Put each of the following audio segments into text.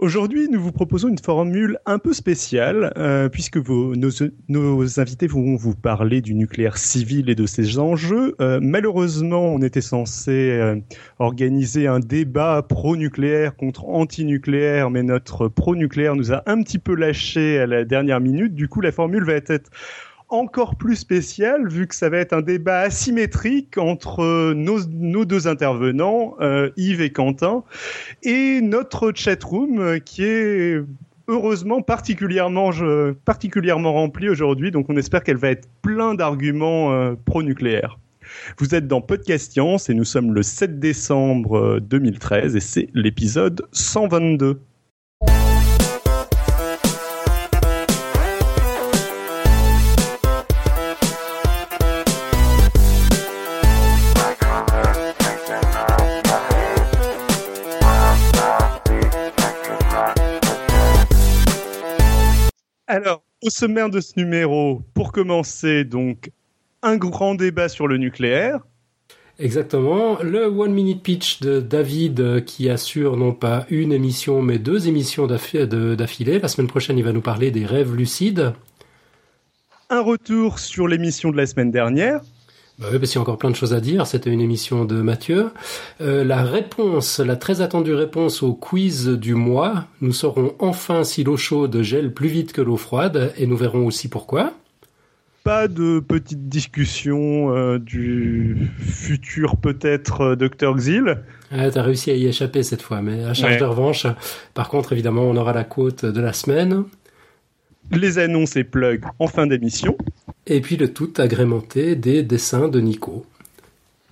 Aujourd'hui, nous vous proposons une formule un peu spéciale, euh, puisque vos, nos, invités vont vous parler du nucléaire civil et de ses enjeux. Euh, malheureusement, on était censé euh, organiser un débat pro-nucléaire contre anti-nucléaire, mais notre pro-nucléaire nous a un petit peu lâché à la dernière minute. Du coup, la formule va être encore plus spécial vu que ça va être un débat asymétrique entre nos, deux intervenants, euh, Yves et Quentin, et notre chatroom euh, qui est heureusement particulièrement, particulièrement remplie aujourd'hui. Donc on espère qu'elle va être plein d'arguments euh, pro-nucléaires. Vous êtes dans Podcast Science et nous sommes le 7 décembre 2013 et c'est l'épisode 122. Au sommaire de ce numéro, pour commencer, donc, un grand débat sur le nucléaire. Exactement. Le One Minute Pitch de David euh, qui assure non pas une émission mais deux émissions d'affilée. La semaine prochaine, il va nous parler des rêves lucides. Un retour sur l'émission de la semaine dernière. Bah oui, parce qu'il y a encore plein de choses à dire. C'était une émission de Mathieu. Euh, la réponse, la très attendue réponse au quiz du mois. Nous saurons enfin si l'eau chaude gèle plus vite que l'eau froide et nous verrons aussi pourquoi. Pas de petite discussion euh, du futur peut-être euh, Dr Xil. Ah, t'as réussi à y échapper cette fois, mais à charge de revanche. Par contre, évidemment, on aura la côte de la semaine. Les annonces et plugs en fin d'émission. Et puis le tout agrémenté des dessins de Nico.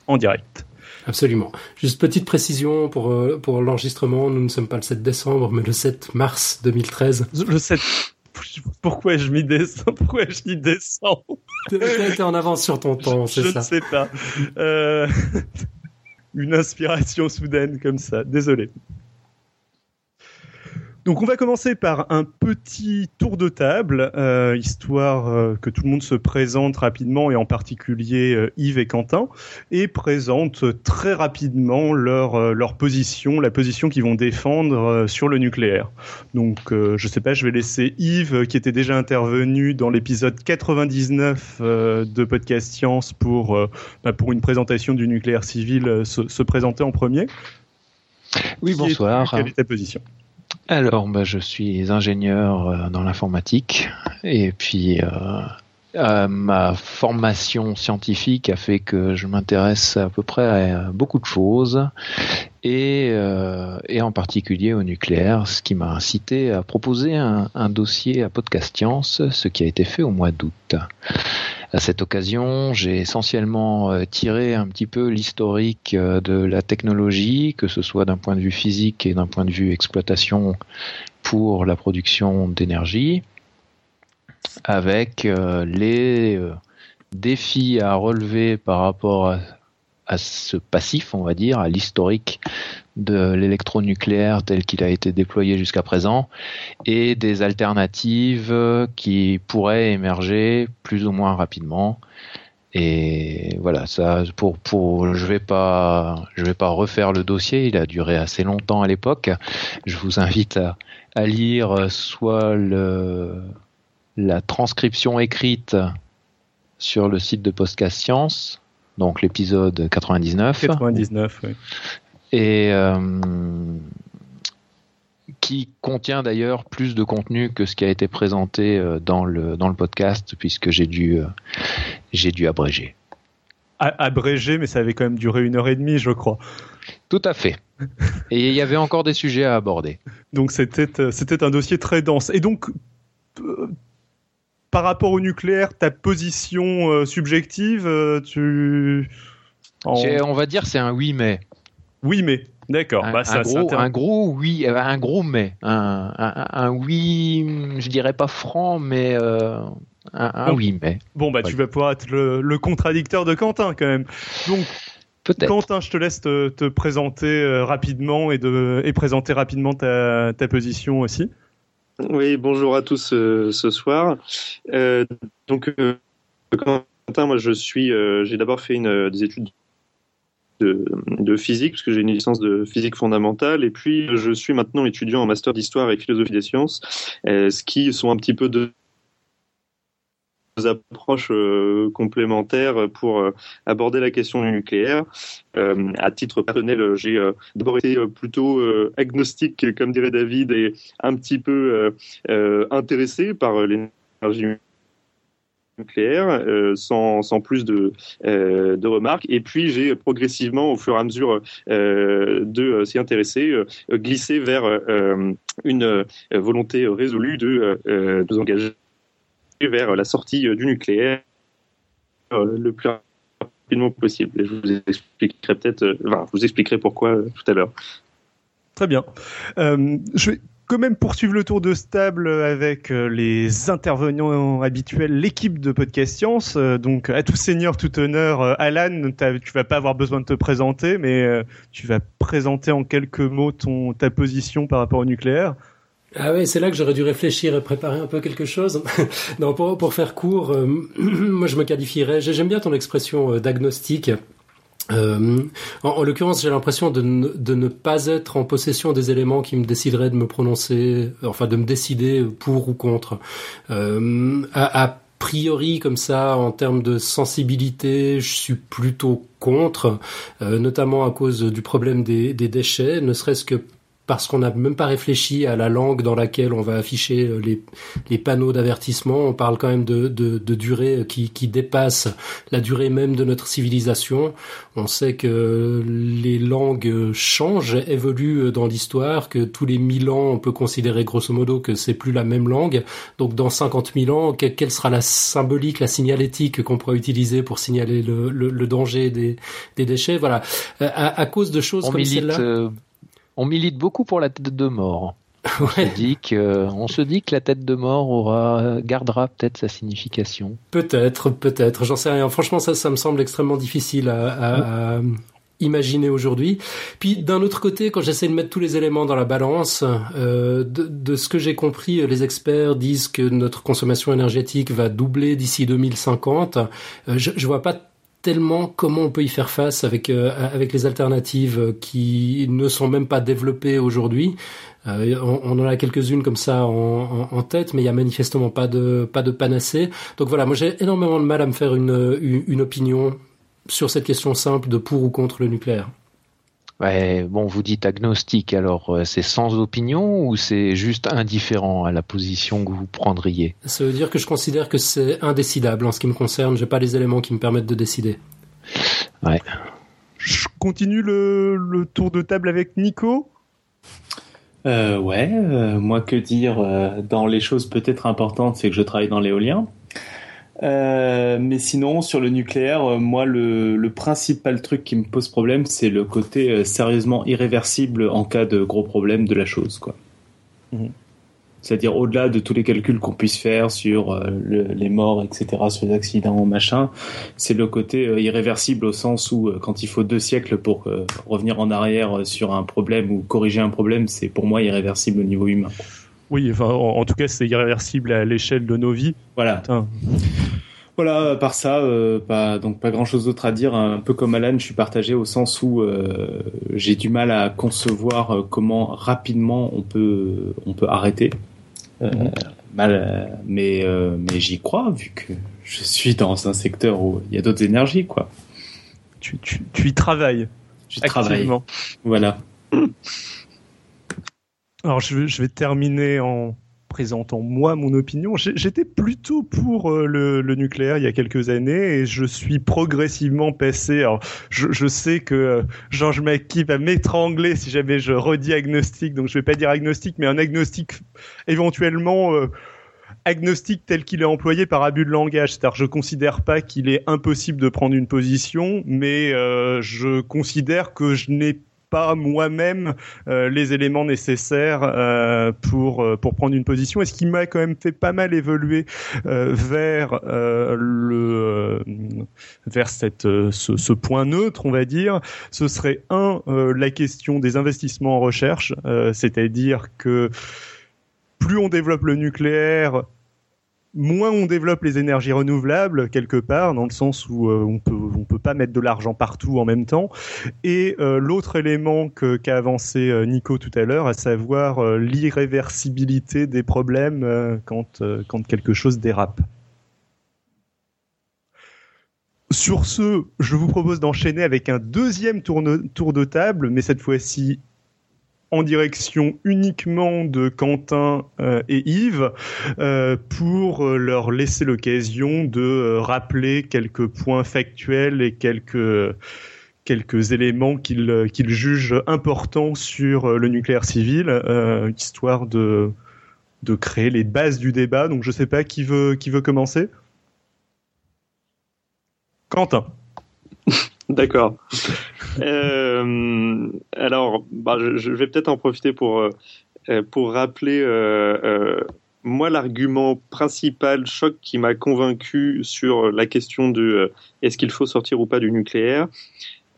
En direct. Absolument. Juste petite précision pour, euh, pour l'enregistrement, nous ne sommes pas le 7 décembre, mais le 7 mars 2013. Le 7... Pourquoi je m'y descends? Pourquoi je m'y descends? En avance sur ton temps, c'est ça Je ne sais pas. Euh... Une inspiration soudaine comme ça. Désolé. Donc on va commencer par un petit tour de table, euh, histoire euh, que tout le monde se présente rapidement, et en particulier euh, Yves et Quentin, et présente très rapidement leur, leur position, la position qu'ils vont défendre sur le nucléaire. Donc je sais pas, je vais laisser Yves, qui était déjà intervenu dans l'épisode 99 de Podcast Science pour, bah, pour une présentation du nucléaire civil, se, se, présenter en premier. Oui, bonsoir. quelle est ta position? Alors, bah, je suis ingénieur euh, dans l'informatique et puis euh, euh, ma formation scientifique a fait que je m'intéresse à peu près à beaucoup de choses et, en particulier au nucléaire, ce qui m'a incité à proposer un, un dossier à Podcast Science, ce qui a été fait au mois d'août. À cette occasion, j'ai essentiellement euh, tiré un petit peu l'historique euh, de la technologie, que ce soit d'un point de vue physique et d'un point de vue exploitation pour la production d'énergie, avec euh, les défis à relever par rapport à, ce passif, on va dire, à l'historique de l'électronucléaire tel qu'il a été déployé jusqu'à présent et des alternatives qui pourraient émerger plus ou moins rapidement. Et voilà, ça pour pour je vais pas je vais pas refaire le dossier, il a duré assez longtemps à l'époque. Je vous invite à, lire soit le la transcription écrite sur le site de Podcast Science, donc l'épisode 99. 99, oui et euh, qui contient d'ailleurs plus de contenu que ce qui a été présenté euh, dans le, dans le podcast, puisque j'ai dû, euh, j'ai dû abréger. Abrégé, mais ça avait quand même duré une heure et demie, je crois. Tout à fait. Et il y avait encore des sujets à aborder. Donc c'était, c'était un dossier très dense. Et donc, par rapport au nucléaire, ta position subjective, tu... On va dire c'est un oui mais. Oui, mais. D'accord. Un, bah, gros, un, gros, oui, euh, un gros mais. Un, un, oui, je dirais pas franc, mais euh, un, oui mais. Bon, bah tu vas pouvoir être le, contradicteur de Quentin quand même. Donc, Quentin, je te laisse te, présenter euh, rapidement et, de, et présenter rapidement ta, ta position aussi. Oui, bonjour à tous ce soir. donc, Quentin, moi je suis, j'ai d'abord fait une, des études de, de physique, parce que j'ai une licence de physique fondamentale, et puis je suis maintenant étudiant en master d'histoire et philosophie des sciences, ce qui sont un petit peu de approches euh, complémentaires pour euh, aborder la question du nucléaire. Euh, à titre personnel, j'ai d'abord été plutôt agnostique, comme dirait David, et un petit peu intéressé par l'énergie nucléaire, sans, sans, plus de, de remarques. Et puis j'ai progressivement, au fur et à mesure de s'y intéresser, glissé vers une volonté résolue de nous engager vers la sortie euh, du nucléaire euh, le plus rapidement possible. Et je vous expliquerai peut-être, euh, enfin, vous expliquerai pourquoi tout à l'heure. Très bien. je vais quand même poursuivre le tour de stable avec les intervenants habituels, l'équipe de Podcast Science. donc, à tout seigneur, tout honneur, Alan, tu vas pas avoir besoin de te présenter, mais tu vas présenter en quelques mots ton, ta position par rapport au nucléaire. Ah oui, c'est là que j'aurais dû réfléchir et préparer un peu quelque chose. non, pour, pour faire court, euh, moi je me qualifierais, j'aime bien ton expression euh, d'agnostique. Euh, en, l'occurrence, j'ai l'impression de, ne pas être en possession des éléments qui me décideraient de me prononcer, enfin de me décider pour ou contre. Euh, à, a priori, comme ça, en termes de sensibilité, je suis plutôt contre, euh, notamment à cause du problème des déchets, ne serait-ce que parce qu'on n'a même pas réfléchi à la langue dans laquelle on va afficher euh, les, les panneaux d'avertissement. On parle quand même de, de, de durée qui, qui, dépasse la durée même de notre civilisation. On sait que les langues changent, évoluent dans l'histoire, que tous les mille ans, on peut considérer grosso modo que c'est plus la même langue. Donc dans 50 000 ans, quelle sera la symbolique, la signalétique qu'on pourra utiliser pour signaler le, le, danger des, des, déchets? Voilà. Euh, à, à cause de choses comme celle-là... Euh, on milite beaucoup pour la tête de mort. On, se dit que, on se dit que la tête de mort aura, gardera peut-être sa signification. Peut-être, peut-être, j'en sais rien. Franchement, ça, ça me semble extrêmement difficile à, imaginer aujourd'hui. Puis d'un autre côté, quand j'essaie de mettre tous les éléments dans la balance, euh, de, ce que j'ai compris, les experts disent que notre consommation énergétique va doubler d'ici 2050. Euh, je, je vois pas tellement comment on peut y faire face avec euh, les alternatives qui ne sont même pas développées aujourd'hui. Euh, on, en a quelques-unes comme ça en, tête, mais il y a manifestement pas de pas panacée. Donc voilà, moi j'ai énormément de mal à me faire une opinion sur cette question simple de pour ou contre le nucléaire. Ouais, bon, vous dites agnostique, alors euh, c'est sans opinion ou c'est juste indifférent à la position que vous prendriez? Ça veut dire que je considère que c'est indécidable en ce qui me concerne. J'ai pas les éléments qui me permettent de décider. Ouais. Je continue le, tour de table avec Nico. Euh, ouais, euh, moi que dire euh, dans les choses peut-être importantes, c'est que je travaille dans l'éolien. Euh, mais sinon, sur le nucléaire, euh, moi, le, le, principal truc qui me pose problème, c'est le côté euh, sérieusement irréversible en cas de gros problème de la chose, quoi. Mhm. C'est-à-dire au-delà de tous les calculs qu'on puisse faire sur les morts, etc., sur les accidents, machin, c'est le côté irréversible au sens où quand il faut deux siècles pour revenir en arrière sur un problème ou corriger un problème, c'est pour moi irréversible au niveau humain. Oui, enfin, en, tout cas, c'est irréversible à l'échelle de nos vies. Voilà. Voilà, par ça, euh, pas donc pas grand chose d'autre à dire. Un peu comme Alan, je suis partagé au sens où euh, j'ai du mal à concevoir euh, comment rapidement on peut on peut arrêter. Mhm. mal, mais mais j'y crois vu que je suis dans un secteur où il y a d'autres énergies, quoi. Tu, tu, tu y travailles. Je travaille. Voilà. Alors je, vais terminer en présentant moi mon opinion. J'étais plutôt pour euh, le, nucléaire il y a quelques années et je suis progressivement passé. Alors je, sais que euh, Georges Mackie va m'étrangler si jamais je redis agnostique, donc je vais pas dire agnostique, mais un agnostique éventuellement. Euh, agnostique tel qu'il est employé par abus de langage. C'est-à-dire, je considère pas qu'il est impossible de prendre une position, mais je considère que je n'ai pas moi-même euh, les éléments nécessaires euh, pour euh, pour prendre une position. Et ce qui m'a quand même fait pas mal évoluer vers le vers cette ce, ce, point neutre on va dire ce serait un la question des investissements en recherche. C'est-à-dire que plus on développe le nucléaire moins on développe les énergies renouvelables quelque part, dans le sens où euh, on peut peut pas mettre de l'argent partout en même temps. Et euh, l'autre élément qu'a avancé euh, Nico tout à l'heure, à savoir l'irréversibilité des problèmes quand quelque chose dérape. Sur ce, je vous propose d'enchaîner avec un deuxième tour de table, mais cette fois-ci en direction uniquement de Quentin euh, et Yves euh, pour euh, leur laisser l'occasion de rappeler quelques points factuels et quelques quelques éléments qu'ils qu'ils jugent importants sur le nucléaire civil, histoire de de créer les bases du débat. Donc je sais pas qui veut qui veut commencer? Quentin. D'accord. euh, alors, bah, je, vais peut-être en profiter pour, euh, euh, rappeler, moi, l'argument principal, choc, qui m'a convaincu sur la question de est-ce qu'il faut sortir ou pas du nucléaire.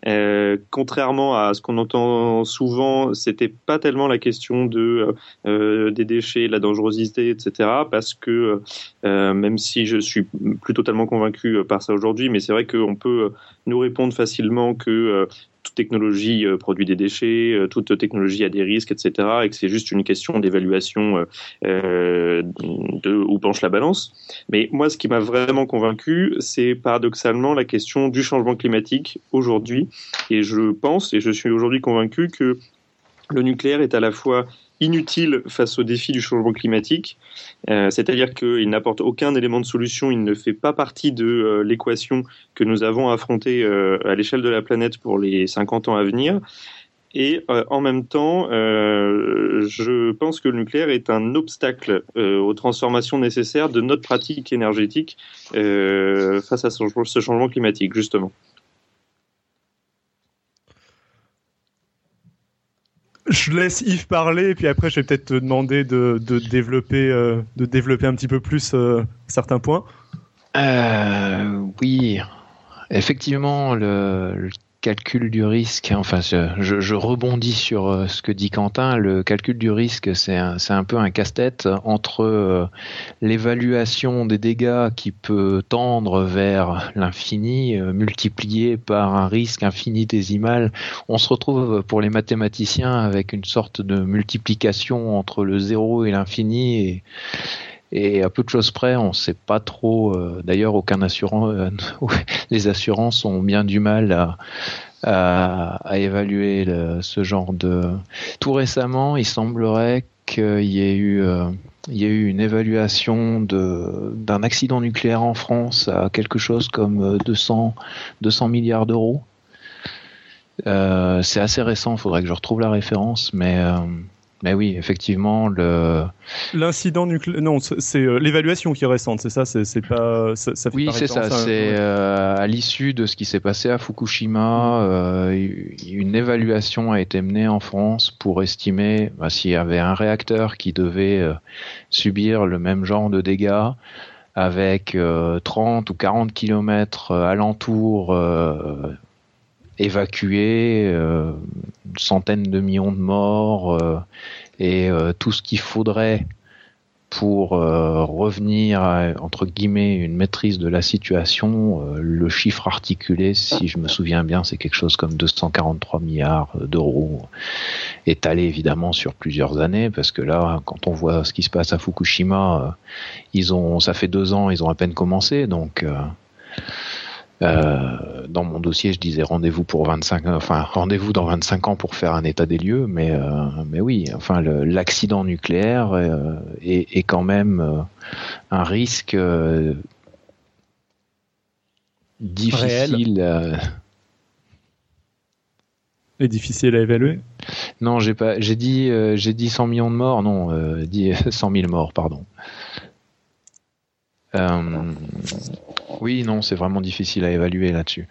Euh, contrairement à ce qu'on entend souvent, c'était pas tellement la question de euh, des déchets, la dangerosité, etc. Parce que euh, même si je suis plus totalement convaincu par ça aujourd'hui, mais c'est vrai qu'on peut nous répondre facilement que toute technologie euh, produit des déchets, euh, toute technologie a des risques, etc. Et que c'est juste une question d'évaluation euh, de où penche la balance. Mais moi, ce qui m'a vraiment convaincu, c'est paradoxalement la question du changement climatique aujourd'hui. Et je pense, et je suis aujourd'hui convaincu que le nucléaire est à la fois inutile face au défi du changement climatique, euh, c'est-à-dire qu'il n'apporte aucun élément de solution, il ne fait pas partie de euh, l'équation que nous avons affrontée euh, à l'échelle de la planète pour les 50 ans à venir. Et en même temps, je pense que le nucléaire est un obstacle aux transformations nécessaires de notre pratique énergétique face à ce changement climatique, justement. Je laisse Yves parler, et puis après, je vais peut-être te demander de, développer, euh, de développer un petit peu plus euh, certains points. Euh, oui, effectivement, le, calcul du risque, enfin je, je, rebondis sur euh, ce que dit Quentin, le calcul du risque c'est un, un, peu un casse-tête entre euh, l'évaluation des dégâts qui peut tendre vers l'infini euh, multiplié par un risque infinitésimal. On se retrouve pour les mathématiciens avec une sorte de multiplication entre le zéro et l'infini et et à peu de choses près, on ne sait pas trop. Euh, d'ailleurs, aucun assurant, euh, les assurances ont bien du mal à, évaluer ce genre de. Tout récemment, il semblerait qu'il y ait eu, euh, une évaluation d'un accident nucléaire en France à quelque chose comme 200 200 milliards d'euros. c'est assez récent, il faudrait que je retrouve la référence, mais mais oui, effectivement, le l'incident nucléaire. Non, c'est euh, l'évaluation qui est récente, c'est ça. C'est pas. Ça, ça oui, c'est ça. C'est euh, à l'issue de ce qui s'est passé à Fukushima, euh, une évaluation a été menée en France pour estimer bah, s'il y avait un réacteur qui devait subir le même genre de dégâts avec 30 ou 40 kilomètres alentour évacuer euh, de millions de morts euh, et euh, tout ce qu'il faudrait pour revenir à, entre guillemets une maîtrise de la situation, le chiffre articulé, si je me souviens bien, c'est quelque chose comme 243 milliards d'euros, étalé évidemment sur plusieurs années, parce que là, quand on voit ce qui se passe à Fukushima, ils ont, ça fait deux ans, ils ont à peine commencé, donc euh, dans mon dossier, je disais rendez-vous pour 25, enfin rendez-vous dans 25 ans pour faire un état des lieux, mais euh, mais oui, enfin l'accident nucléaire euh, est, est, quand même un risque difficile. Et difficile à évaluer? Non, j'ai pas, j'ai dit, j'ai dit 100 millions de morts, non, dit 100 000 morts, pardon. Euh, oui, non, c'est vraiment difficile à évaluer là-dessus.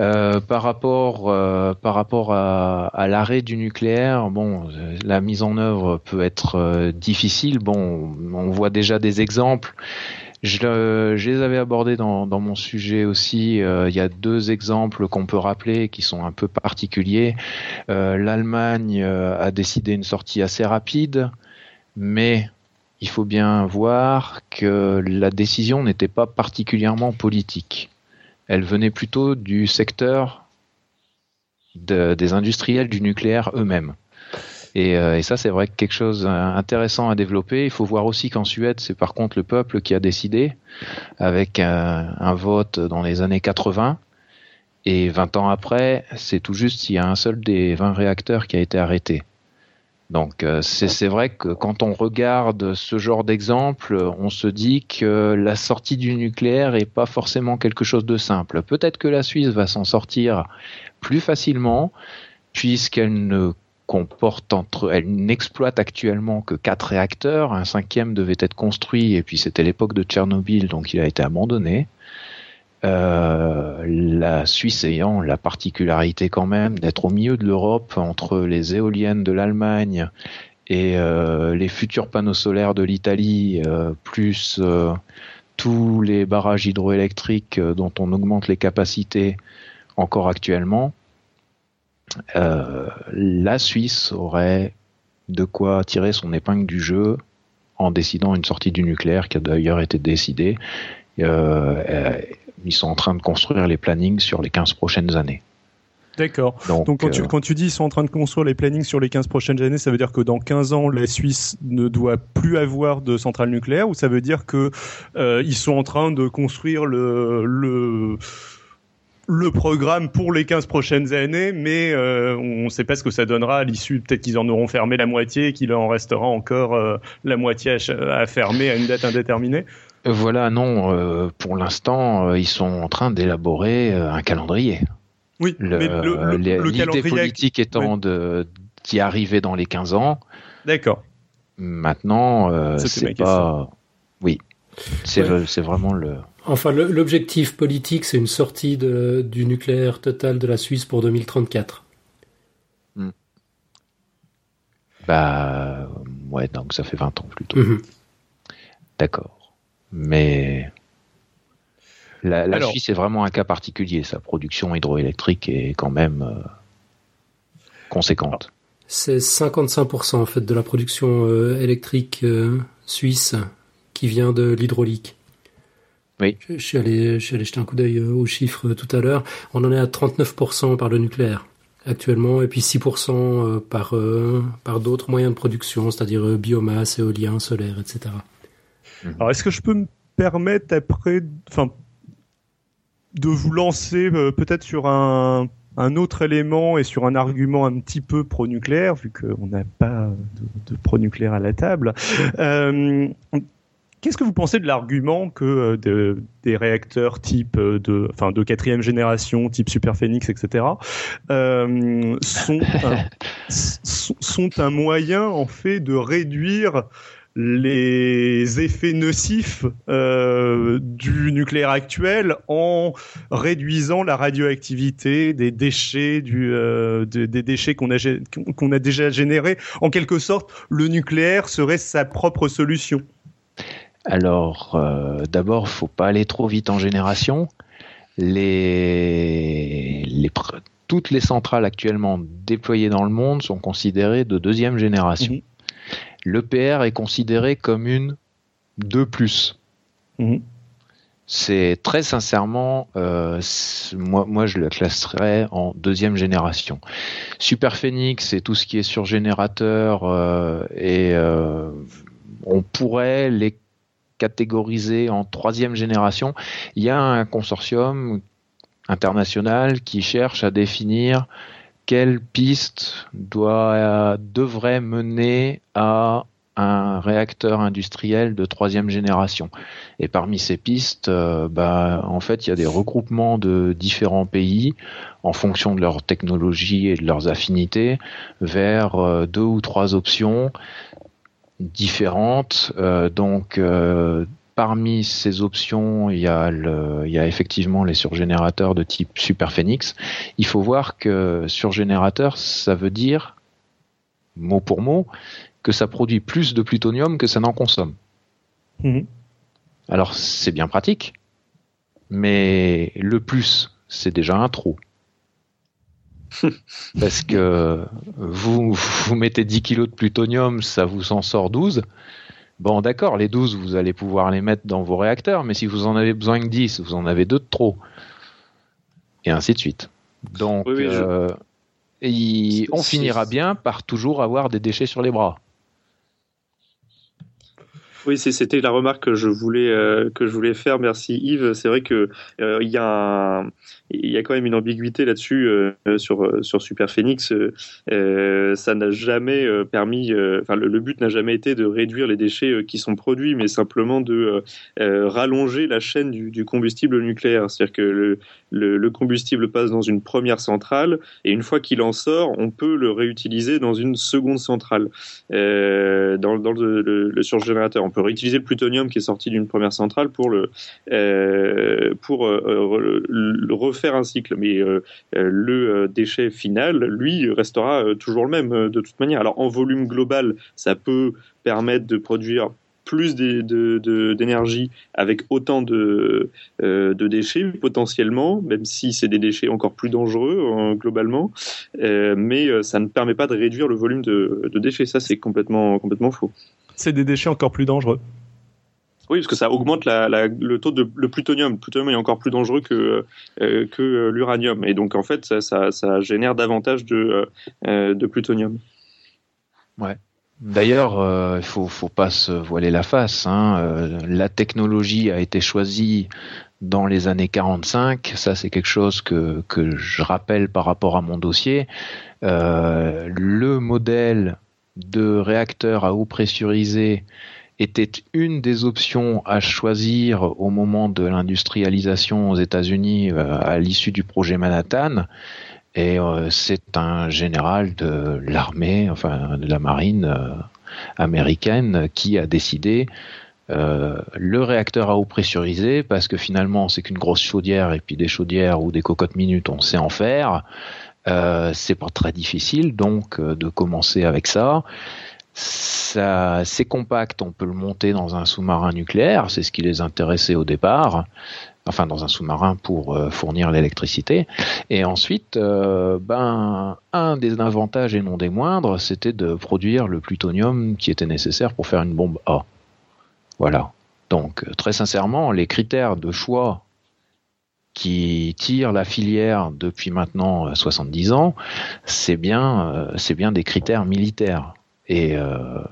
Euh, par rapport, euh, par rapport à, à l'arrêt du nucléaire, bon, la mise en œuvre peut être euh, difficile. Bon, on voit déjà des exemples. Je, je les avais abordés dans, dans mon sujet aussi. Euh, il y a deux exemples qu'on peut rappeler qui sont un peu particuliers. L'Allemagne a décidé une sortie assez rapide, mais il faut bien voir que la décision n'était pas particulièrement politique. Elle venait plutôt du secteur des industriels du nucléaire eux-mêmes. Euh, et, ça, c'est vrai que quelque chose intéressant à développer. Il faut voir aussi qu'en Suède, c'est par contre le peuple qui a décidé, avec un, vote dans les années 80. Et 20 ans après, c'est tout juste s'il y a un seul des 20 réacteurs qui a été arrêté. Donc euh, c'est vrai que quand on regarde ce genre d'exemple, on se dit que la sortie du nucléaire est pas forcément quelque chose de simple. Peut-être que la Suisse va s'en sortir plus facilement puisqu'elle ne comporte entre, elle n'exploite actuellement que quatre réacteurs. Un cinquième devait être construit et puis c'était l'époque de Tchernobyl, donc il a été abandonné. Euh, la Suisse ayant la particularité quand même d'être au milieu de l'Europe entre les éoliennes de l'Allemagne et euh, les futurs panneaux solaires de l'Italie, euh, plus tous les barrages hydroélectriques dont on augmente les capacités encore actuellement, la Suisse aurait de quoi tirer son épingle du jeu en décidant une sortie du nucléaire qui a d'ailleurs été décidée ils sont en train de construire les plannings sur les 15 prochaines années. D'accord. Donc, quand, tu, euh, quand tu dis ils sont en train de construire les plannings sur les 15 prochaines années, ça veut dire que dans 15 ans, la Suisse ne doit plus avoir de centrale nucléaire ou ça veut dire que euh, ils sont en train de construire le, le le programme pour les 15 prochaines années, mais euh, on ne sait pas ce que ça donnera à l'issue. Peut-être qu'ils en auront fermé la moitié et qu'il en restera encore la moitié à, fermer à une date indéterminée. Voilà, non, euh, pour l'instant, euh, ils sont en train d'élaborer euh, un calendrier. Oui, l'idée politique étant d'y arriver dans les 15 ans. D'accord. Maintenant, c'est pas. Oui, c'est vraiment le. Enfin, l'objectif politique, c'est une sortie du nucléaire total de la Suisse pour 2034. Hmm. Bah, ouais, donc ça fait 20 ans plutôt. Mhm. D'accord. Mais la, la Suisse est vraiment un cas particulier. Sa production hydroélectrique est quand même euh, conséquente. C'est 55% en fait de la production euh, électrique euh, suisse qui vient de l'hydraulique. Oui. Je, suis allé, je suis allé jeter un coup d'œil aux chiffres tout à l'heure. On en est à 39% par le nucléaire actuellement, et puis 6% par, par d'autres moyens de production, c'est-à-dire biomasse, éolien, solaire, etc. Mhm. Alors, est-ce que je peux me permettre après, enfin, de vous lancer euh, peut-être sur un, un autre élément et sur un argument un petit peu pro-nucléaire, vu qu'on n'a pas de, de pro-nucléaire à la table. Euh, Qu'est-ce que vous pensez de l'argument que euh, des réacteurs type de, enfin de quatrième génération, type Super Phoenix, etc., sont, un, sont un moyen en fait de réduire les effets nocifs euh, du nucléaire actuel en réduisant la radioactivité des déchets du euh, des, déchets qu'on a qu'on a déjà générés. En quelque sorte le nucléaire serait sa propre solution. Alors euh, d'abord faut pas aller trop vite en génération. Les, les toutes les centrales actuellement déployées dans le monde sont considérées de deuxième génération. Mhm l'EPR est considéré comme une 2 mhm. C'est très sincèrement, euh, moi, moi je le classerais en deuxième génération. Super Phoenix, c'est tout ce qui est sur générateur euh, et euh, on pourrait les catégoriser en troisième génération. Il y a un consortium international qui cherche à définir quelle piste doit, devrait mener à un réacteur industriel de troisième génération? Et parmi ces pistes, euh, bah, en fait, il y a des regroupements de différents pays en fonction de leur technologie et de leurs affinités vers euh, deux ou trois options différentes. Euh, donc, Parmi ces options, il y, a il y a effectivement les surgénérateurs de type Super Phoenix. Il faut voir que surgénérateur, ça veut dire, mot pour mot, que ça produit plus de plutonium que ça n'en consomme. Mhm. Alors c'est bien pratique, mais le plus, c'est déjà un trou. Parce que vous, vous mettez 10 kilos de plutonium, ça vous en sort 12 Bon, d'accord, les 12, vous allez pouvoir les mettre dans vos réacteurs, mais si vous en avez besoin que 10, vous en avez deux de trop. Et ainsi de suite. Donc, euh, on finira bien par toujours avoir des déchets sur les bras. Oui, c'était la remarque que je voulais euh, que je voulais faire. Merci Yves. C'est vrai que euh, y a il y a quand même une ambiguïté là-dessus euh, sur sur Super Phoenix. ça n'a jamais permis. Enfin, le, but n'a jamais été de réduire les déchets qui sont produits, mais simplement de rallonger la chaîne du, du combustible nucléaire. C'est-à-dire que le, le, combustible passe dans une première centrale et une fois qu'il en sort, on peut le réutiliser dans une seconde centrale dans, dans le, le surgénérateur. On peut réutiliser le plutonium qui est sorti d'une première centrale pour le euh, pour euh, refaire un cycle. Mais euh, le déchet final, lui, restera toujours le même de toute manière. Alors en volume global, ça peut permettre de produire plus d'énergie avec autant de, de, déchets potentiellement, même si c'est des déchets encore plus dangereux globalement, mais ça ne permet pas de réduire le volume de, de déchets. Ça, c'est complètement, complètement faux c'est des déchets encore plus dangereux. Oui, parce que ça augmente le taux de plutonium. Le plutonium est encore plus dangereux que, euh, que l'uranium. Et donc, en fait, ça, génère davantage de, euh, de plutonium. Ouais. D'ailleurs, euh, il faut, faut pas se voiler la face. Hein. la technologie a été choisie dans les années 45. Ça, c'est quelque chose que, je rappelle par rapport à mon dossier. le modèle de réacteurs à eau pressurisée était une des options à choisir au moment de l'industrialisation aux États-Unis euh, à l'issue du projet Manhattan. Et euh, c'est un général de l'armée, enfin de la marine euh, américaine, qui a décidé le réacteur à eau pressurisée parce que finalement c'est qu'une grosse chaudière et puis des chaudières ou des cocottes minutes on sait en faire. Euh, c'est pas très difficile donc euh, de commencer avec ça. C'est compact, on peut le monter dans un sous-marin nucléaire, c'est ce qui les intéressait au départ, enfin dans un sous-marin pour euh, fournir l'électricité. Et ensuite, ben, un des avantages et non des moindres, c'était de produire le plutonium qui était nécessaire pour faire une bombe A. Voilà. Donc, très sincèrement, les critères de choix qui tire la filière depuis maintenant 70 euh, ans, c'est bien, euh, c'est bien des critères militaires. Et euh,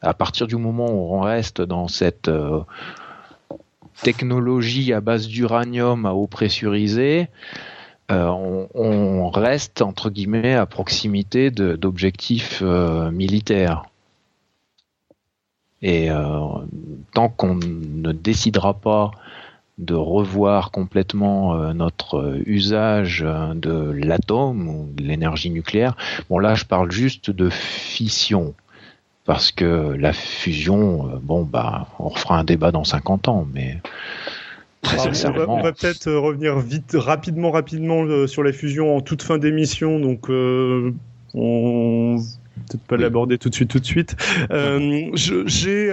à partir du moment où on reste dans cette technologie à base d'uranium à eau pressurisée, on, reste entre guillemets à proximité d'objectifs militaires. Et tant qu'on ne décidera pas de revoir complètement euh, notre euh, usage euh, de l'atome ou de l'énergie nucléaire. Bon là, je parle juste de fission parce que la fusion, bon bah, on refera un débat dans 50 ans, mais très sincèrement. On va, peut-être revenir vite, rapidement, rapidement sur la fusion en toute fin d'émission, donc on peut-être pas l'aborder tout de suite, tout de suite. J'ai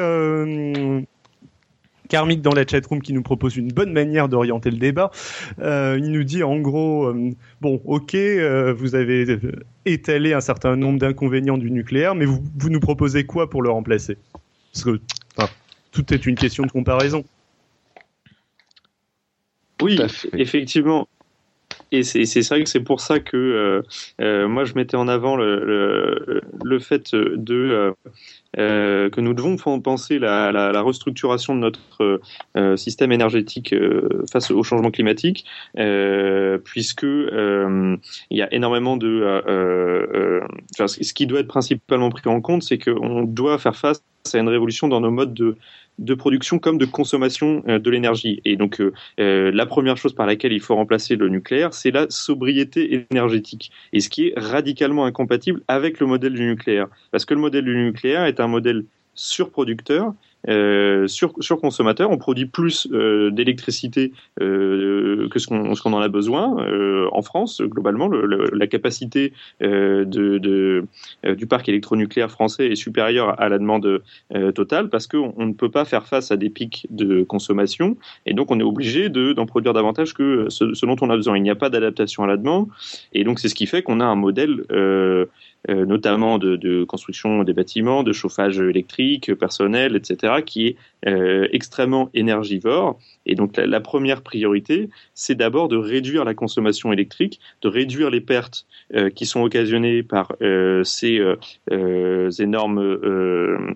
Karmic dans la chatroom qui nous propose une bonne manière d'orienter le débat. Euh, il nous dit en gros, euh, bon, ok, euh, vous avez étalé un certain nombre d'inconvénients du nucléaire, mais vous, vous, nous proposez quoi pour le remplacer? Parce que tout est une question de comparaison. Oui, effectivement. Et c'est vrai que c'est pour ça que euh, euh, moi je mettais en avant le, le, fait de euh, que nous devons penser la, la, la restructuration de notre système énergétique face au changement climatique, puisque il y a énormément de ce qui doit être principalement pris en compte, c'est qu'on doit faire face à une révolution dans nos modes de, de production comme de consommation euh, de l'énergie. Et donc euh, euh, la première chose par laquelle il faut remplacer le nucléaire, c'est la sobriété énergétique. Et ce qui est radicalement incompatible avec le modèle du nucléaire. Parce que le modèle du nucléaire est un modèle surproducteur euh, sur, sur consommateur, on produit plus euh, d'électricité euh, que ce qu'on qu'on en a besoin euh, en France. Globalement, le, la capacité euh, de, de du parc électronucléaire français est supérieure à la demande totale parce qu'on on ne peut pas faire face à des pics de consommation et donc on est obligé d'en produire davantage que ce, ce, dont on a besoin. Il n'y a pas d'adaptation à la demande et donc c'est ce qui fait qu'on a un modèle notamment de, construction des bâtiments, de chauffage électrique, personnel, etc., qui est extrêmement énergivore. Et donc la, première priorité, c'est d'abord de réduire la consommation électrique, de réduire les pertes qui sont occasionnées par ces énormes euh,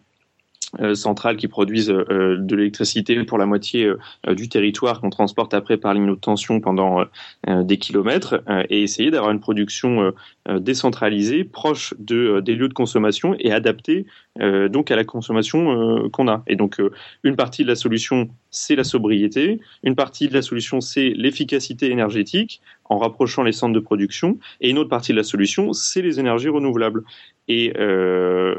centrales qui produisent euh, de l'électricité pour la moitié euh, du territoire qu'on transporte après par ligne haute tension pendant des kilomètres et essayer d'avoir une production décentralisée proche de, des lieux de consommation et adaptée donc à la consommation qu'on a. Et donc une partie de la solution c'est la sobriété, une partie de la solution c'est l'efficacité énergétique en rapprochant les centres de production et une autre partie de la solution c'est les énergies renouvelables. Et euh,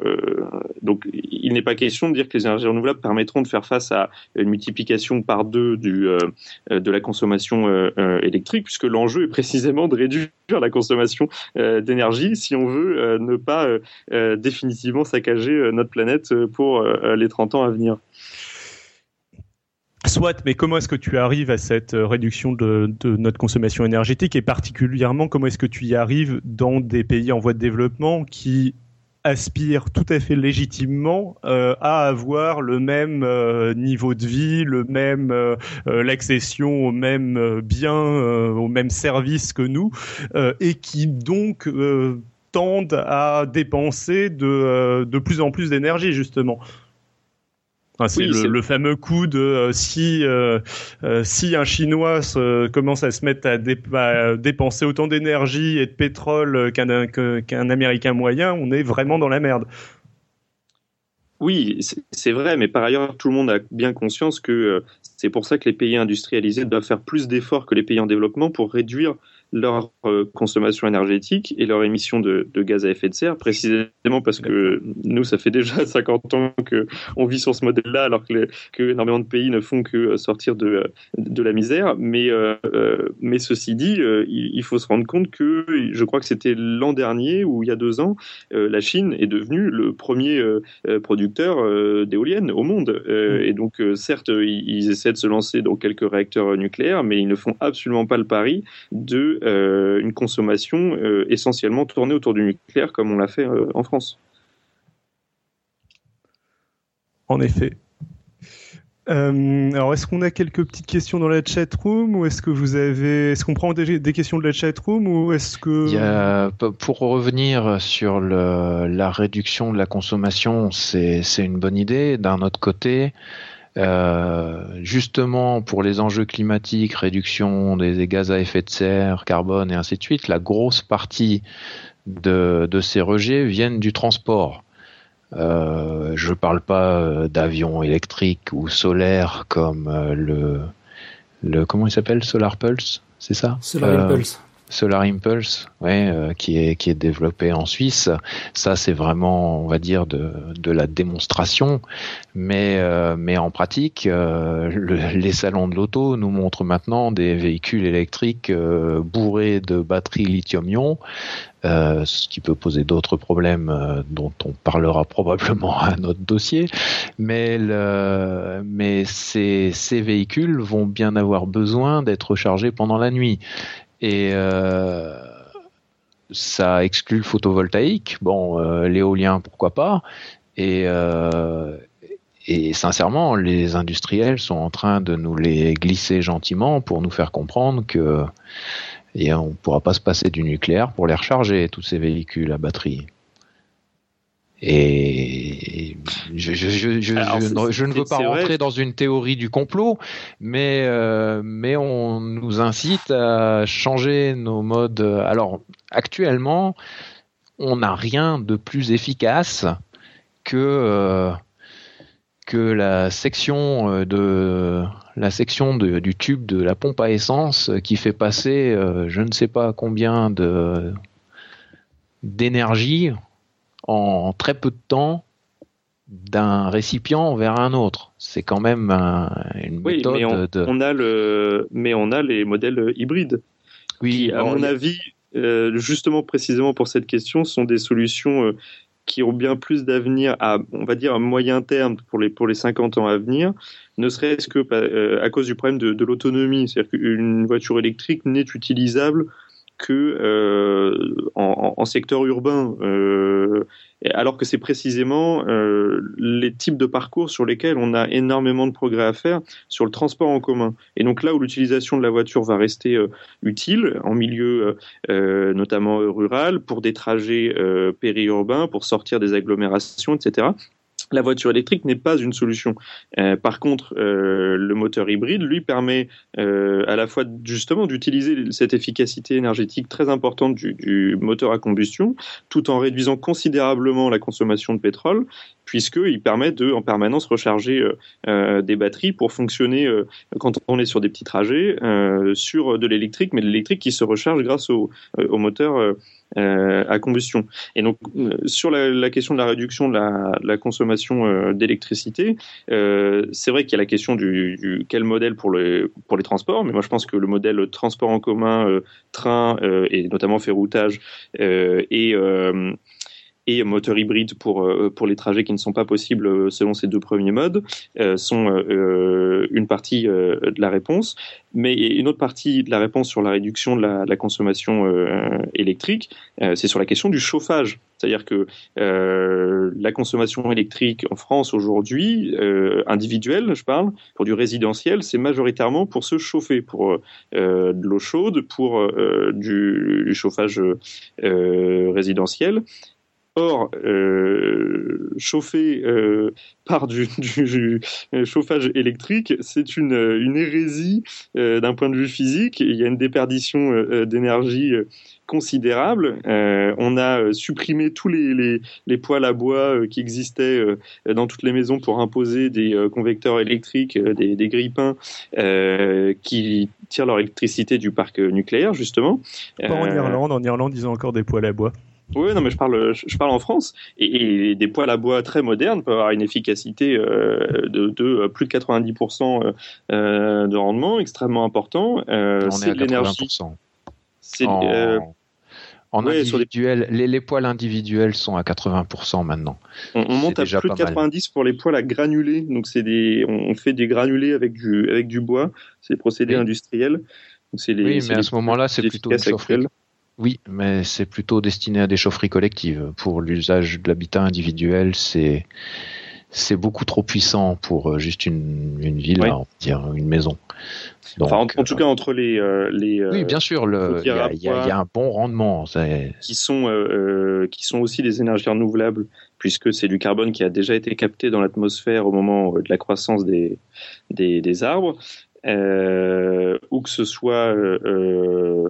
donc, il n'est pas question de dire que les énergies renouvelables permettront de faire face à une multiplication par deux du, euh, de la consommation euh, électrique, puisque l'enjeu est précisément de réduire la consommation d'énergie si on veut ne pas définitivement saccager notre planète pour les 30 ans à venir. Soit, mais comment est-ce que tu arrives à cette réduction de, notre consommation énergétique et particulièrement comment est-ce que tu y arrives dans des pays en voie de développement qui aspirent tout à fait légitimement euh, à avoir le même euh, niveau de vie, le même euh, l'accession au même bien, au même service que nous, et qui donc tendent à dépenser de plus en plus d'énergie justement c'est le, fameux coup de euh, si euh, euh, si un Chinois commence à se mettre à, dépenser autant d'énergie et de pétrole qu'un qu'un Américain moyen, on est vraiment dans la merde. Oui, c'est vrai, mais par ailleurs, tout le monde a bien conscience que c'est pour ça que les pays industrialisés doivent faire plus d'efforts que les pays en développement pour réduire leur euh, consommation énergétique et leur émission de, gaz à effet de serre, précisément parce que nous, ça fait déjà 50 ans qu'on vit sur ce modèle-là, alors que, que, énormément de pays ne font que sortir de, de la misère. Mais, euh, euh, mais ceci dit, il, faut se rendre compte que, je crois que c'était l'an dernier ou il y a deux ans, la Chine est devenue le premier producteur d'éoliennes au monde. Mm. Et donc, certes, ils, ils essaient de se lancer dans quelques réacteurs nucléaires, mais ils ne font absolument pas le pari de euh, une consommation euh, essentiellement tournée autour du nucléaire comme on l'a fait euh, en France. En effet. alors, est-ce qu'on a quelques petites questions dans la chat room ou est-ce que vous avez, est-ce qu'on prend des, questions de la chat room ou est-ce que pour revenir sur la réduction de la consommation, c'est une bonne idée. D'un autre côté, euh, justement, pour les enjeux climatiques, réduction des gaz à effet de serre, carbone et ainsi de suite, la grosse partie de, ces rejets viennent du transport. Euh, je ne parle pas euh, d'avions électriques ou solaires comme le, le comment il s'appelle? Solar Pulse, c'est ça? Solar Impulse. Solar Impulse, ouais, euh, qui est qui est développé en Suisse. Ça, c'est vraiment, on va dire, de, de la démonstration, mais euh, mais en pratique, euh, les salons de l'auto nous montrent maintenant des véhicules électriques bourrés de batteries lithium-ion, ce qui peut poser d'autres problèmes dont on parlera probablement à notre dossier. Mais le, mais ces ces véhicules vont bien avoir besoin d'être chargés pendant la nuit. Et euh, ça exclut le photovoltaïque. Bon, euh, l'éolien, pourquoi pas. Et, euh, et sincèrement, les industriels sont en train de nous les glisser gentiment pour nous faire comprendre que on ne pourra pas se passer du nucléaire pour les recharger, tous ces véhicules à batterie. Et je, je, je, je, ne veux pas rentrer dans une théorie du complot, mais euh, mais on nous incite à changer nos modes. Alors actuellement, on n'a rien de plus efficace que euh, que la section euh, de la section de, du tube de la pompe à essence qui fait passer je ne sais pas combien de d'énergie en très peu de temps d'un récipient vers un autre. C'est quand même une méthode mais on, de... on, a le, mais on a les modèles hybrides. Oui, à mon avis, euh, justement précisément pour cette question, sont des solutions euh, qui ont bien plus d'avenir à, on va dire, à moyen terme pour les, pour les 50 ans à venir, ne serait-ce que euh, à cause du problème de, de l'autonomie. C'est-à-dire qu'une voiture électrique n'est utilisable que en, en, secteur urbain alors que c'est précisément euh, les types de parcours sur lesquels on a énormément de progrès à faire sur le transport en commun. Et donc là où l'utilisation de la voiture va rester euh, utile, en milieu euh, notamment rural, pour des trajets périurbains, pour sortir des agglomérations, etc., la voiture électrique n'est pas une solution. Euh, par contre, euh, le moteur hybride, lui, permet euh, à la fois justement d'utiliser cette efficacité énergétique très importante du, moteur à combustion, tout en réduisant considérablement la consommation de pétrole, puisqu'il permet de, en permanence, recharger des batteries pour fonctionner quand on est sur des petits trajets, sur de l'électrique, mais de l'électrique qui se recharge grâce au, au moteur euh, à combustion. Et donc euh, sur la, question de la réduction de la, consommation euh, d'électricité, c'est vrai qu'il y a la question du, quel modèle pour, le, pour les transports, mais moi je pense que le modèle transport en commun, train et notamment ferroutage et et moteur hybride pour, euh, pour les trajets qui ne sont pas possibles euh, selon ces deux premiers modes euh, sont une partie de la réponse. Mais une autre partie de la réponse sur la réduction de la, consommation électrique, c'est sur la question du chauffage. C'est-à-dire que la consommation électrique en France aujourd'hui, individuelle, je parle, pour du résidentiel, c'est majoritairement pour se chauffer, pour de l'eau chaude, pour du, du, chauffage résidentiel. Or, euh, chauffer euh, par du, du, chauffage électrique, c'est une, une, hérésie euh, d'un point de vue physique. Il y a une déperdition euh, d'énergie euh, considérable. on a supprimé tous les, les, les poêles à bois qui existaient dans toutes les maisons pour imposer des convecteurs électriques, des, des grippins qui tirent leur électricité du parc nucléaire, justement. Pas en Irlande. En Irlande, ils ont encore des poêles à bois. Oui, non, mais je parle, je parle en France. Et, des poêles à bois très modernes peuvent avoir une efficacité euh, de, de, euh, plus de 90% euh, de rendement, extrêmement important. Euh, c'est de l'énergie. C'est en, en individuel, les, les, poêles individuels sont à 80% maintenant. On, on monte à plus de 90% pour les poêles à granulés. Donc c'est des, on fait des granulés avec du, avec du bois. C'est des procédés oui. industriels. Donc les, oui, mais à ce moment-là, c'est plutôt une chaufferie. Oui, mais c'est plutôt destiné à des chaufferies collectives. Pour l'usage de l'habitat individuel, c'est c'est beaucoup trop puissant pour euh, juste une, une ville, oui. on dire une maison. Donc, enfin, en, en, tout euh, cas, entre les, euh, les oui, bien sûr, il y, y, y, a un bon rendement, qui sont euh, qui sont aussi des énergies renouvelables, puisque c'est du carbone qui a déjà été capté dans l'atmosphère au moment de la croissance des des, des arbres, euh, ou que ce soit euh, euh,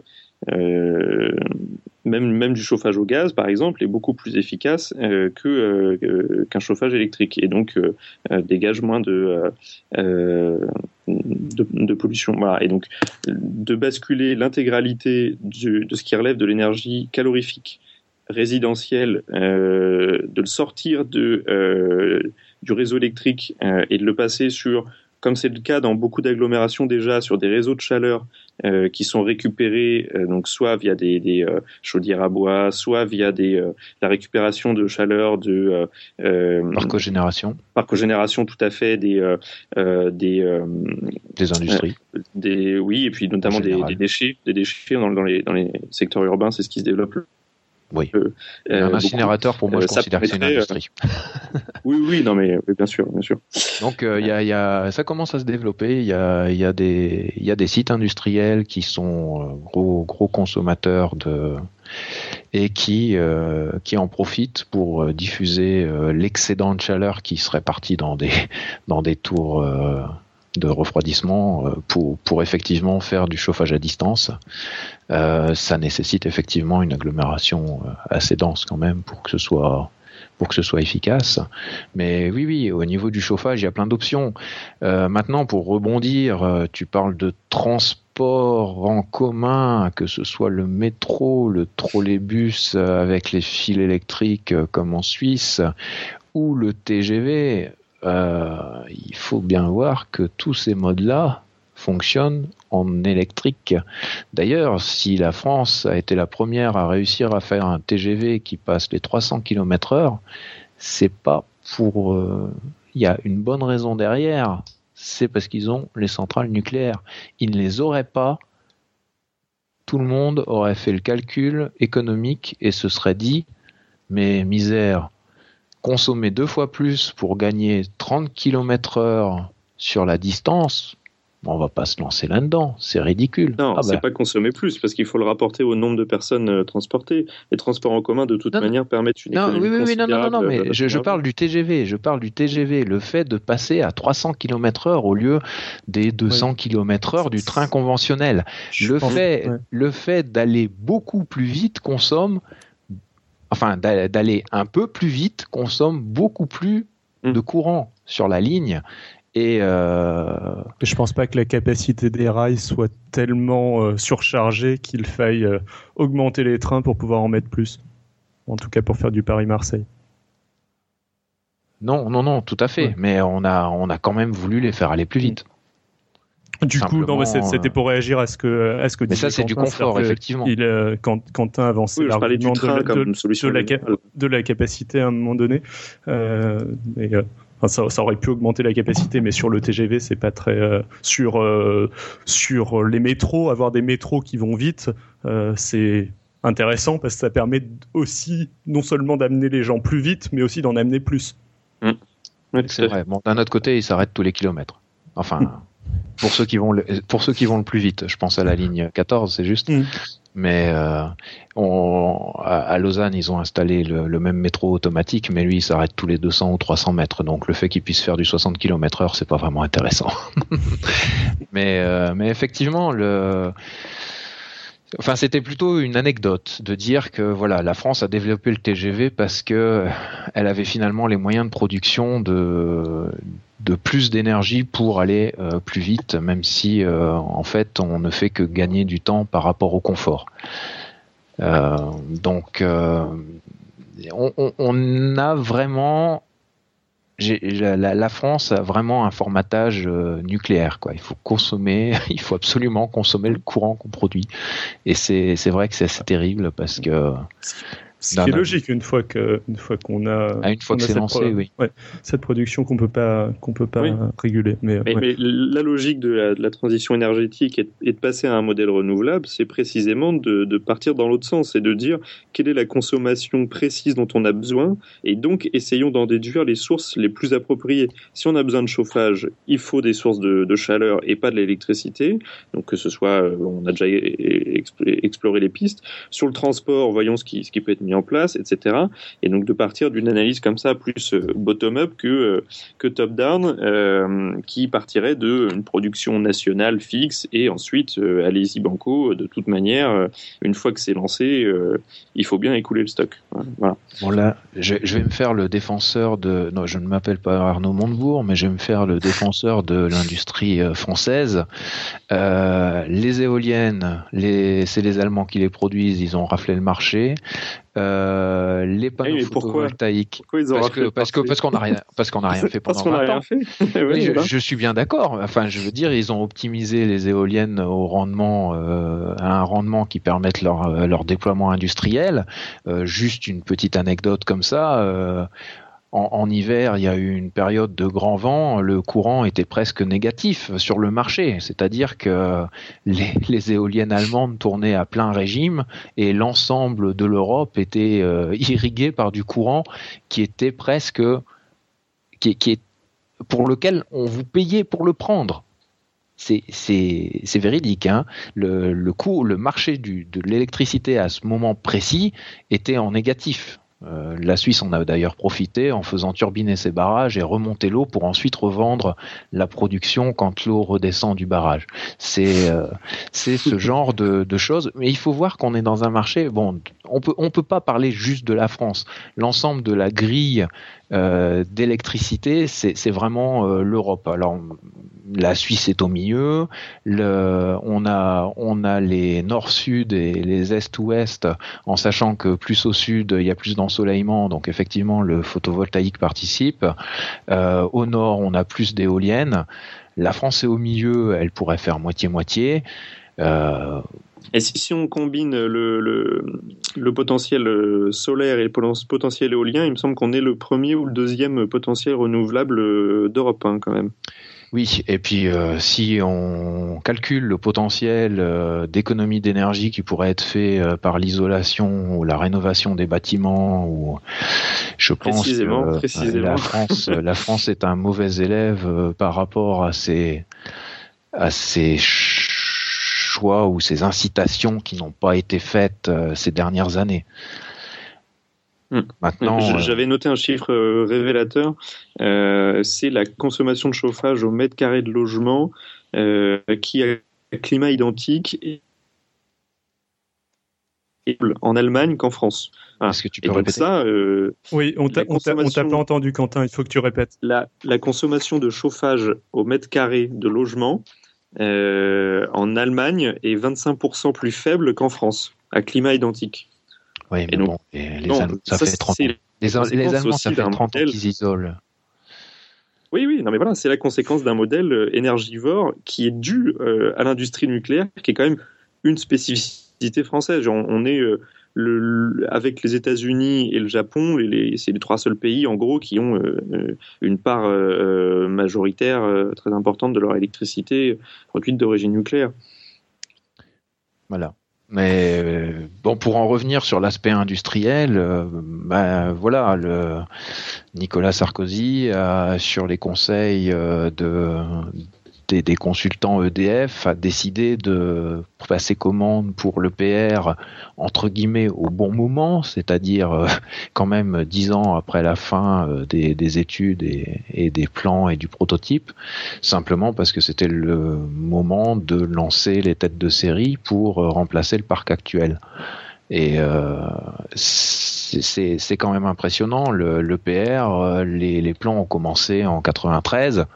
même, même du chauffage au gaz, par exemple, est beaucoup plus efficace euh, euh, qu'un chauffage électrique et donc euh, dégage moins de, de, pollution. Voilà. Et donc de basculer l'intégralité de ce qui relève de l'énergie calorifique résidentielle, de le sortir du réseau électrique et de le passer sur comme c'est le cas dans beaucoup d'agglomérations déjà, sur des réseaux de chaleur euh, qui sont récupérés euh, donc soit via des, des euh, chaudières à bois, soit via des la récupération de chaleur de par cogénération. Par cogénération, tout à fait des des des industries. des oui et puis notamment des, des, déchets, des déchets dans, dans les dans les secteurs urbains, c'est ce qui se développe oui. Euh, un incinérateur, beaucoup, pour moi, je considère que c'est une industrie. oui, oui, non, mais oui, bien sûr, bien sûr. Donc, il euh, y, a, y, a, ça commence à se développer. Il y a, y, a des, y a des sites industriels qui sont euh, gros, gros consommateurs de et qui, euh, qui en profitent pour diffuser euh, l'excédent de chaleur qui serait parti dans des, dans des tours de refroidissement pour, pour effectivement faire du chauffage à distance. Euh, ça nécessite effectivement une agglomération euh, assez dense quand même pour que ce soit efficace. Mais oui, oui, au niveau du chauffage, il y a plein d'options. Euh, maintenant, pour rebondir, euh, tu parles de transport en commun, que ce soit le métro, le trolleybus avec les fils électriques comme en Suisse, ou le TGV. Euh, il faut bien voir que tous ces modes-là fonctionnent en électrique. D'ailleurs, si la France a été la première à réussir à faire un TGV qui passe les 300 km heure, c'est pas pour, euh, il y a une bonne raison derrière. C'est parce qu'ils ont les centrales nucléaires. Ils ne les auraient pas. tout le monde aurait fait le calcul économique et se serait dit, mais misère, consommer deux fois plus pour gagner 30 km heure sur la distance, on va pas se lancer là-dedans, c'est ridicule. Non, Ah c'est bah. pas consommer plus, parce qu'il faut le rapporter au nombre de personnes euh, transportées. Les transports en commun, de toute Non, manière, permettent une Non, économie oui, oui, oui, non, non, non, mais de je, parle du TGV, je parle du TGV, le fait de passer à 300 km heure au lieu des 200 km heure du train conventionnel. Je Le fait, ouais. le fait d'aller beaucoup plus vite consomme, enfin d'a- d'aller un peu plus vite consomme beaucoup plus Mm. de courant sur la ligne. Et euh, Je pense pas que la capacité des rails soit tellement euh, surchargée qu'il faille euh, augmenter les trains pour pouvoir en mettre plus. En tout cas pour faire du Paris-Marseille. non, non, non, tout à fait. Ouais. Mais on a, on a quand même voulu les faire aller plus vite. Du coup, non, c'était pour réagir à ce que, à ce que Mais ça, disait c'est du Quentin, confort, effectivement. Il, euh, quand Quentin avançait Oui, l'argument de, train la- comme de- de la, de la capacité à un moment donné. Euh, et, euh, enfin, ça, ça aurait pu augmenter la capacité, mais sur le TGV, c'est pas très. euh, sur euh, sur les métros, avoir des métros qui vont vite, euh, c'est intéressant parce que ça permet aussi non seulement d'amener les gens plus vite, mais aussi d'en amener plus. Tout C'est vrai. Bon, d'un autre côté, ils s'arrêtent tous les kilomètres. Enfin, pour ceux qui vont le, pour ceux qui vont le plus vite, je pense à la ligne 14, c'est juste. Mm. Mais euh, on, à, Lausanne, ils ont installé le, le même métro automatique, mais lui, il s'arrête tous les 200 ou 300 mètres. Donc, le fait qu'il puisse faire du 60 km heure, c'est pas vraiment intéressant. mais, euh, mais effectivement, le Enfin, c'était plutôt une anecdote de dire que voilà, la France a développé le TGV parce que elle avait finalement les moyens de production de plus d'énergie pour aller euh, plus vite, même si euh, en fait on ne fait que gagner du temps par rapport au confort. Euh, donc, euh, on, a vraiment la, France a vraiment un formatage euh, nucléaire. Quoi. Il faut consommer, il faut absolument consommer le courant qu'on produit. Et c'est vrai que c'est assez terrible parce que Ce Non, qui est non. logique une fois que une fois qu'on a à une fois que c'est cette lancé, pro- oui. ouais, cette production qu'on peut pas qu'on peut pas Oui. réguler. Mais, Mais, ouais. mais la logique de la, de la transition énergétique et de, et de passer à un modèle renouvelable, c'est précisément de, de partir dans l'autre sens et de dire quelle est la consommation précise dont on a besoin et donc essayons d'en déduire les sources les plus appropriées. Si on a besoin de chauffage, il faut des sources de, de chaleur et pas de l'électricité. Donc que ce soit, euh, on a déjà e- e- expl- exploré les pistes. Sur le transport, voyons ce qui, ce qui peut être mis en place, etc. Et donc de partir d'une analyse comme ça plus euh, bottom-up que euh, que top-down, euh, qui partirait de une production nationale fixe et ensuite euh, allez-y banco. De toute manière, une fois que c'est lancé, il faut bien écouler le stock. Voilà. Bon là, je, vais me faire le défenseur de. Non, je ne m'appelle pas Arnaud Montebourg, mais je vais me faire le défenseur de l'industrie française. Les éoliennes, c'est les Allemands qui les produisent, ils ont raflé le marché. Euh, les panneaux Oui, pourquoi photovoltaïques. Pourquoi ont Parce que parce que parce qu'on n'a rien parce qu'on n'a rien fait pendant 20 rien ans. fait. Oui, je, voilà. je suis bien d'accord. Enfin, je veux dire, ils ont optimisé les éoliennes au rendement, euh, à un rendement qui permette leur, euh, leur déploiement industriel. Euh, juste une petite anecdote comme ça. En, hiver, il y a eu une période de grand vent, le courant était presque négatif sur le marché, c'est-à-dire que les, éoliennes allemandes tournaient à plein régime et l'ensemble de l'Europe était euh, irrigué par du courant qui était presque qui, est pour lequel on vous payait pour le prendre. C'est véridique. Hein. Le, le coût, le marché du, de l'électricité à ce moment précis était en négatif. Euh, la Suisse en a d'ailleurs profité en faisant turbiner ses barrages et remonter l'eau pour ensuite revendre la production quand l'eau redescend du barrage. C'est euh, c'est ce genre de, de choses. Mais il faut voir qu'on est dans un marché. Bon, on peut on peut pas parler juste de la France. L'ensemble de la grille d'électricité, c'est c'est vraiment euh, l'Europe. Alors la Suisse est au milieu. Le, on a on a les nord-sud et les est-ouest, en sachant que plus au sud il y a plus d'ensoleillement, donc effectivement le photovoltaïque participe. Euh, au nord on a plus d'éoliennes. La France est au milieu, elle pourrait faire moitié-moitié. Euh, Et si, si on combine le, le, le potentiel euh, solaire et le poten- potentiel éolien, il me semble qu'on est le premier ou le deuxième potentiel renouvelable euh, d'Europe, hein, quand même. Oui, et puis euh, si on calcule le potentiel euh, d'économie d'énergie qui pourrait être fait euh, par l'isolation ou la rénovation des bâtiments, ou je pense que la France, la France est un mauvais élève par rapport à ces à ces choix ou ces incitations qui n'ont pas été faites ces dernières années. Hmm. Maintenant, euh, j'avais noté un chiffre euh, révélateur. Euh, c'est la consommation de chauffage au mètre carré de logement qui a un climat identique et en Allemagne qu'en France. Est-ce que tu peux répéter? ça Oui, on t'a pas entendu, Quentin. Il faut que tu répètes. La, la consommation de chauffage au mètre carré de logement en Allemagne est 25% plus faible qu'en France, à climat identique. Oui, mais bon, les Allemands, ça, fait 30 ans. Les, Allemands, ça fait 30 ans qu'ils isolent. Oui, oui, non, mais voilà, c'est la conséquence d'un modèle euh, énergivore qui est dû euh, à l'industrie nucléaire, qui est quand même une spécificité française. On, est euh, le, avec les États-Unis et le Japon, c'est les trois seuls pays, en gros, qui ont une part majoritaire très importante de leur électricité produite d'origine nucléaire. Voilà. Mais euh, bon, pour en revenir sur l'aspect industriel, euh, ben voilà, Nicolas Sarkozy sur les conseils euh, de des, consultants EDF a décidé de passer commande pour l'EPR entre guillemets au bon moment, c'est-à-dire euh, quand même dix ans après la fin euh, des, études et, des plans et du prototype, simplement parce que c'était le moment de lancer les têtes de série pour euh, remplacer le parc actuel. Et c'est quand même impressionnant. L'EPR, les, les plans ont commencé en 93.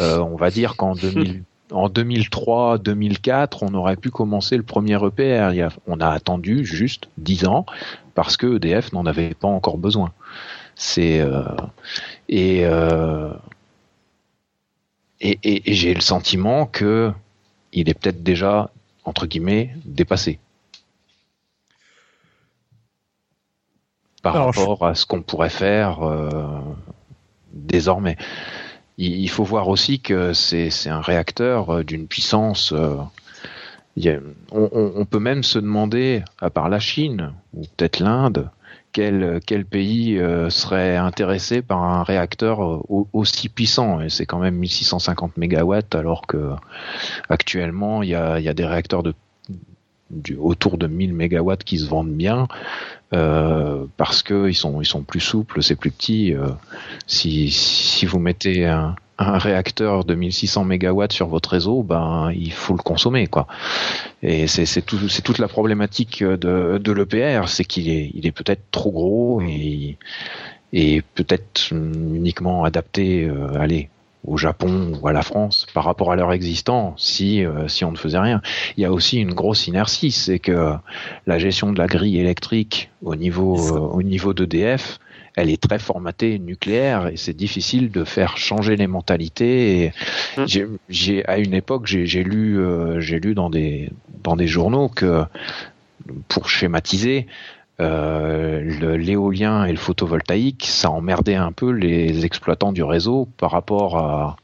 Euh, on va dire qu'en 2003, 2004, on aurait pu commencer le premier EPR. on a attendu juste 10 ans parce que EDF n'en avait pas encore besoin. C'est euh, euh, et, et, j'ai le sentiment que il est peut-être déjà entre guillemets dépassé par rapport à ce qu'on pourrait faire désormais il faut voir aussi que c'est un réacteur euh, d'une puissance. Euh, on, peut même se demander, à part la Chine ou peut-être l'Inde, quel, quel, pays euh, serait intéressé par un réacteur aussi puissant Et c'est quand même 1650 mégawatts, alors que actuellement il y a, y a des réacteurs de autour de 1000 mégawatts qui se vendent bien euh, parce que ils sont ils sont plus souples, c'est plus petit. Euh, si si vous mettez un, réacteur de 1600 mégawatts sur votre réseau, ben il faut le consommer quoi. Et c'est c'est tout toute la problématique de de l'EPR, c'est qu'il est il est peut-être trop gros et et peut-être uniquement adapté euh, allez au Japon ou à la France par rapport à leur existant si euh, si on ne faisait rien. Il y a aussi une grosse inertie, c'est que la gestion de la grille électrique au niveau euh, au niveau d'EDF, elle est très formatée nucléaire et c'est difficile de faire changer les mentalités. Hum. J'ai à une époque j'ai lu euh, j'ai lu dans des dans des journaux que pour schématiser, euh, l'éolien et le photovoltaïque, ça emmerdait un peu les exploitants du réseau par rapport à,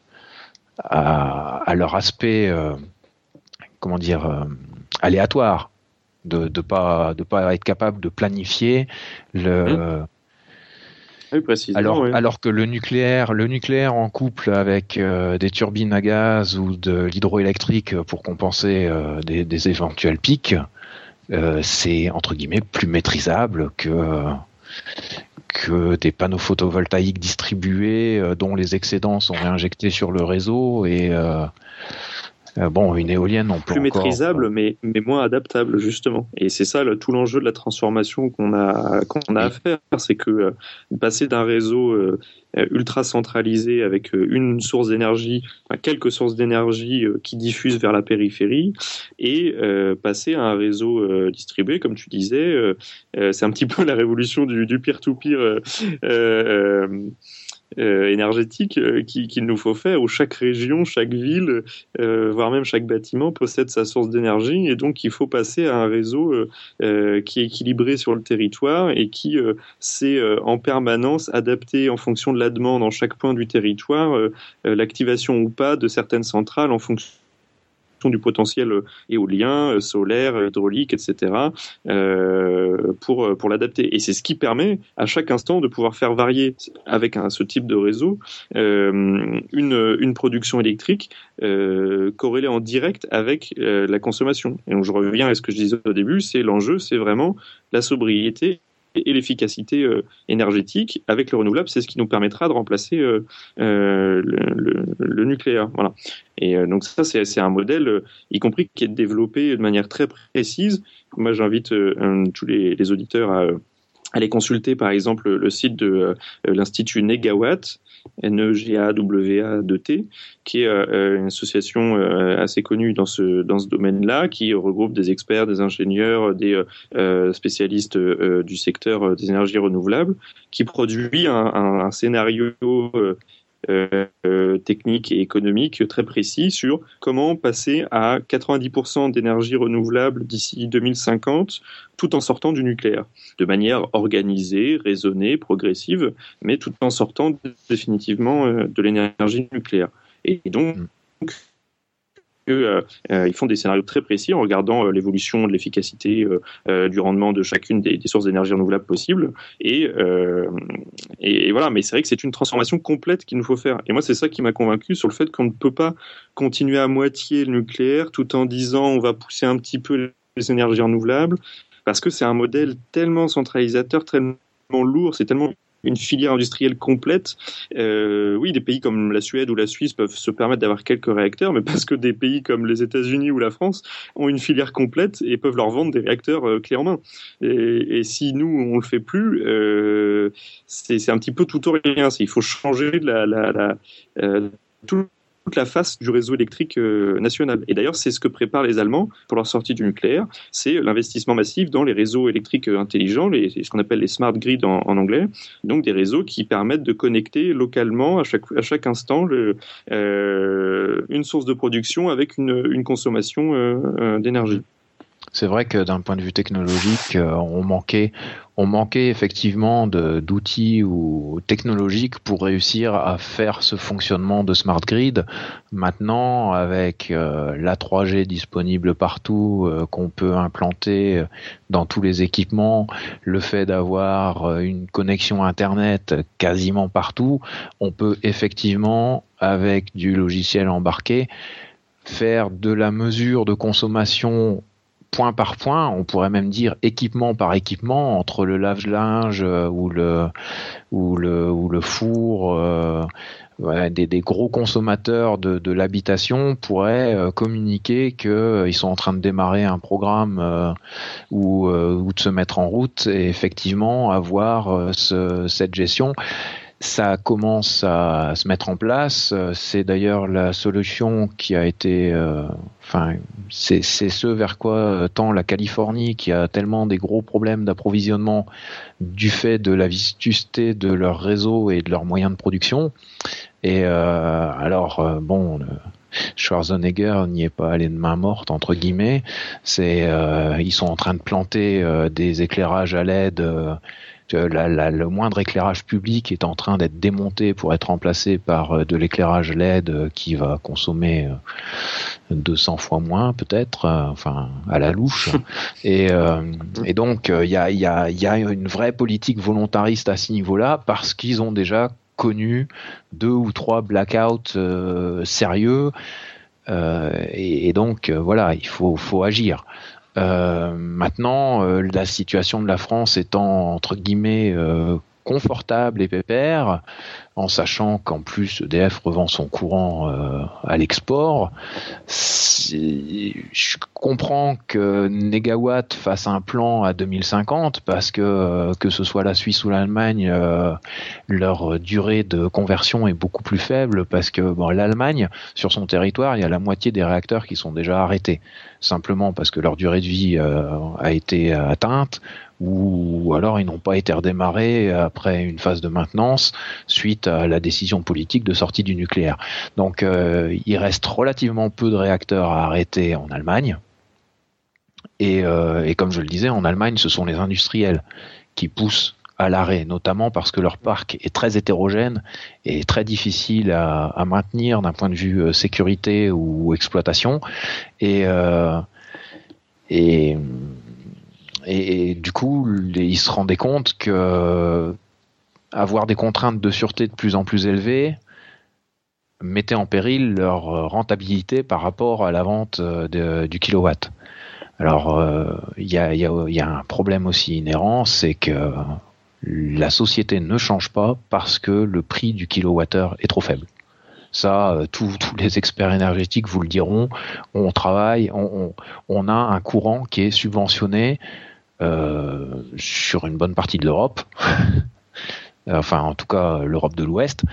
à, leur aspect, euh, comment dire, euh, aléatoire, de ne pas, de pas être capable de planifier le. Mmh. Oui, alors, alors que le nucléaire, le nucléaire en couple avec des turbines à gaz ou de l'hydroélectrique pour compenser des, des, éventuels pics, c'est entre guillemets plus maîtrisable que que des panneaux photovoltaïques distribués euh, dont les excédents sont réinjectés sur le réseau et euh, euh, bon, une éolienne, on plus maîtrisable, mais mais moins adaptable justement. Et c'est ça tout l'enjeu de la transformation qu'on a qu'on a à faire, c'est que euh, passer d'un réseau euh, ultra centralisé avec une source d'énergie, quelques sources d'énergie qui diffusent vers la périphérie, et passer à un réseau distribué, comme tu disais, c'est un petit peu la révolution du peer-to-peer. Énergétique qu'il nous faut faire, où chaque région, chaque ville, voire même chaque bâtiment possède sa source d'énergie, et donc il faut passer à un réseau qui est équilibré sur le territoire et qui s'est en permanence adapté en fonction de la demande en chaque point du territoire, l'activation ou pas de certaines centrales en fonction du potentiel euh, éolien, euh, solaire, hydraulique, etc. Euh, pour, l'adapter. Et c'est ce qui permet à chaque instant de pouvoir faire varier avec ce type de réseau une, une production électrique corrélée en direct avec la consommation. Et donc je reviens à ce que je disais au début, c'est l'enjeu, c'est vraiment la sobriété et l'efficacité énergétique avec le renouvelable, c'est ce qui nous permettra de remplacer le, le, le, nucléaire. Voilà. Et euh, donc ça, c'est un modèle, euh, y compris qui est développé de manière très précise. Moi, j'invite euh, tous les, les, auditeurs à, aller consulter, par exemple, le site de l'Institut Negawatt, N-E-G-A-W-A-D-T, qui est une association assez connue dans ce, domaine-là, qui regroupe des experts, des ingénieurs, des spécialistes du secteur des énergies renouvelables, qui produit un scénario euh, technique et économique très précis sur comment passer à 90% d'énergie renouvelable d'ici 2050 tout en sortant du nucléaire, de manière organisée, raisonnée, progressive, mais tout en sortant définitivement euh, de l'énergie nucléaire. Et donc, mm. Euh, euh, ils font des scénarios très précis en regardant euh, l'évolution de l'efficacité du rendement de chacune des, sources d'énergie renouvelable possibles. Et, et, voilà, mais c'est vrai que c'est une transformation complète qu'il nous faut faire. Et moi, c'est ça qui m'a convaincu sur le fait qu'on ne peut pas continuer à moitié le nucléaire tout en disant on va pousser un petit peu les énergies renouvelables parce que c'est un modèle tellement centralisateur, tellement lourd, c'est tellement une filière industrielle complète. Euh, oui, des pays comme la Suède ou la Suisse peuvent se permettre d'avoir quelques réacteurs, mais parce que des pays comme les États-Unis ou la France ont une filière complète et peuvent leur vendre des réacteurs euh, clés en main. Et, si nous on le fait plus, euh, c'est un petit peu tout ou rien. Il faut changer la, la, la euh, tout toute la face du réseau électrique euh, national. Et d'ailleurs, c'est ce que préparent les Allemands pour leur sortie du nucléaire, c'est l'investissement massif dans les réseaux électriques euh, intelligents, les, ce qu'on appelle les smart grids en, anglais, donc des réseaux qui permettent de connecter localement à chaque, à chaque instant euh, une source de production avec une consommation d'énergie. C'est vrai que d'un point de vue technologique, on manquait on manquait effectivement d'outils ou technologiques pour réussir à faire ce fonctionnement de smart grid. Maintenant, avec euh, la 3G disponible partout, euh, qu'on peut implanter dans tous les équipements, le fait d'avoir euh, une connexion Internet quasiment partout, on peut effectivement, avec du logiciel embarqué, faire de la mesure de consommation point par point, on pourrait même dire équipement par équipement, entre le lave-linge euh, ou le ou le ou le four. Euh, des, gros consommateurs de, l'habitation pourraient euh, communiquer qu'ils sont en train de démarrer un programme ou, ou, de se mettre en route et effectivement avoir cette gestion ça commence à se mettre en place. C'est d'ailleurs la solution qui a été, euh, enfin, c'est ce vers quoi tend la Californie, qui a tellement des gros problèmes d'approvisionnement du fait de la vétusté de leur réseau et de leurs moyens de production. Et euh, alors, euh, bon. Schwarzenegger n'y est pas allé de main morte entre guillemets. C'est ils sont en train de planter des éclairages à LED le moindre éclairage public est en train d'être démonté pour être remplacé par euh, de l'éclairage LED euh, qui va consommer 200 euh, fois moins peut-être, enfin à la louche. Et, et donc il y a, y, a, y a une vraie politique volontariste à ce niveau-là parce qu'ils ont déjà connu deux ou trois blackouts sérieux. et, et, donc voilà, il faut, faut agir. Euh, maintenant, euh, la situation de la France étant entre guillemets euh, confortable et pépère, en sachant qu'en plus EDF revend son courant euh, à l'export. Je comprends que Negawatt fasse un plan à 2050 parce que euh, que ce soit la Suisse ou l'Allemagne, euh, leur durée de conversion est beaucoup plus faible parce que bon, l'Allemagne, sur son territoire, il y a la moitié des réacteurs qui sont déjà arrêtés, simplement parce que leur durée de vie a été atteinte ou alors ils n'ont pas été redémarrés après une phase de maintenance suite à la décision politique de sortie du nucléaire. Donc euh, il reste relativement peu de réacteurs à arrêter en Allemagne. Et, euh, et, comme je le disais, en Allemagne, ce sont les industriels qui poussent à l'arrêt, notamment parce que leur parc est très hétérogène et très difficile à, maintenir d'un point de vue euh, sécurité ou exploitation. Et, et, et, du coup, ils se rendaient compte que avoir des contraintes de sûreté de plus en plus élevées mettait en péril leur rentabilité par rapport à la vente de, du kilowatt. Alors, il y, a, un problème aussi inhérent, c'est que la société ne change pas parce que le prix du kilowattheure est trop faible. Ça, euh, tous les experts énergétiques vous le diront. On travaille, on, a un courant qui est subventionné euh, sur une bonne partie de l'Europe, enfin en tout cas l'Europe de l'Ouest,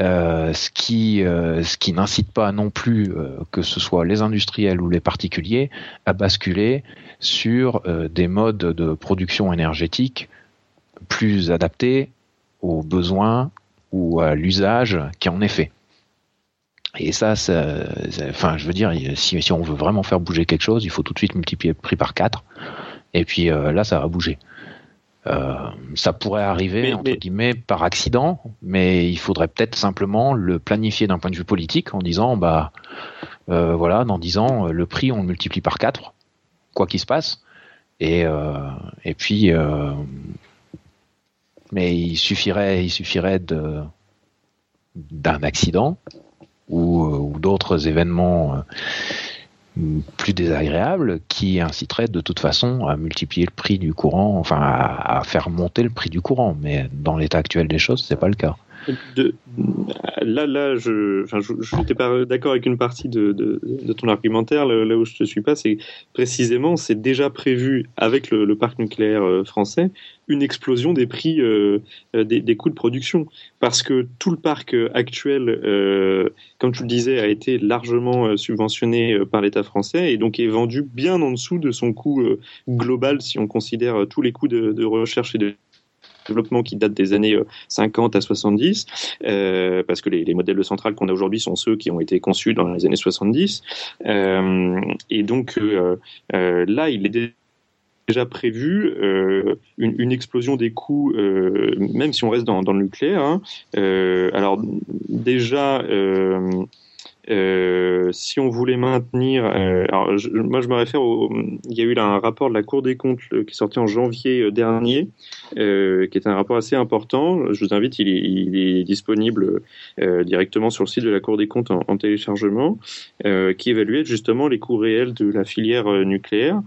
euh, ce qui, euh, qui n'incite pas non plus euh, que ce soit les industriels ou les particuliers à basculer sur des modes de production énergétique plus adapté aux besoins ou à l'usage qui en est fait. Et ça, ça, enfin, je veux dire, si, si, on veut vraiment faire bouger quelque chose, il faut tout de suite multiplier le prix par 4. Et puis euh, là, ça va bouger. Euh, ça pourrait arriver mais, entre guillemets par accident, mais il faudrait peut-être simplement le planifier d'un point de vue politique en disant, bah, euh, voilà, dans 10 ans, le prix on le multiplie par 4, quoi qu'il se passe. Et, et puis mais il suffirait, il suffirait de d'un accident ou, ou d'autres événements euh, plus désagréables qui inciteraient de toute façon à multiplier le prix du courant, enfin à, à faire monter le prix du courant. Mais dans l'état actuel des choses, c'est pas le cas. De, là, là, je, enfin, je, n'étais pas d'accord avec une partie de, de, de, ton argumentaire. Là où je te suis pas, c'est précisément, c'est déjà prévu avec le, le, parc nucléaire euh, français une explosion des prix euh, euh, des, des, coûts de production, parce que tout le parc actuel, euh, comme tu le disais, a été largement subventionné par l'État français et donc est vendu bien en dessous de son coût global si on considère tous les coûts de, de recherche et de développement qui date des années 50 à 70, euh, parce que les, les, modèles de centrales qu'on a aujourd'hui sont ceux qui ont été conçus dans les années 70. Euh, et donc euh, là, il est déjà prévu euh, une, explosion des coûts, euh, même si on reste dans, le nucléaire. Hein. Euh, alors déjà, euh, si on voulait maintenir, euh, alors je, moi je me réfère au, il y a eu là un rapport de la Cour des comptes qui est sorti en janvier euh, dernier, euh, qui est un rapport assez important. Je vous invite, il est, il est disponible euh, directement sur le site de la Cour des comptes en, en téléchargement, qui évaluait justement les coûts réels de la filière nucléaire.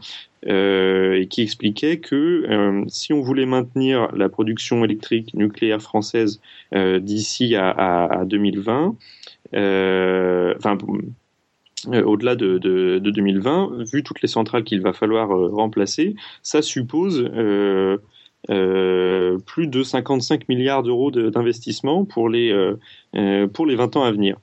et qui expliquait que si on voulait maintenir la production électrique nucléaire française d'ici à, à, à 2020, euh, enfin euh, au-delà de, de, de, 2020, vu toutes les centrales qu'il va falloir euh, remplacer, ça suppose euh, euh, plus de 55 milliards d'euros d'investissement pour les euh, pour les 20 ans à venir.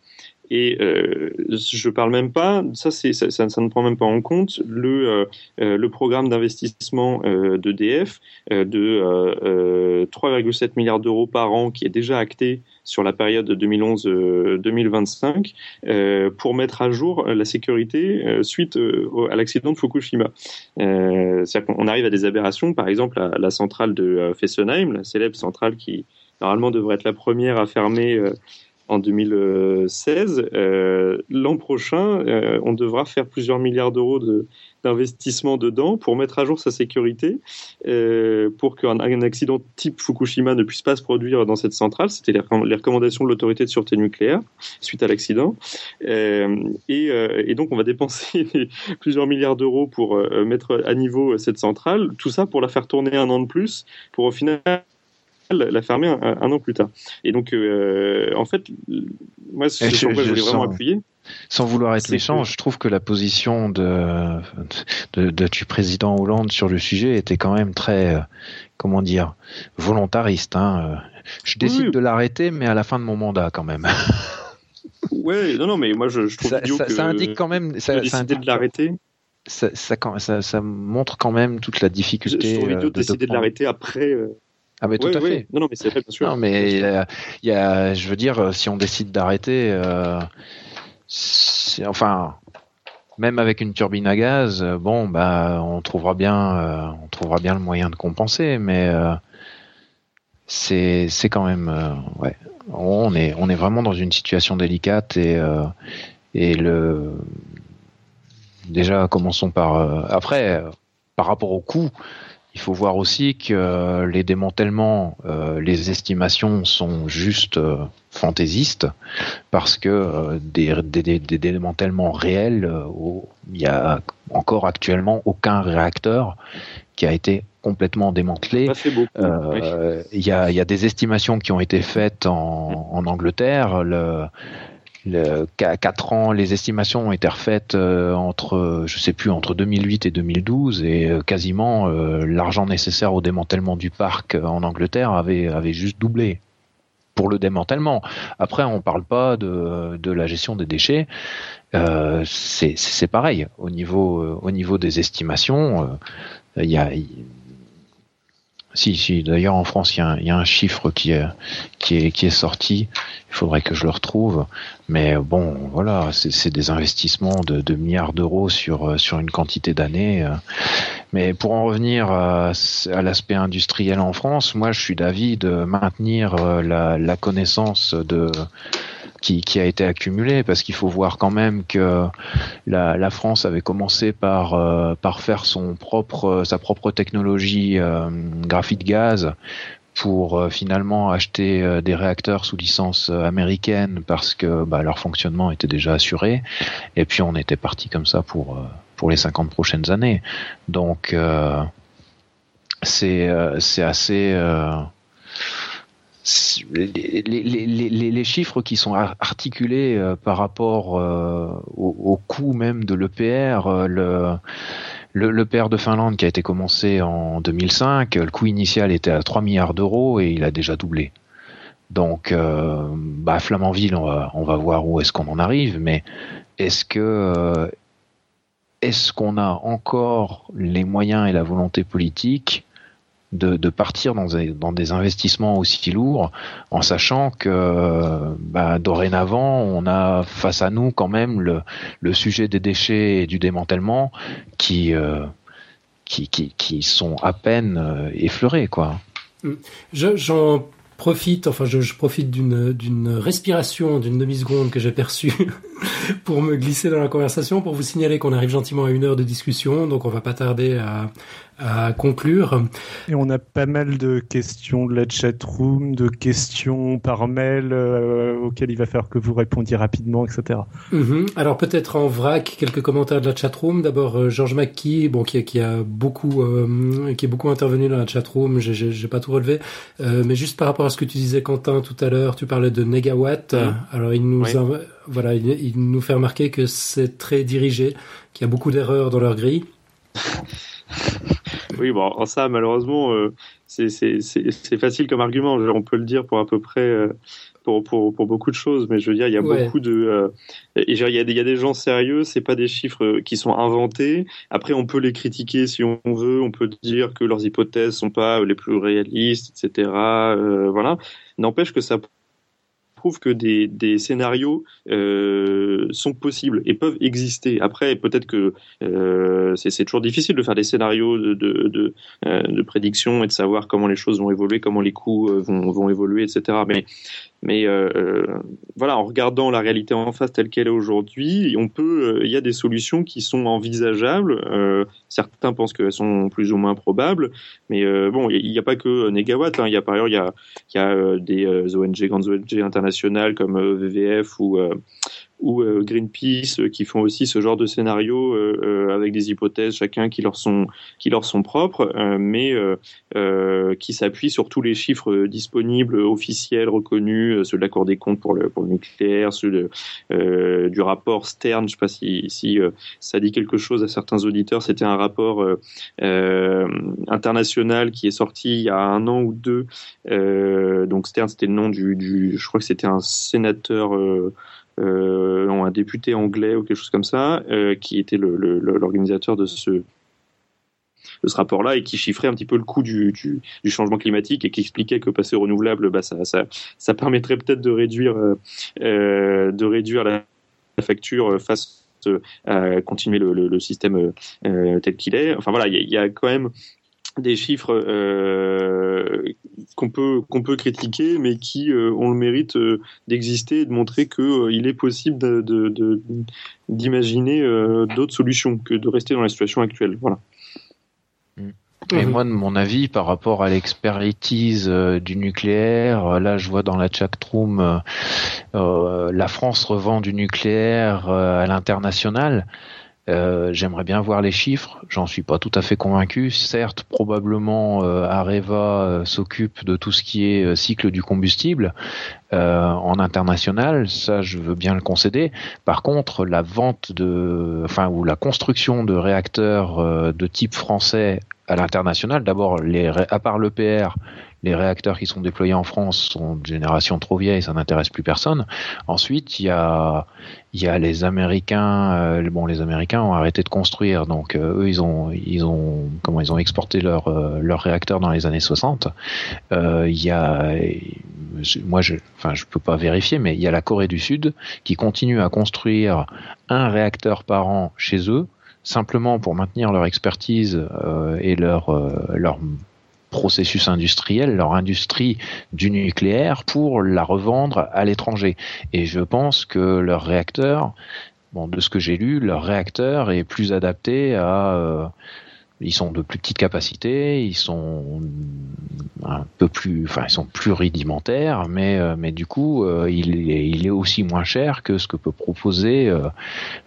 Et euh, je parle même pas, ça, c'est, ça, ça, ne prend même pas en compte le, euh, le programme d'investissement euh, d'EDF euh, de 3,7 milliards d'euros par an qui est déjà acté sur la période 2011-2025 pour mettre à jour la sécurité suite à l'accident de Fukushima. c'est-à-dire qu'on arrive à des aberrations, par exemple la, la centrale de Fessenheim, la célèbre centrale qui normalement devrait être la première à fermer en 2016. Euh, L'an prochain, euh, on devra faire plusieurs milliards d'euros d'investissement dedans pour mettre à jour sa sécurité, euh, pour qu'un accident type Fukushima ne puisse pas se produire dans cette centrale. C'était les, recommandations de l'autorité de sûreté nucléaire suite à l'accident. Et, et, donc, on va dépenser plusieurs milliards d'euros pour mettre à niveau cette centrale. Tout ça pour la faire tourner un an de plus, pour au final la fermer un, un, an plus tard. Et donc, euh, en fait, moi, c'est sur quoi je voulais vraiment appuyer. Sans vouloir être méchant, que... je trouve que la position de, de, de, du président Hollande sur le sujet était quand même très, euh, comment dire, volontariste. Hein. Je décide oui. de l'arrêter, mais à la fin de mon mandat quand même. ouais, non, non, mais moi je, je trouve ça, ça, que ça indique quand même. Ça, ça indique... de l'arrêter ça, ça, ça, montre quand même toute la difficulté. J'ai envie de, décider de, l'arrêter après. Ah mais tout à fait. Non, non, mais c'est vrai, bien sûr. Non, mais il y, a, je veux dire, si on décide d'arrêter, euh, enfin, même avec une turbine à gaz, bon, bah, on trouvera bien, euh, on trouvera bien le moyen de compenser, mais euh, c'est, c'est quand même, euh, ouais, on est, on est vraiment dans une situation délicate et et le, déjà commençons par, après, par rapport au coût il faut voir aussi que euh, les démantèlements, euh, les estimations sont juste euh, fantaisistes parce que des, démantèlements réels, il y a encore actuellement aucun réacteur qui a été complètement démantelé. Il y, a, des estimations qui ont été faites en, en Angleterre. Le, le, 4 ans, les estimations ont été refaites euh, entre, je sais plus, entre 2008 et 2012 et euh, quasiment euh, l'argent nécessaire au démantèlement du parc en Angleterre avait, juste doublé pour le démantèlement. Après, on parle pas de, la gestion des déchets. c'est pareil au niveau, au niveau des estimations. Il y a si, si. D'ailleurs, en France, il y, a un, chiffre qui est, qui est, qui est sorti. Il faudrait que je le retrouve. Mais bon, voilà, c'est des investissements de, de milliards d'euros sur, sur une quantité d'années. Mais pour en revenir à, à l'aspect industriel en France, moi, je suis d'avis de maintenir la, la connaissance de qui, qui, a été accumulé parce qu'il faut voir quand même que la, la France avait commencé par, euh, par faire son propre, sa propre technologie euh, graphite gaz pour euh, finalement acheter euh, des réacteurs sous licence américaine parce que bah, leur fonctionnement était déjà assuré. Et puis on était parti comme ça pour pour les 50 prochaines années. Donc c'est assez les, chiffres qui sont articulés euh, par rapport euh, au, coût même de l'EPR, euh, le, l'EPR de Finlande qui a été commencé en 2005, le coût initial était à 3 milliards d'euros et il a déjà doublé. Donc, bah, Flamanville, on va, on va voir où est-ce qu'on en arrive, mais est-ce que est-ce qu'on a encore les moyens et la volonté politique de, partir dans des, investissements aussi lourds, en sachant que bah, dorénavant, on a face à nous quand même le, sujet des déchets et du démantèlement qui, euh, qui, qui, sont à peine euh, effleurés. Quoi. J'en profite, enfin je, profite d'une, d'une respiration d'une demi-seconde que j'ai perçue pour me glisser dans la conversation, pour vous signaler qu'on arrive gentiment à une heure de discussion, donc on va pas tarder à, à conclure. Et on a pas mal de questions de la chat room, de questions par mail euh, auxquelles il va falloir que vous répondiez rapidement, etc. Mhm. Alors peut-être en vrac quelques commentaires de la chat room. D'abord euh, Georges McKee, bon qui, qui a beaucoup euh, qui est beaucoup intervenu dans la chat room. J'ai pas tout relevé, euh, mais juste par rapport à ce que tu disais Quentin tout à l'heure, tu parlais de négawatt. Mhm. Alors il nous voilà il, il nous fait remarquer que c'est très dirigé, qu'il y a beaucoup d'erreurs dans leur grille. Oui, bon, ça, malheureusement, euh, c'est facile comme argument. On peut le dire pour à peu près. Euh, pour, pour, pour, beaucoup de choses, mais je veux dire, il y a beaucoup de, euh, il y, a, il y a des gens sérieux, c'est pas des chiffres qui sont inventés. Après, on peut les critiquer si on veut, on peut dire que leurs hypothèses sont pas les plus réalistes, etc. voilà. N'empêche que ça prouve que des, scénarios euh, sont possibles et peuvent exister. Après, peut-être que euh, c'est toujours difficile de faire des scénarios de, euh, prédiction et de savoir comment les choses vont évoluer, comment les coûts vont, vont évoluer, etc. Mais mais euh, euh, voilà, en regardant la réalité en face telle qu'elle est aujourd'hui, on peut, euh, il y a des solutions qui sont envisageables. Euh, certains pensent qu'elles sont plus ou moins probables, mais bon, il n'y a, pas que Negawatt. Hein. Il y a par ailleurs, il y a, y a des ONG, grandes ONG internationales comme VVF ou ou euh, Greenpeace euh, qui font aussi ce genre de scénario euh, avec des hypothèses chacun qui leur sont qui leur sont propres, mais qui s'appuient sur tous les chiffres disponibles, officiels, reconnus, ceux de la Cour des comptes pour le pour le nucléaire, ceux de, du rapport Stern. Je sais pas si si ça dit quelque chose à certains auditeurs. C'était un rapport international qui est sorti il y a un an ou deux. donc Stern, c'était le nom du, du je crois que c'était un sénateur euh, un député anglais ou quelque chose comme ça, euh, qui était l'organisateur de ce, rapport-là et qui chiffrait un petit peu le coût du, changement climatique et qui expliquait que passer au renouvelable, bah, ça, ça, permettrait peut-être de réduire, euh, de réduire la, facture face à continuer le, système euh, tel qu'il est. Enfin voilà, il y, a quand même des chiffres euh, qu'on peut qu'on peut critiquer, mais qui euh, ont le mérite euh, d'exister et de montrer que il est possible d'imaginer de, d'autres solutions que de rester dans la situation actuelle. Voilà. Et moi, de mon avis, par rapport à l'expertise du nucléaire, là, je vois dans la chatroom, euh, la France revend du nucléaire à l'international. Euh, j'aimerais bien voir les chiffres. J'en suis pas tout à fait convaincu. Certes, probablement euh, Areva euh, s'occupe de tout ce qui est cycle du combustible en international. Ça, je veux bien le concéder. Par contre, la vente de, enfin, ou la construction de réacteurs de type français à l'international, d'abord, à part l'EPR, les réacteurs qui sont déployés en France sont de génération trop vieille, ça n'intéresse plus personne. Ensuite, il y a, y a les Américains. Euh, bon, les Américains ont arrêté de construire, donc euh, eux, ils ont, ils ont, comment ils ont exporté leurs euh, leurs réacteurs dans les années 60. il y a, moi, je, enfin, je peux pas vérifier, mais il y a la Corée du Sud qui continue à construire un réacteur par an chez eux simplement pour maintenir leur expertise et leur, leur processus industriel, leur industrie du nucléaire pour la revendre à l'étranger. Et je pense que leur réacteur, bon, de ce que j'ai lu, leur réacteur est plus adapté à euh, ils sont de plus petite capacité, ils sont un peu plus, enfin ils sont plus rudimentaires, mais euh, mais du coup euh, il est il est aussi moins cher que ce que peut proposer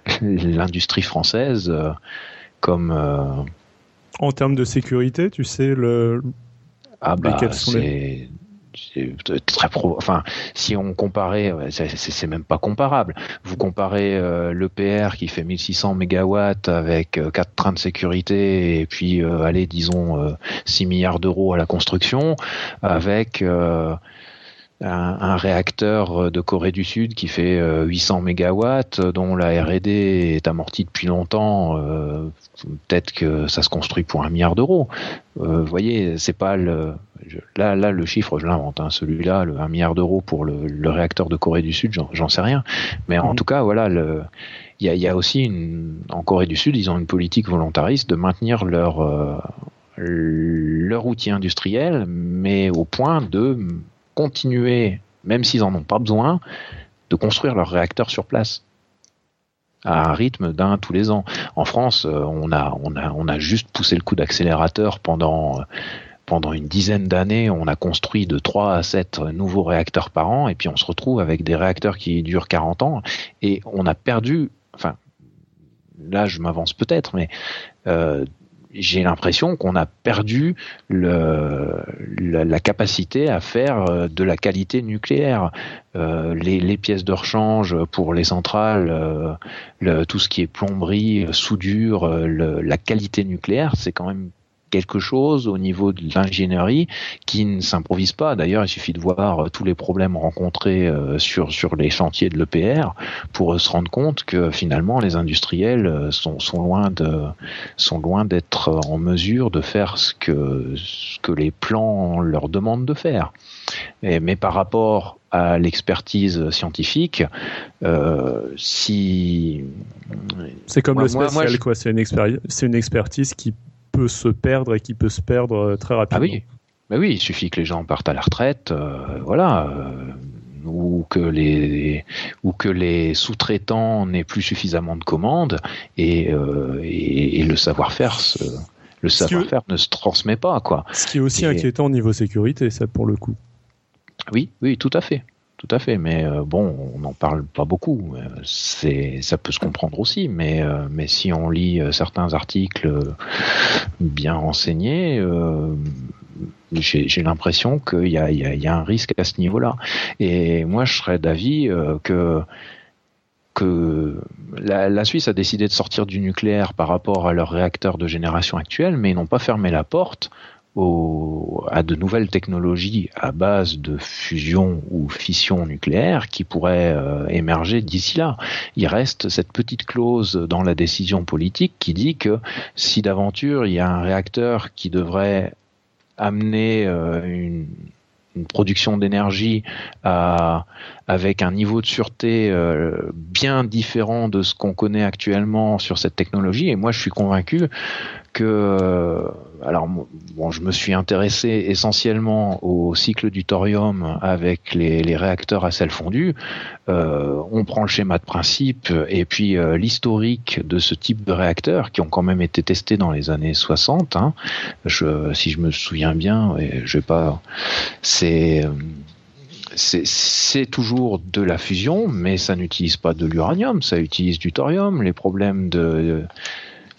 l'industrie française comme en termes de sécurité, tu sais le. Ah bah c'est très pro. Enfin, si on comparait, c'est même pas comparable. Vous comparez euh, l'EPR qui fait 1600 mégawatts avec euh, quatre trains de sécurité et puis euh, allez disons 6 milliards d'euros à la construction avec un, réacteur euh, de Corée du Sud qui fait 800 euh, mégawatts, euh, dont la R&D est amortie depuis longtemps. Peut-être que ça se construit pour un milliard d'euros. vous voyez, c'est pas le là là le chiffre je l'invente. Hein, Celui-là, le 1 milliard d'euros pour le, réacteur de Corée du Sud, j'en sais rien. Mais en mhm. tout cas, voilà le il y a, y a, aussi une, en Corée du Sud, ils ont une politique volontariste de maintenir leur leur outil industriel, mais au point de continuer, même s'ils en ont pas besoin, de construire leurs réacteurs sur place à un rythme d'un tous les ans. En France, euh, on a, on a, on a juste poussé le coup d'accélérateur pendant pendant une dizaine d'années, on a construit de 3 à 7 nouveaux réacteurs par an, et puis on se retrouve avec des réacteurs qui durent 40 ans, et on a perdu, enfin, là je m'avance peut-être, mais euh, j'ai l'impression qu'on a perdu le, la, capacité à faire euh, de la qualité nucléaire. Euh, les, les, pièces de rechange pour les centrales, euh, le, tout ce qui est plomberie, soudure, la qualité nucléaire, c'est quand même quelque chose au niveau de l'ingénierie qui ne s'improvise pas. D'ailleurs, il suffit de voir euh, tous les problèmes rencontrés euh, sur sur les chantiers de l'EPR pour se rendre compte que finalement les industriels euh, sont, sont loin de sont loin d'être en mesure de faire ce que ce que les plans leur demandent de faire. mais par rapport à l'expertise scientifique, euh, si c'est comme le spécial, quoi. C'est une, c'est une expertise qui peut se perdre et qui peut se perdre euh, très rapidement. Ah oui, bah oui, il suffit que les gens partent à la retraite, euh, voilà, euh, ou que les ou que les sous-traitants n'aient plus suffisamment de commandes et, et, le savoir-faire le savoir-faire ne se transmet pas quoi. Ce qui est aussi inquiétant au niveau sécurité, ça pour le coup. Oui, oui, tout à fait tout à fait. Mais euh, bon, on n'en parle pas beaucoup. Euh, ça peut se comprendre aussi. Mais, euh, si on lit certains articles bien renseignés, j'ai, l'impression qu'il y a, y a, un risque à ce niveau-là. Et moi, je serais d'avis que la, Suisse a décidé de sortir du nucléaire par rapport à leurs réacteurs de génération actuelle, mais ils n'ont pas fermé la porte à de nouvelles technologies à base de fusion ou fission nucléaire qui pourraient euh, émerger d'ici là. Il reste cette petite clause dans la décision politique qui dit que si d'aventure il y a un réacteur qui devrait amener euh, une, production d'énergie avec un niveau de sûreté euh, bien différent de ce qu'on connaît actuellement sur cette technologie. Et moi, je suis convaincu que euh, alors bon, je me suis intéressé essentiellement au cycle du thorium avec les, les réacteurs à sel fondu. Euh, on prend le schéma de principe et puis euh, l'historique de ce type de réacteurs qui ont quand même été testés dans les années 60. Hein. Je, si je me souviens bien, je vais pas, c'est c'est toujours de la fusion, mais ça n'utilise pas de l'uranium, ça utilise du thorium. Les problèmes de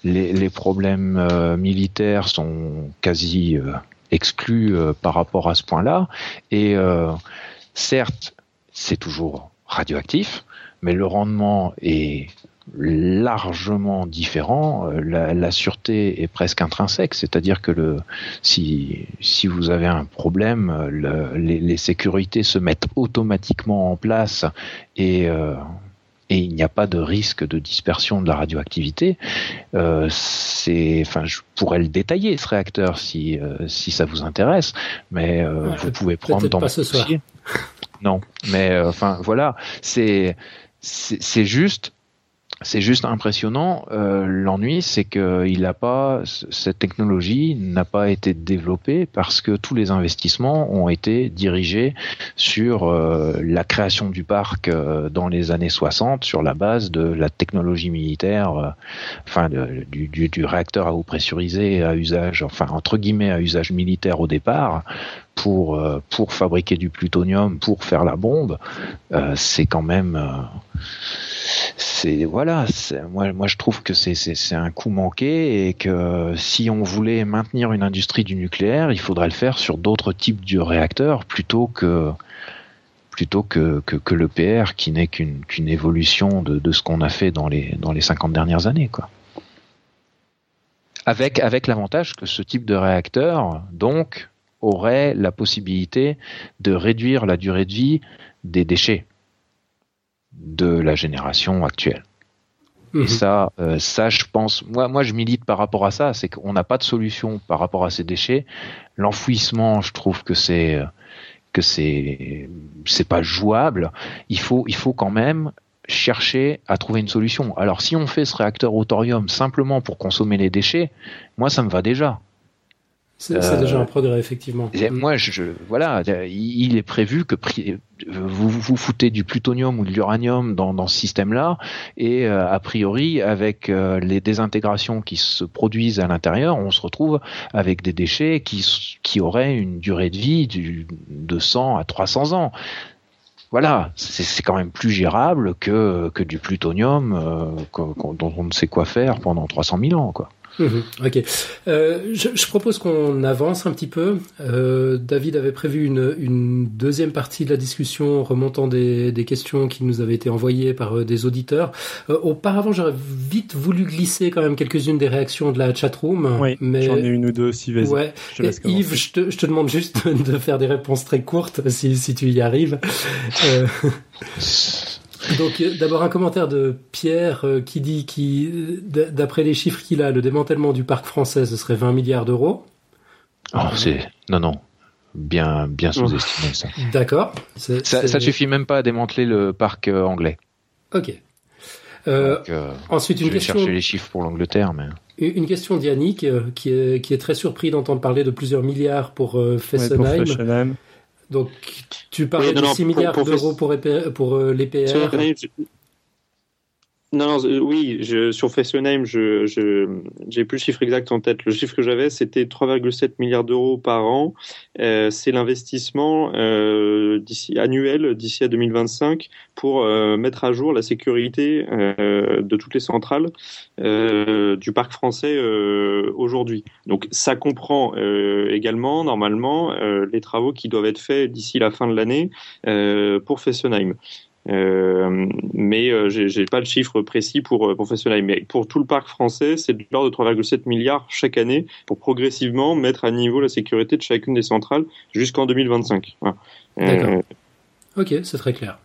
les, problèmes euh, militaires sont quasi euh, exclus euh, par rapport à ce point-là. Et certes, c'est toujours radioactif, mais le rendement est largement différent. La, sûreté est presque intrinsèque, c'est-à-dire que le, si, si vous avez un problème, les, les, sécurités se mettent automatiquement en place et et il n'y a pas de risque de dispersion de la radioactivité. Euh, c'est, enfin, je pourrais le détailler ce réacteur si euh, si ça vous intéresse, mais euh, vous pouvez prendre dans pas ce soir. Non, mais enfin voilà, c'est c'est juste c'est juste impressionnant. Euh, L'ennui, c'est que il a pas cette technologie n'a pas été développée parce que tous les investissements ont été dirigés sur euh, la création du parc euh, dans les années 60 sur la base de la technologie militaire, euh, enfin du, réacteur à eau pressurisée à usage, enfin entre guillemets à usage militaire au départ, pour pour fabriquer du plutonium pour faire la bombe. c'est quand même c'est voilà, moi, je trouve que c'est un coup manqué et que si on voulait maintenir une industrie du nucléaire, il faudrait le faire sur d'autres types de réacteurs plutôt que que, que, le PR qui n'est qu'une évolution de, ce qu'on a fait dans les dans les 50 dernières années quoi. Avec avec l'avantage que ce type de réacteur donc aurait la possibilité de réduire la durée de vie des déchets de la génération actuelle. Et mhm. ça, euh, ça, je pense, moi, moi, je milite par rapport à ça, c'est qu'on n'a pas de solution par rapport à ces déchets. L'enfouissement, je trouve que c'est que c'est c'est pas jouable. Il faut il faut quand même chercher à trouver une solution. Alors, si on fait ce réacteur au thorium simplement pour consommer les déchets, moi, ça me va déjà. C'est déjà un progrès, effectivement. Moi, je, voilà, il est prévu que vous vous foutez du plutonium ou de l'uranium dans, dans, ce système-là, et euh, a priori, avec euh, les désintégrations qui se produisent à l'intérieur, on se retrouve avec des déchets qui, qui auraient une durée de vie du, de 100 à 300 ans voilà, c'est quand même plus gérable que, que du plutonium euh, dont on ne sait quoi faire pendant 300 000 ans, quoi. Mhm, ok. Euh, je, je, propose qu'on avance un petit peu. Euh, David avait prévu une, une, deuxième partie de la discussion remontant des, des questions qui nous avaient été envoyées par euh, des auditeurs. Euh, auparavant, j'aurais vite voulu glisser quand même quelques-unes des réactions de la chatroom. Oui, mais j'en ai une ou deux aussi, vas-y. Ouais. Yves, je te, je te, demande juste de faire des réponses très courtes si, si tu y arrives. Euh, Donc euh, d'abord un commentaire de Pierre euh, qui dit qui d'après les chiffres qu'il a, le démantèlement du parc français ce serait 20 milliards d'euros. Oh, c'est non non bien bien sous-estimé ça. D'accord. Ça, ça suffit même pas à démanteler le parc euh, anglais. Ok. Euh, ensuite, une je vais question. chercher les chiffres pour l'Angleterre, mais. Une question d'Yannick, qui, est, qui est très surpris d'entendre parler de plusieurs milliards pour Fessenheim. pour Fessenheim. Donc, tu parles de 6 milliards d'euros pour, pour, euh, les PR. Non, non, euh, oui, je, sur Fessenheim, je j'ai plus le chiffre exact en tête. Le chiffre que j'avais, c'était 3,7 milliards d'euros par an. Euh, c'est l'investissement euh, d'ici annuel d'ici à 2025 pour euh, mettre à jour la sécurité euh, de toutes les centrales euh, du parc français aujourd'hui. Donc, ça comprend également normalement les travaux qui doivent être faits d'ici la fin de l'année pour Fessenheim. Mais j'ai pas le chiffre précis pour pour Fessenheim. Mais pour tout le parc français, c'est de l'ordre de 3,7 milliards chaque année pour progressivement mettre à niveau la sécurité de chacune des centrales jusqu'en 2025. D'accord. ok, c'est très clair.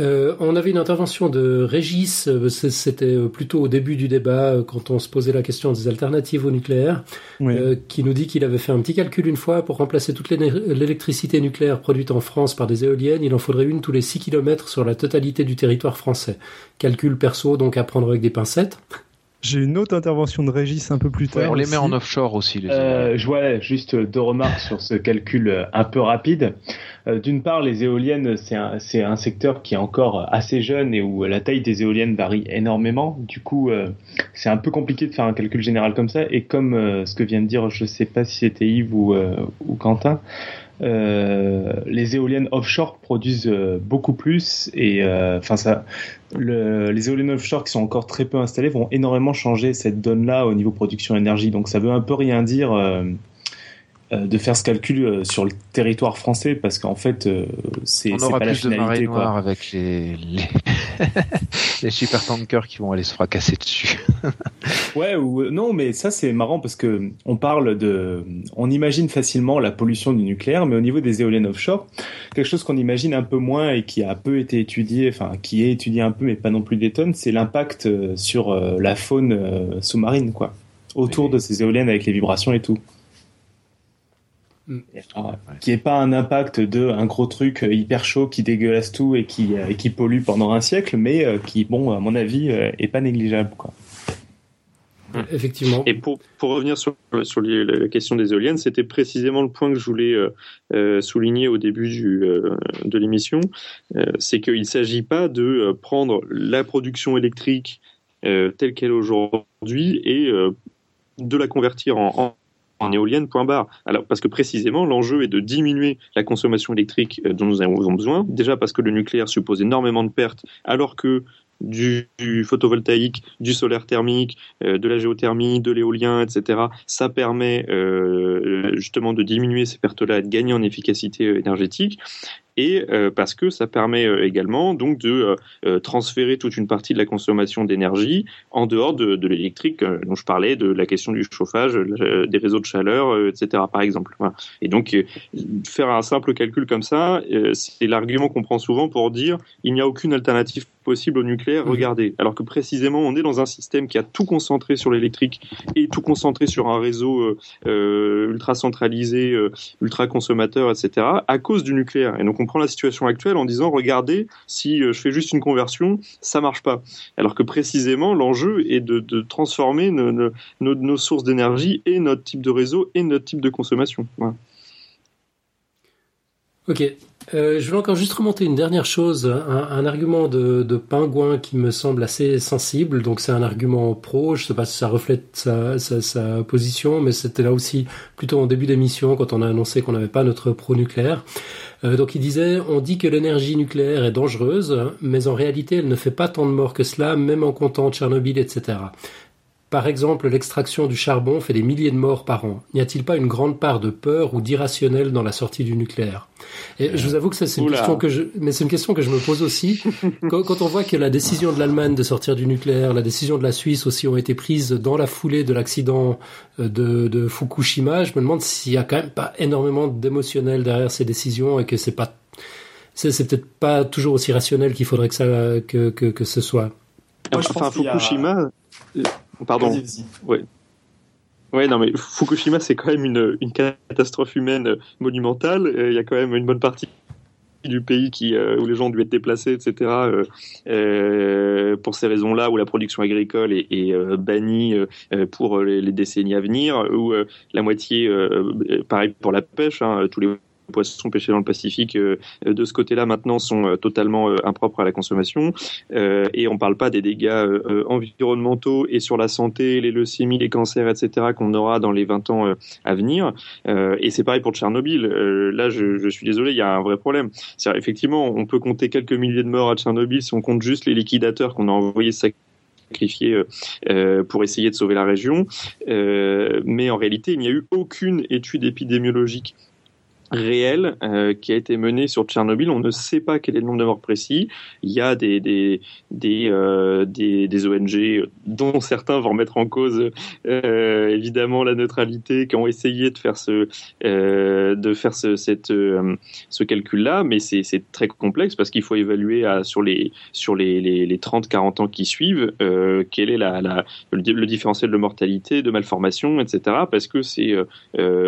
Euh, on avait une intervention de Régis, euh, c'était euh, plutôt au début du débat, quand on se posait la question des alternatives au nucléaire, qui nous dit qu'il avait fait un petit calcul une fois pour remplacer toute l'électricité nucléaire produite en France par des éoliennes, il en faudrait une tous les 6 km sur la totalité du territoire français. Calcul perso, donc à prendre avec des pincettes. J'ai une autre intervention de Régis un peu plus tard. on les met en offshore aussi. Les euh, je vois juste deux remarques sur ce calcul euh, un peu rapide. Euh, d'une part, les éoliennes, c'est un, secteur qui est encore assez jeune et où la taille des éoliennes varie énormément. Du coup, euh, c'est un peu compliqué de faire un calcul général comme ça. Et comme ce que vient de dire, je ne sais pas si c'était Yves ou, Quentin, euh, les éoliennes offshore produisent euh, beaucoup plus et euh, enfin les éoliennes offshore qui sont encore très peu installées vont énormément changer cette donne-là au niveau production énergie. Donc ça veut un peu rien dire euh, de faire ce calcul euh, sur le territoire français parce qu'en fait euh, c'est pas la finalité de quoi. avec les les, les super tankers qui vont aller se fracasser dessus. ouais ou non mais ça c'est marrant parce que on parle de on imagine facilement la pollution du nucléaire mais au niveau des éoliennes offshore quelque chose qu'on imagine un peu moins et qui a peu été étudié enfin qui est étudié un peu mais pas non plus des tonnes c'est l'impact sur la faune sous-marine quoi autour de ces éoliennes avec les vibrations et tout. Mm. qui est pas un impact de un gros truc euh, hyper chaud qui dégueulasse tout et qui, euh, qui pollue pendant un siècle, mais euh, qui, bon, à mon avis, est pas négligeable. Quoi. Effectivement. Et pour, pour revenir sur, sur la question des éoliennes, c'était précisément le point que je voulais souligner au début du, de l'émission, c'est qu'il ne s'agit pas de prendre la production électrique telle qu'elle est aujourd'hui et de la convertir en en éolienne, point barre. Alors, parce que précisément, l'enjeu est de diminuer la consommation électrique euh, dont nous avons besoin. Déjà parce que le nucléaire suppose énormément de pertes, alors que du, photovoltaïque, du solaire thermique, euh, de la géothermie, de l'éolien, etc. Ça permet euh, justement de diminuer ces pertes-là et de gagner en efficacité énergétique et euh, parce que ça permet euh, également donc de euh, transférer toute une partie de la consommation d'énergie en dehors de, de l'électrique dont je parlais, de la question du chauffage, des réseaux de chaleur, etc. par exemple. Et donc faire un simple calcul comme ça, c'est l'argument qu'on prend souvent pour dire il n'y a aucune alternative possible au nucléaire, mmh. regardez. Alors que précisément, on est dans un système qui a tout concentré sur l'électrique et tout concentré sur un réseau ultra centralisé, ultra consommateur, etc. à cause du nucléaire. Et donc on prend la situation actuelle en disant regardez, si euh, je fais juste une conversion, ça marche pas. Alors que précisément, l'enjeu est de, transformer nos, sources d'énergie et notre type de réseau et notre type de consommation. Ok. Euh, je voulais encore juste remonter une dernière chose, un, argument de, Pingouin qui me semble assez sensible. Donc c'est un argument pro, je sais pas si ça reflète sa, sa position, mais c'était là aussi plutôt en début d'émission quand on a annoncé qu'on n'avait pas notre pro nucléaire. Euh, donc il disait, on dit que l'énergie nucléaire est dangereuse, mais en réalité elle ne fait pas tant de morts que cela, même en comptant Tchernobyl, etc. Par exemple, l'extraction du charbon fait des milliers de morts par an. N'y a-t-il pas une grande part de peur ou d'irrationnel dans la sortie du nucléaire? Et je vous avoue que ça, c'est une question que je, mais c'est une question que je me pose aussi. quand, on voit que la décision de l'Allemagne de sortir du nucléaire, la décision de la Suisse aussi ont été prises dans la foulée de l'accident euh, de, de Fukushima, je me demande s'il y a quand même pas énormément d'émotionnel derrière ces décisions et que c'est pas, c'est, peut-être pas toujours aussi rationnel qu'il faudrait que ça, que, que, que ce soit. enfin, Fukushima. Pardon. Ouais. Ouais, non, mais Fukushima, c'est quand même une, une catastrophe humaine monumentale. Il y a quand même une bonne partie du pays qui, euh, où les gens ont dû être déplacés, etc. Euh, euh, pour ces raisons-là, où la production agricole est, est bannie pour les, les, décennies à venir, où la moitié, pareil pour la pêche, hein, tous les poissons pêchés dans le Pacifique euh, de ce côté-là maintenant sont euh, totalement euh, impropres à la consommation. et on ne parle pas des dégâts environnementaux et sur la santé, les leucémies, les cancers, etc. qu'on aura dans les 20 ans à venir. et c'est pareil pour Tchernobyl. là, je, je, suis désolé, il y a un vrai problème. Effectivement, on peut compter quelques milliers de morts à Tchernobyl si on compte juste les liquidateurs qu'on a envoyés sacrifier euh, pour essayer de sauver la région. Euh, mais en réalité, il n'y a eu aucune étude épidémiologique réel euh, qui a été mené sur Tchernobyl. On ne sait pas quel est le nombre de morts précis. Il y a des des des, euh, des, des, ONG dont certains vont remettre en cause euh, évidemment la neutralité, qui ont essayé de faire ce euh, de faire ce cette euh, ce calcul-là, mais c'est très complexe parce qu'il faut évaluer à, sur les sur les les, les 30 40 ans qui suivent quel est la, la le, le, différentiel de mortalité, de malformation, etc. Parce que c'est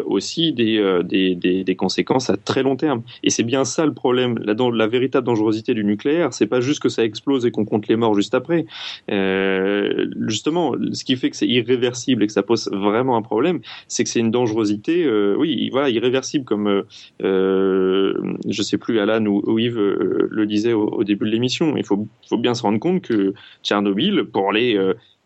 aussi des des des, des conséquences à très long terme. Et c'est bien ça le problème. La, la véritable dangerosité du nucléaire, c'est pas juste que ça explose et qu'on compte les morts juste après. Euh, justement, ce qui fait que c'est irréversible et que ça pose vraiment un problème, c'est que c'est une dangerosité, euh, oui, voilà, irréversible comme, euh, euh je sais plus, Alan ou, Yves le disait au, début de l'émission. Il faut, faut bien se rendre compte que Tchernobyl, pour les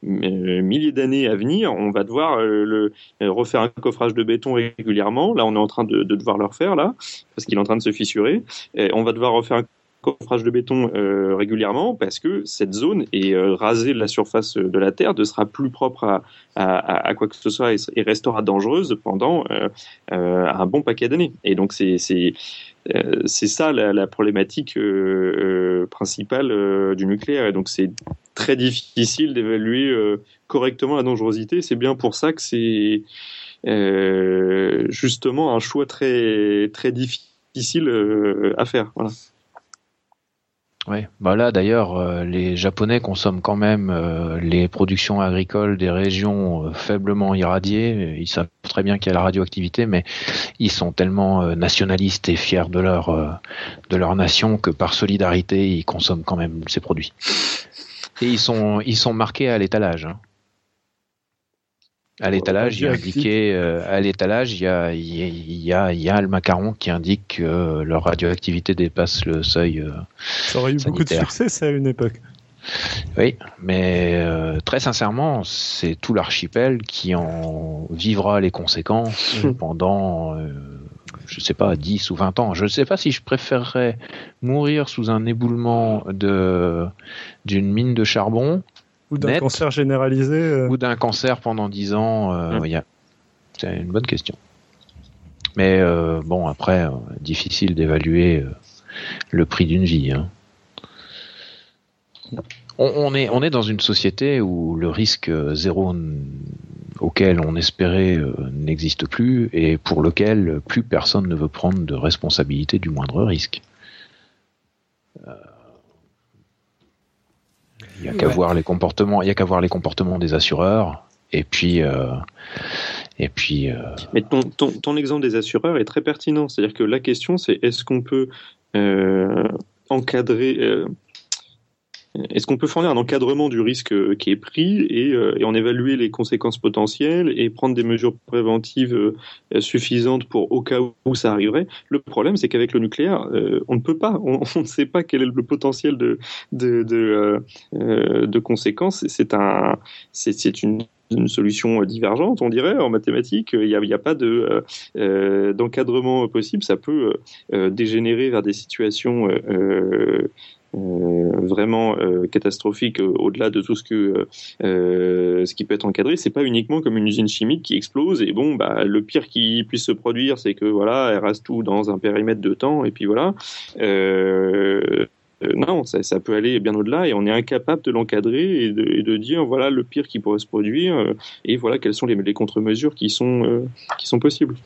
milliers d'années à venir, on va devoir euh, le, euh, refaire un coffrage de béton régulièrement. Là, on est en train de, de devoir le refaire, là, parce qu'il est en train de se fissurer. Et on va devoir refaire un coffrage de béton euh, régulièrement parce que cette zone est euh, rasée de la surface de la Terre, ne sera plus propre à, quoi que ce soit et, restera dangereuse pendant euh, un bon paquet d'années. Et donc c'est ça la, problématique principale du nucléaire. Et donc c'est très difficile d'évaluer euh, correctement la dangerosité. C'est bien pour ça que c'est euh, justement un choix très difficile euh, à faire. Voilà. Oui, bah là d'ailleurs, euh, les Japonais consomment quand même euh, les productions agricoles des régions euh, faiblement irradiées. Ils savent très bien qu'il y a la radioactivité, mais ils sont tellement nationalistes et fiers de leur de leur nation que par solidarité, ils consomment quand même ces produits. Et ils sont, ils sont marqués à l'étalage. Hein. À l'étalage, il y a indiqué, euh, à l'étalage, il y a, il y a, il y a le macaron qui indique que leur radioactivité dépasse le seuil. Euh, ça aurait eu beaucoup de succès, ça, à une époque. Oui, mais euh, très sincèrement, c'est tout l'archipel qui en vivra les conséquences mmh. pendant euh, je sais pas, 10 ou 20 ans. Je ne sais pas si je préférerais mourir sous un éboulement de d'une mine de charbon ou d'un cancer généralisé euh. ou d'un cancer pendant 10 ans. Euh, hum. C'est une bonne question. Mais euh, bon, après, difficile d'évaluer le prix d'une vie. Hein. On, est, on est dans une société où le risque zéro auquel on espérait euh, n'existe plus et pour lequel plus personne ne veut prendre de responsabilité du moindre risque. Il euh, n'y a qu'à voir les comportements, il y a qu'à voir les comportements des assureurs et puis euh, et puis. Mais ton, ton, ton, exemple des assureurs est très pertinent. C'est-à-dire que la question c'est est-ce qu'on peut encadrer est-ce qu'on peut fournir un encadrement du risque euh, qui est pris et, euh, et, en évaluer les conséquences potentielles et prendre des mesures préventives euh, suffisantes pour au cas où ça arriverait? Le problème, c'est qu'avec le nucléaire, on ne peut pas. On, ne sait pas quel est le potentiel de, de, de, conséquences. C'est un, une une solution divergente, on dirait, en mathématiques. Il n'y a, a, pas de d'encadrement possible. Ça peut dégénérer vers des situations vraiment euh, catastrophique euh, au-delà de tout ce que ce qui peut être encadré. C'est pas uniquement comme une usine chimique qui explose et bon, bah le pire qui puisse se produire, c'est que voilà, elle reste tout dans un périmètre de temps et puis voilà. non, ça, peut aller bien au-delà et on est incapable de l'encadrer et, de, dire voilà le pire qui pourrait se produire et voilà quelles sont les, les contre-mesures qui sont qui sont possibles.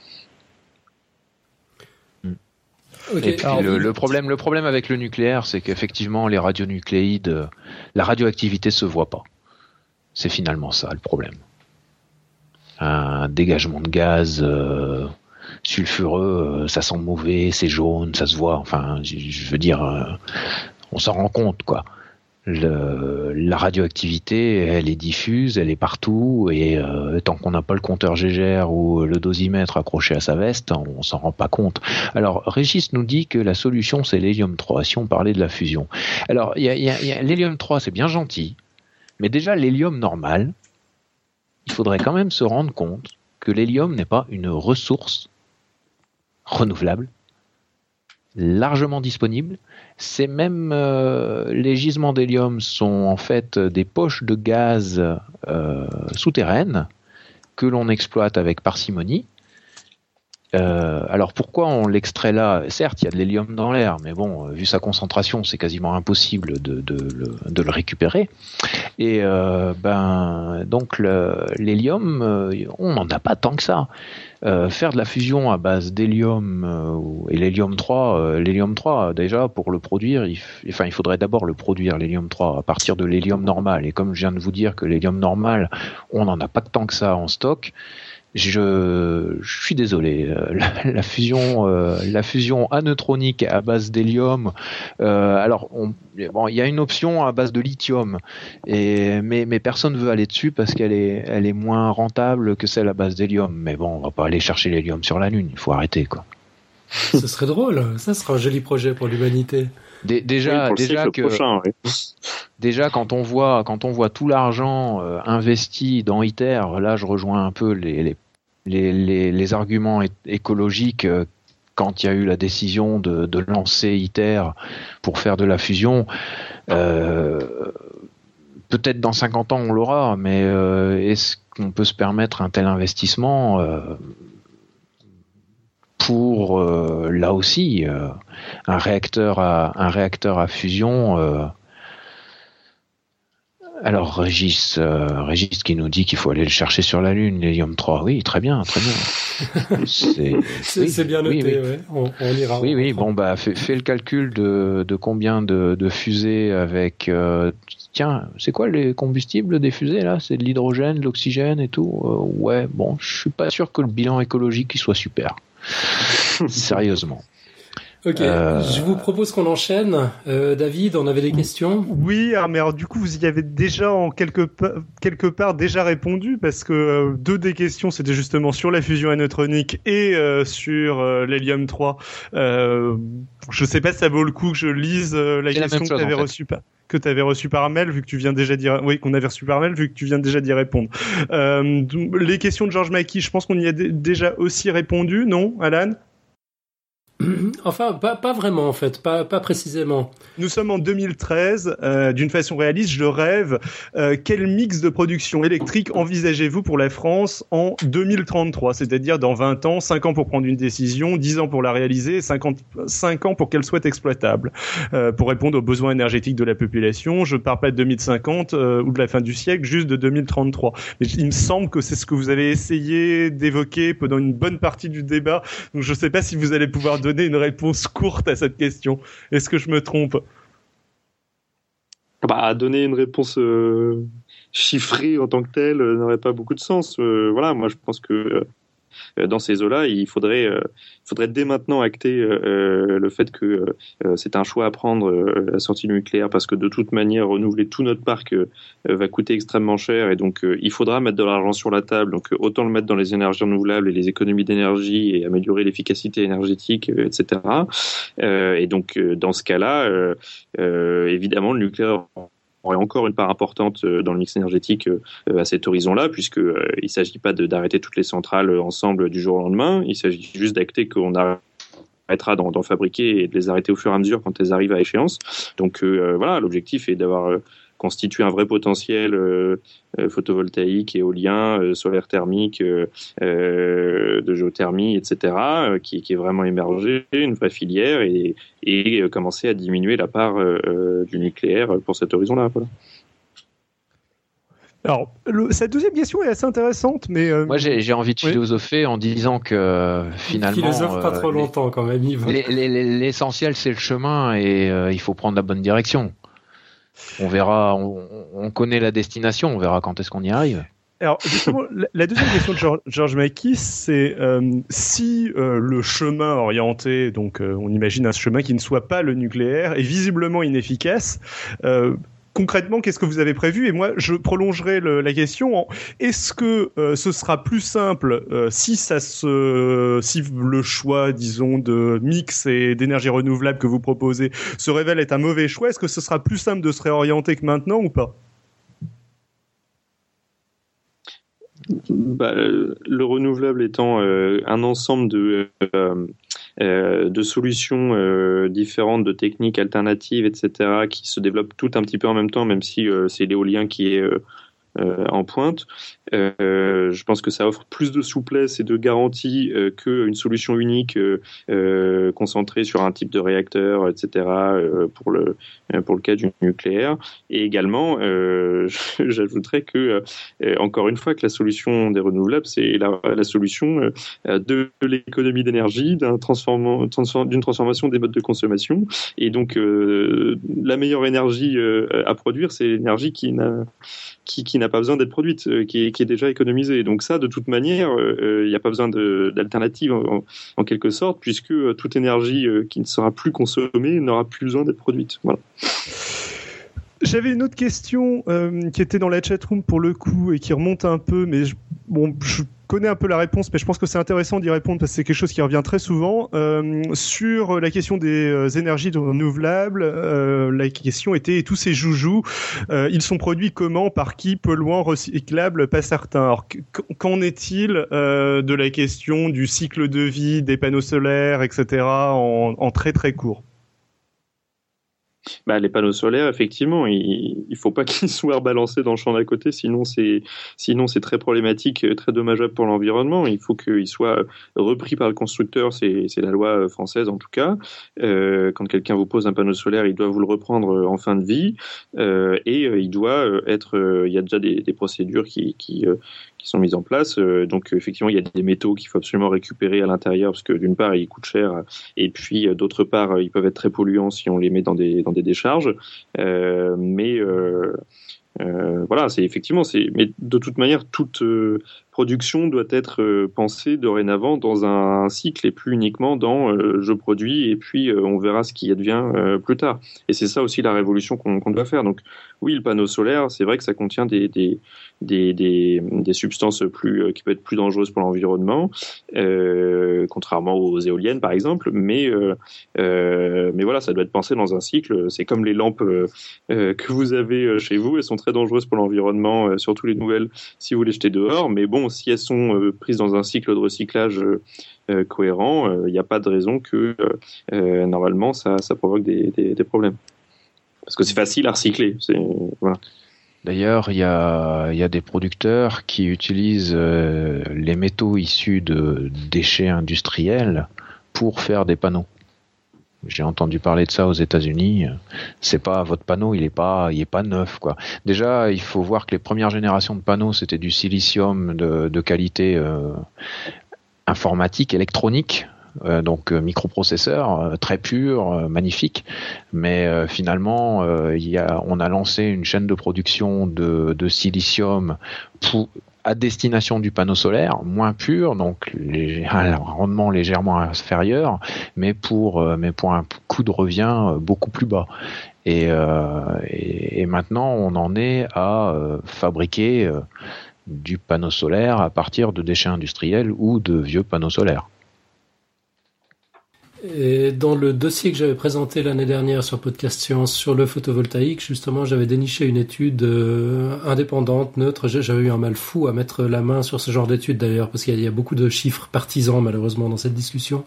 Le, problème, le problème avec le nucléaire, c'est qu'effectivement, les radionucléides, euh, la radioactivité se voit pas. C'est finalement ça le problème. Un dégagement de gaz euh, sulfureux, euh, ça sent mauvais, c'est jaune, ça se voit. Enfin, je veux dire, on s'en rend compte, quoi le, la radioactivité, elle est diffuse, elle est partout, et euh, tant qu'on n'a pas le compteur Gégère ou le dosimètre accroché à sa veste, on s'en rend pas compte. Alors, Régis nous dit que la solution, c'est l'hélium 3, si on parlait de la fusion. Alors, y a, y a, l'hélium 3, c'est bien gentil, mais déjà, l'hélium normal, il faudrait quand même se rendre compte que l'hélium n'est pas une ressource renouvelable, largement disponible, ces mêmes euh, les gisements d'hélium sont en fait des poches de gaz euh, souterraines que l'on exploite avec parcimonie. Euh, alors pourquoi on l'extrait là? Certes, il y a de l'hélium dans l'air, mais bon, vu sa concentration, c'est quasiment impossible de, de, de, le récupérer. Et ben donc l'hélium, on n'en a pas tant que ça. Euh, faire de la fusion à base d'hélium euh, et l'hélium 3, euh, l'hélium 3 déjà pour le produire, il, enfin il faudrait d'abord le produire l'hélium 3 à partir de l'hélium normal. Et comme je viens de vous dire que l'hélium normal, on n'en a pas tant que ça en stock, je, je, suis désolé. Euh, la, fusion, euh, la fusion aneutronique à base d'hélium. Euh, alors, bon, il y a une option à base de lithium, et mais, mais personne veut aller dessus parce qu'elle est, elle est moins rentable que celle à base d'hélium. Mais bon, on va pas aller chercher l'hélium sur la lune. Il faut arrêter, quoi. Ce serait drôle. Ça sera un joli projet pour l'humanité. déjà, déjà que, déjà quand on voit, quand on voit tout l'argent investi dans ITER, là, je rejoins un peu les, les les, arguments écologiques euh, quand il y a eu la décision de, lancer ITER pour faire de la fusion. Euh, peut-être dans 50 ans on l'aura, mais euh, est-ce qu'on peut se permettre un tel investissement pour là aussi un réacteur à un réacteur à fusion alors Régis, euh, Régis qui nous dit qu'il faut aller le chercher sur la Lune, l'hélium 3. Oui, très bien, très bien. C'est bien noté, oui, On, ira. Oui, oui, bon bah fais, le calcul de, de combien de, de, fusées avec. Euh, tiens, c'est quoi les combustibles des fusées là? C'est de l'hydrogène, de l'oxygène et tout? Euh, ouais, bon, je suis pas sûr que le bilan écologique il soit super. Sérieusement. Ok, euh, je vous propose qu'on enchaîne. Euh, David, on avait des questions Oui, ah, mais alors du coup, vous y avez déjà en quelque, quelque part déjà répondu parce que euh, deux des questions c'était justement sur la fusion aneutronique et sur l'hélium 3. je sais pas si ça vaut le coup que je lise la question que tu avais reçue que tu avais reçu par mail, vu que tu viens déjà dire, oui, qu'on avait reçu par mail, vu que tu viens déjà d'y répondre. les questions de George Mackey, je pense qu'on y a déjà aussi répondu, non, Alan? Enfin, pas, pas, vraiment en fait, pas, pas précisément. Nous sommes en 2013. Euh, D'une façon réaliste, je rêve. Euh, quel mix de production électrique envisagez-vous pour la France en 2033 C'est-à-dire dans 20 ans, 5 ans pour prendre une décision, 10 ans pour la réaliser, 50, 5 ans pour qu'elle soit exploitable? Euh, pour répondre aux besoins énergétiques de la population, je ne parle pas de 2050 euh, ou de la fin du siècle, juste de 2033. Mais il me semble que c'est ce que vous avez essayé d'évoquer pendant une bonne partie du débat. Donc je ne sais pas si vous allez pouvoir une réponse courte à cette question. Est-ce que je me trompe bah, donner une réponse euh, chiffrée en tant que telle euh, n'aurait pas beaucoup de sens. Euh, voilà, moi je pense que dans ces eaux-là, il faudrait, euh, il faudrait dès maintenant acter euh, le fait que c'est un choix à prendre la sortie du nucléaire parce que de toute manière, renouveler tout notre parc va coûter extrêmement cher et donc il faudra mettre de l'argent sur la table. Donc autant le mettre dans les énergies renouvelables et les économies d'énergie et améliorer l'efficacité énergétique, etc. et donc dans ce cas-là, évidemment, le nucléaire aurait encore une part importante euh, dans le mix énergétique euh, à cet horizon-là, puisque euh, il ne s'agit pas d'arrêter toutes les centrales ensemble du jour au lendemain. Il s'agit juste d'acter qu'on arrêtera d'en fabriquer et de les arrêter au fur et à mesure quand elles arrivent à échéance. Donc voilà, l'objectif est d'avoir constitue un vrai potentiel euh, euh, photovoltaïque, éolien, euh, solaire thermique, de géothermie, etc., qui, est vraiment émergé, une vraie filière, et, et commencer à diminuer la part du nucléaire pour cet horizon-là. Alors, cette deuxième question est assez intéressante, mais moi j'ai envie de philosopher en disant que finalement, philosophe pas trop longtemps quand même. L'essentiel c'est le chemin et il faut prendre la bonne direction on verra, on, connaît la destination, on verra quand est-ce qu'on y arrive. Alors justement, la deuxième question de George, Mackey, c'est euh, si euh, le chemin orienté, donc euh, on imagine un chemin qui ne soit pas le nucléaire, est visiblement inefficace, concrètement, qu'est-ce que vous avez prévu? Et moi, je prolongerai la question est-ce que euh, ce sera plus simple euh, si ça se, si le choix, disons, de mix et d'énergie renouvelable que vous proposez se révèle être un mauvais choix Est-ce que ce sera plus simple de se réorienter que maintenant ou pas? Bah, le renouvelable étant euh, un ensemble de euh, de solutions euh, différentes, de techniques alternatives, etc., qui se développent tout un petit peu en même temps, même si euh, c'est l'éolien qui est en pointe. Je pense que ça offre plus de souplesse et de garantie qu'une solution unique concentrée sur un type de réacteur, etc. pour le pour le cas du nucléaire. Et également, j'ajouterais que encore une fois que la solution des renouvelables, c'est la, la, solution de l'économie d'énergie, d'une transformation des modes de consommation. Et donc, la meilleure énergie à produire, c'est l'énergie qui n'a qui, n'a pas besoin d'être produite, euh, est, déjà économisée. Donc ça, de toute manière, euh, euh, il n'y a pas besoin d'alternative en, quelque sorte, puisque toute énergie qui ne sera plus consommée n'aura plus besoin d'être produite. J'avais une autre question qui était dans la chatroom pour le coup et qui remonte un peu, mais bon, je connais un peu la réponse, mais je pense que c'est intéressant d'y répondre parce que c'est quelque chose qui revient très souvent. Euh, sur la question des euh, énergies renouvelables, euh, la question était tous ces joujoux, euh, ils sont produits comment, par qui, polluants, recyclables, pas certains. Alors qu'en est-il de la question du cycle de vie des panneaux solaires, etc. en très très court? Bah, les panneaux solaires, effectivement, il ne faut pas qu'ils soient balancés dans le champ d'à côté, sinon c'est très problématique, très dommageable pour l'environnement. Il faut qu'ils soient repris par le constructeur, c'est la loi française en tout cas. Euh, quand quelqu'un vous pose un panneau solaire, il doit vous le reprendre en fin de vie euh, et euh, il doit être. il y a déjà des, procédures qui qui sont mises en place. Euh, donc effectivement, il y a des métaux qu'il faut absolument récupérer à l'intérieur parce que d'une part, ils coûtent cher et puis euh, d'autre part, euh, ils peuvent être très polluants si on les met dans des dans des décharges. mais voilà, c'est effectivement, mais de toute manière, toute production doit être pensée dorénavant dans un cycle et plus uniquement dans je produis et puis on verra ce qui advient plus tard. Et c'est ça aussi la révolution qu'on, doit faire. Donc oui, le panneau solaire, c'est vrai que ça contient des, des des, des, substances plus, euh, qui peuvent être plus dangereuses pour l'environnement, euh, contrairement aux éoliennes par exemple. Mais, euh, euh, mais voilà, ça doit être pensé dans un cycle. C'est comme les lampes euh, que vous avez chez vous, elles sont très dangereuses pour l'environnement, surtout les nouvelles si vous les jetez dehors. Mais bon, si elles sont prises dans un cycle de recyclage cohérent, il n'y a pas de raison que normalement ça, provoque des, problèmes. Parce que c'est facile à recycler. D'ailleurs, il y a, des producteurs qui utilisent euh, les métaux issus de déchets industriels pour faire des panneaux. J'ai entendu parler de ça aux États-Unis. C'est pas votre panneau, il est pas, il est pas neuf quoi. Déjà, il faut voir que les premières générations de panneaux c'était du silicium de, qualité euh, informatique, électronique, euh, donc euh, microprocesseur très pur, magnifique, mais finalement il y a, on a lancé une chaîne de production de, de silicium pour, à destination du panneau solaire, moins pur, donc un rendement légèrement inférieur, mais pour, pour un coût de revient beaucoup plus bas. Et, et maintenant, on en est à fabriquer du panneau solaire à partir de déchets industriels ou de vieux panneaux solaires. Et dans le dossier que j'avais présenté l'année dernière sur Podcast Science sur le photovoltaïque, justement, j'avais déniché une étude euh, indépendante, neutre. J'avais eu un mal fou à mettre la main sur ce genre d'étude d'ailleurs, parce qu'il y, a beaucoup de chiffres partisans malheureusement dans cette discussion.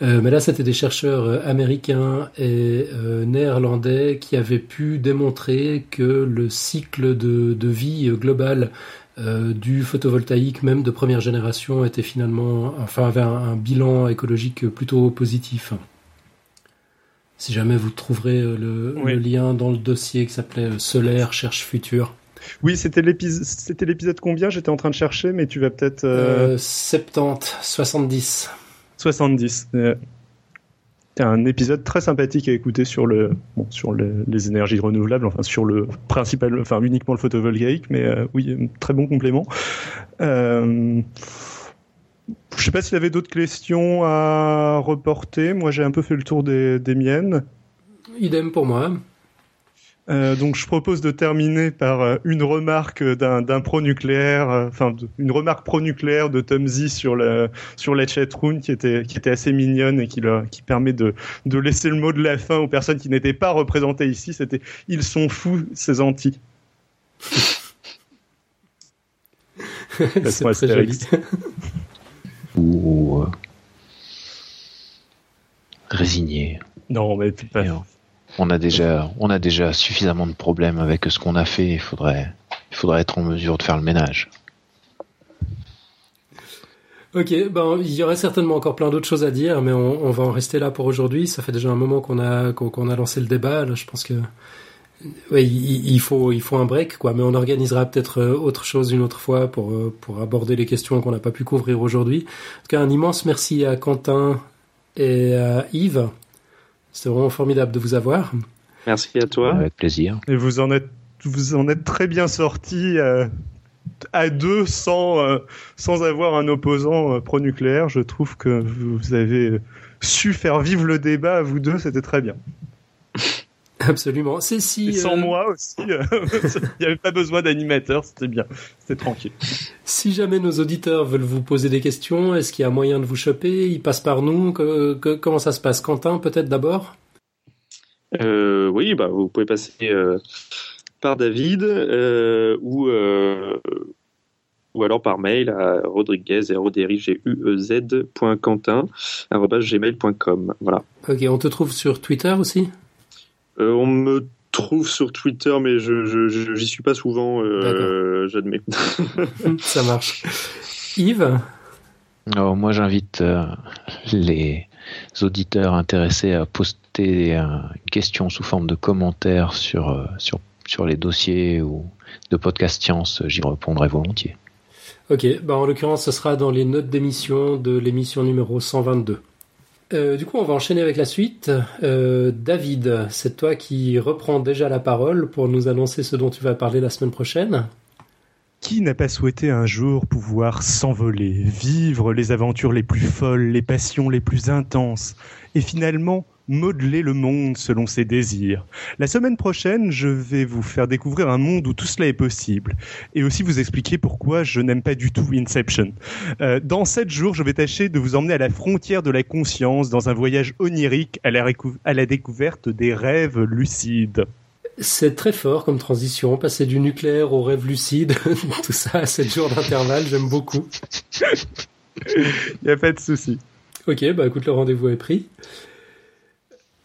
Euh, mais là, c'était des chercheurs euh, américains et néerlandais qui avaient pu démontrer que le cycle de, de vie global euh, du photovoltaïque même de première génération était finalement, enfin avait un, bilan écologique plutôt positif. Si jamais vous trouverez euh, le, lien dans le dossier qui s'appelait euh, Solaire cherche futur. Oui, c'était l'épisode, c'était l'épisode combien? J'étais en train de chercher, mais tu vas peut-être. 70, 70. 70 un épisode très sympathique à écouter sur le bon, sur les énergies renouvelables, enfin sur le principal, enfin uniquement le photovoltaïque, mais euh, oui, très bon complément. Euh, je sais pas s'il y avait d'autres questions à reporter. Moi, j'ai un peu fait le tour des, des miennes. Idem pour moi. Euh, donc je propose de terminer par euh, une remarque d'un pro-nucléaire, euh, enfin une remarque pro-nucléaire de Tom Z sur le sur la chatroom qui était qui était assez mignonne et qui qui permet de de laisser le mot de la fin aux personnes qui n'étaient pas représentées ici. C'était ils sont fous ces anti. C'est très joli. Ou résigné. Non, mais pas on a déjà, on a déjà suffisamment de problèmes avec ce qu'on a fait. Il faudrait, il faudrait être en mesure de faire le ménage. Ok, ben il y aurait certainement encore plein d'autres choses à dire, mais on, va en rester là pour aujourd'hui. Ça fait déjà un moment qu'on a qu'on a lancé le débat. Je pense que il, faut il faut un break quoi, mais on organisera peut-être euh, autre chose une autre fois pour euh, pour aborder les questions qu'on n'a pas pu couvrir aujourd'hui. En tout cas, un immense merci à Quentin et à Yves. C'était vraiment formidable de vous avoir. Merci à toi. Avec plaisir. Et vous en êtes vous en êtes très bien sorti. Euh, à deux sans, euh, sans avoir un opposant euh, pro-nucléaire. Je trouve que vous avez su faire vivre le débat à vous deux, c'était très bien. Absolument. C'est si. sans euh, moi aussi, il n'y avait pas besoin d'animateur, c'était bien, c'était tranquille. Si jamais nos auditeurs veulent vous poser des questions, est-ce qu'il y a moyen de vous choper? Ils passent par nous Comment ça se passe? Quentin, peut-être d'abord? Oui, bah, vous pouvez passer par David euh, ou, euh, ou alors par mail à rodriguez gmail.com Voilà. Ok, on te trouve sur Twitter aussi? euh, On me trouve sur Twitter, mais je j'y suis pas souvent, j'admets. Ça marche. Yves Alors, Moi, j'invite les auditeurs intéressés à poster une question sous forme de commentaire sur, sur sur les dossiers ou de podcast science, j'y répondrai volontiers. Ok, bah en l'occurrence, ce sera dans les notes d'émission de l'émission numéro 122. Euh, du coup, on va enchaîner avec la suite. Euh, David, c'est toi qui reprends déjà la parole pour nous annoncer ce dont tu vas parler la semaine prochaine. Qui n'a pas souhaité un jour pouvoir s'envoler, vivre les aventures les plus folles, les passions les plus intenses, et finalement modeler le monde selon ses désirs. La semaine prochaine, je vais vous faire découvrir un monde où tout cela est possible et aussi vous expliquer pourquoi je n'aime pas du tout Inception. Euh, dans sept jours, je vais tâcher de vous emmener à la frontière de la conscience dans un voyage onirique à la, à la découverte des rêves lucides. C'est très fort comme transition, passer du nucléaire au rêve lucide, tout ça à 7 jours d'intervalle, j'aime beaucoup. Il n'y a pas de souci. Ok, bah écoute, le rendez-vous est pris.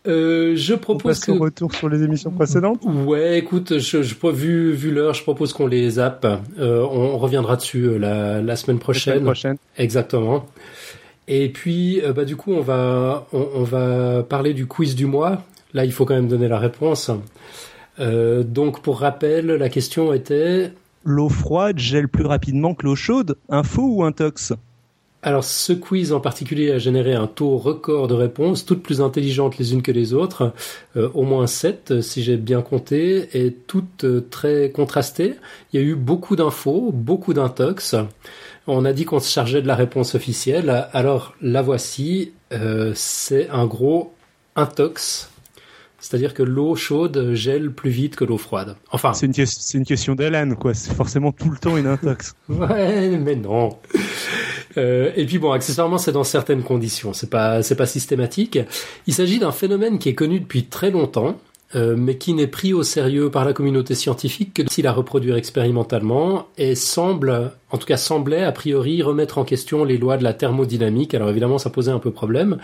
Euh, je propose que... retour sur les émissions précédentes. Ouais, écoute, je, je vu vu l'heure, je propose qu'on les zappe. Euh, on, reviendra dessus euh, la, la semaine prochaine. La semaine prochaine. Exactement. Et puis, euh, bah du coup, on va on, on, va parler du quiz du mois. Là, il faut quand même donner la réponse. Donc, pour rappel, la question était l'eau froide gèle plus rapidement que l'eau chaude. Un faux ou un tox alors ce quiz en particulier a généré un taux record de réponses, toutes plus intelligentes les unes que les autres, euh, au moins 7 si j'ai bien compté, et toutes euh, très contrastées. Il y a eu beaucoup d'infos, beaucoup d'intox. On a dit qu'on se chargeait de la réponse officielle, alors la voici, euh, c'est un gros intox. C'est-à-dire que l'eau chaude gèle plus vite que l'eau froide. Enfin. C'est une, une, question d'Alan, quoi. C'est forcément tout le temps une intox. ouais, mais non. Euh, et puis bon, accessoirement, c'est dans certaines conditions. C'est pas, c'est pas systématique. Il s'agit d'un phénomène qui est connu depuis très longtemps, euh, mais qui n'est pris au sérieux par la communauté scientifique que s'il a reproduire expérimentalement et semble, en tout cas semblait a priori remettre en question les lois de la thermodynamique. Alors évidemment, ça posait un peu problème.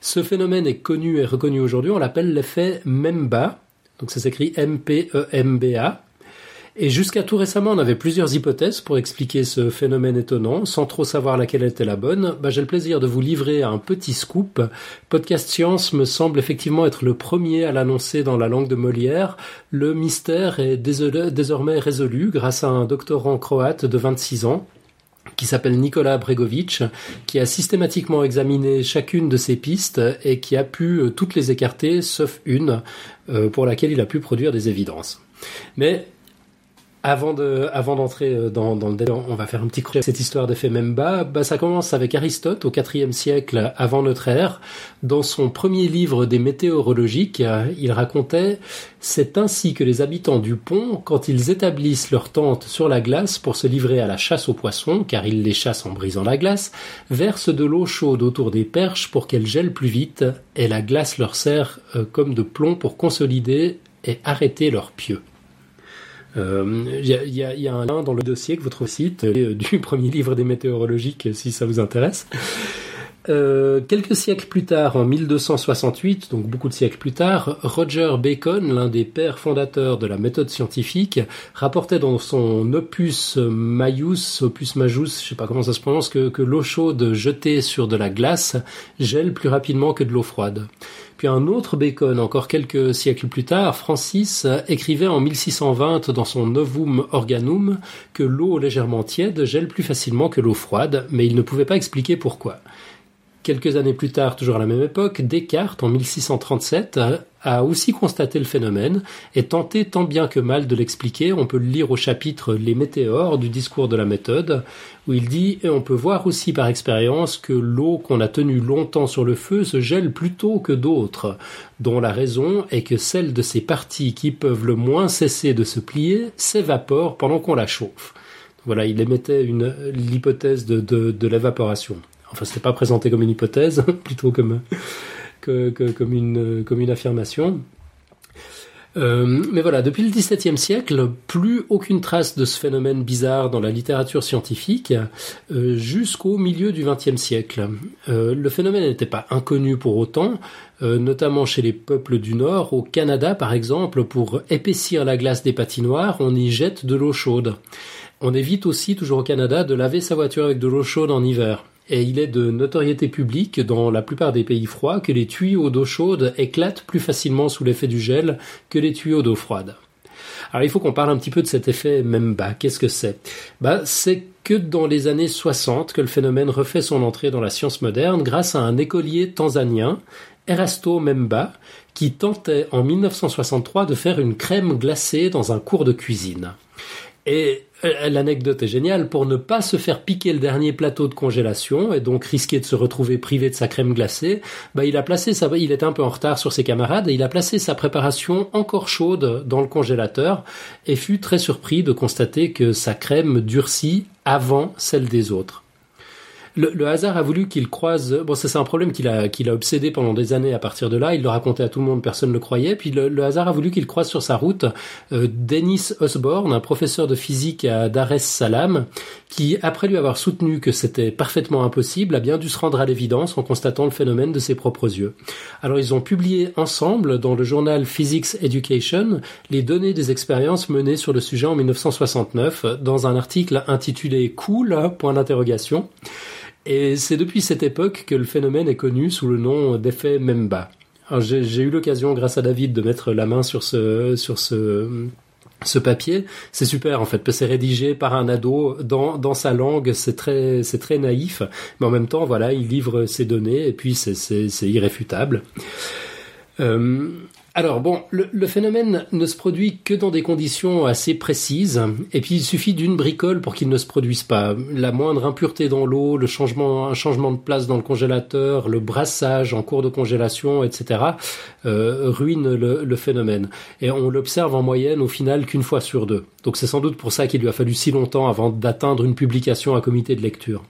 Ce phénomène est connu et reconnu aujourd'hui. On l'appelle l'effet MEMBA. Donc ça s'écrit M-P-E-M-B-A. Et jusqu'à tout récemment, on avait plusieurs hypothèses pour expliquer ce phénomène étonnant, sans trop savoir laquelle était la bonne. Bah, j'ai le plaisir de vous livrer un petit scoop. Podcast Science me semble effectivement être le premier à l'annoncer dans la langue de Molière. Le mystère est désormais résolu grâce à un doctorant croate de 26 ans qui s'appelle Nicolas Bregovic, qui a systématiquement examiné chacune de ces pistes et qui a pu euh, toutes les écarter, sauf une, euh, pour laquelle il a pu produire des évidences. Mais avant de, d'entrer euh, dans, le débat, on va faire un petit crochet cette histoire d'effet Memba. Bah, ça commence avec Aristote au IVe siècle avant notre ère. Dans son premier livre des météorologiques, euh, il racontait c'est ainsi que les habitants du pont, quand ils établissent leur tente sur la glace pour se livrer à la chasse aux poissons, car ils les chassent en brisant la glace, versent de l'eau chaude autour des perches pour qu'elles gèlent plus vite, et la glace leur sert euh, comme de plomb pour consolider et arrêter leurs pieux. Il euh, y, a, y, a, un lien dans le dossier que votre site euh, du premier livre des météorologiques si ça vous intéresse. Euh, quelques siècles plus tard, en 1268, donc beaucoup de siècles plus tard, Roger Bacon, l'un des pères fondateurs de la méthode scientifique, rapportait dans son opus Maius, opus majus, je sais pas comment ça se prononce, que l'eau chaude jetée sur de la glace gèle plus rapidement que de l'eau froide. Un autre Bacon, encore quelques siècles plus tard, Francis, écrivait en 1620 dans son Novum Organum que l'eau légèrement tiède gèle plus facilement que l'eau froide, mais il ne pouvait pas expliquer pourquoi. Quelques années plus tard, toujours à la même époque, Descartes, en 1637, a aussi constaté le phénomène et tenté tant bien que mal de l'expliquer. On peut le lire au chapitre Les météores du discours de la méthode, où il dit et on peut voir aussi par expérience que l'eau qu'on a tenue longtemps sur le feu se gèle plus tôt que d'autres, dont la raison est que celles de ces parties qui peuvent le moins cesser de se plier s'évaporent pendant qu'on la chauffe. Voilà, il émettait l'hypothèse de l'évaporation. Enfin, c'était pas présenté comme une hypothèse, plutôt comme, comme, une, comme une affirmation. Euh, mais voilà, depuis le XVIIe siècle, plus aucune trace de ce phénomène bizarre dans la littérature scientifique euh, jusqu'au milieu du XXe siècle. Euh, le phénomène n'était pas inconnu pour autant, notamment chez les peuples du Nord. Au Canada, par exemple, pour épaissir la glace des patinoires, on y jette de l'eau chaude. On évite aussi, toujours au Canada, de laver sa voiture avec de l'eau chaude en hiver et il est de notoriété publique dans la plupart des pays froids que les tuyaux d'eau chaude éclatent plus facilement sous l'effet du gel que les tuyaux d'eau froide. Alors il faut qu'on parle un petit peu de cet effet Memba. Qu'est-ce que c'est? Bah c'est que dans les années 60 que le phénomène refait son entrée dans la science moderne grâce à un écolier tanzanien, Erasto Memba, qui tentait en 1963 de faire une crème glacée dans un cours de cuisine. Et euh, l'anecdote est géniale. Pour ne pas se faire piquer le dernier plateau de congélation et donc risquer de se retrouver privé de sa crème glacée, bah, il a placé il était un peu en retard sur ses camarades et il a placé sa préparation encore chaude dans le congélateur et fut très surpris de constater que sa crème durcit avant celle des autres le, hasard a voulu qu'il croise. Bon, c'est un problème qu'il a qu'il a obsédé pendant des années. À partir de là, il le racontait à tout le monde, personne ne le croyait. Puis le, hasard a voulu qu'il croise sur sa route euh, Dennis Osborne, un professeur de physique à Dar es Salaam, qui après lui avoir soutenu que c'était parfaitement impossible, a bien dû se rendre à l'évidence en constatant le phénomène de ses propres yeux. Alors ils ont publié ensemble dans le journal Physics Education les données des expériences menées sur le sujet en 1969 dans un article intitulé Cool point d'interrogation. Et c'est depuis cette époque que le phénomène est connu sous le nom d'effet Memba. J'ai eu l'occasion, grâce à David, de mettre la main sur ce, sur ce, ce papier. C'est super en fait, c'est rédigé par un ado dans, dans sa langue, c'est très, c'est très naïf, mais en même temps, voilà, il livre ses données et puis c'est irréfutable. Euh, alors bon, le, phénomène ne se produit que dans des conditions assez précises, et puis il suffit d'une bricole pour qu'il ne se produise pas. La moindre impureté dans l'eau, le changement, un changement de place dans le congélateur, le brassage en cours de congélation, etc., euh, ruine le, phénomène. Et on l'observe en moyenne au final qu'une fois sur deux. Donc c'est sans doute pour ça qu'il lui a fallu si longtemps avant d'atteindre une publication à comité de lecture.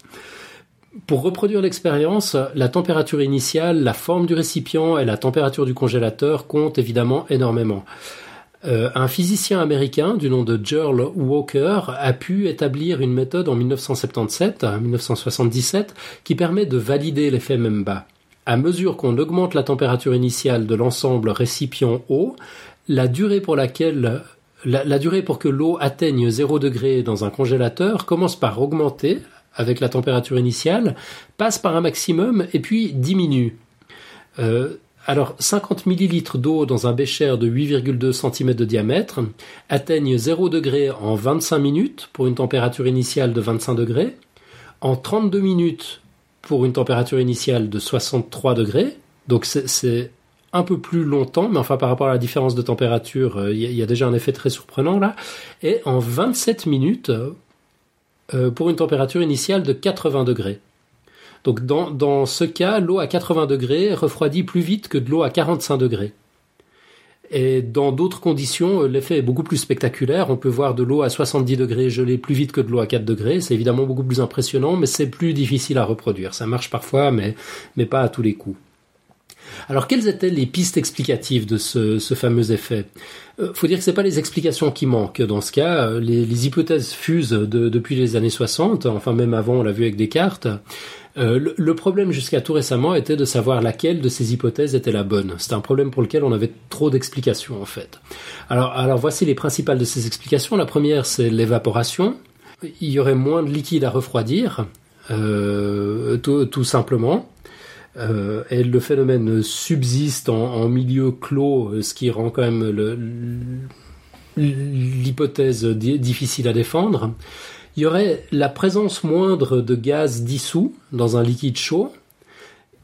Pour reproduire l'expérience, la température initiale, la forme du récipient et la température du congélateur comptent évidemment énormément. Euh, un physicien américain du nom de Gerald Walker a pu établir une méthode en 1977, 1977, qui permet de valider l'effet Memba. À mesure qu'on augmente la température initiale de l'ensemble récipient-eau, la durée pour la, durée pour que l'eau atteigne 0 degré dans un congélateur commence par augmenter avec la température initiale, passe par un maximum et puis diminue. Euh, alors 50 millilitres d'eau dans un bécher de 8,2 cm de diamètre atteignent 0 degré en 25 minutes pour une température initiale de 25 degrés, en 32 minutes pour une température initiale de 63 degrés, donc c'est un peu plus longtemps, mais enfin par rapport à la différence de température, euh, il y, a déjà un effet très surprenant là, et en 27 minutes euh, pour une température initiale de 80 degrés. Donc dans, ce cas, l'eau à 80 degrés refroidit plus vite que de l'eau à 45 degrés. Et dans d'autres conditions, l'effet est beaucoup plus spectaculaire. On peut voir de l'eau à 70 degrés gelée plus vite que de l'eau à 4 degrés. C'est évidemment beaucoup plus impressionnant, mais c'est plus difficile à reproduire. Ça marche parfois, mais pas à tous les coups. Alors, quelles étaient les pistes explicatives de ce, fameux effet? Euh, faut dire que ce pas les explications qui manquent dans ce cas. Les, hypothèses fusent depuis les années 60, enfin même avant, on l'a vu avec Descartes. Euh, le, problème jusqu'à tout récemment était de savoir laquelle de ces hypothèses était la bonne. C'est un problème pour lequel on avait trop d'explications en fait. Alors, alors voici les principales de ces explications. La première, c'est l'évaporation. Il y aurait moins de liquide à refroidir, euh, tout, simplement. Euh, et le phénomène subsiste en, milieu clos, ce qui rend quand même l'hypothèse difficile à défendre il y aurait la présence moindre de gaz dissous dans un liquide chaud.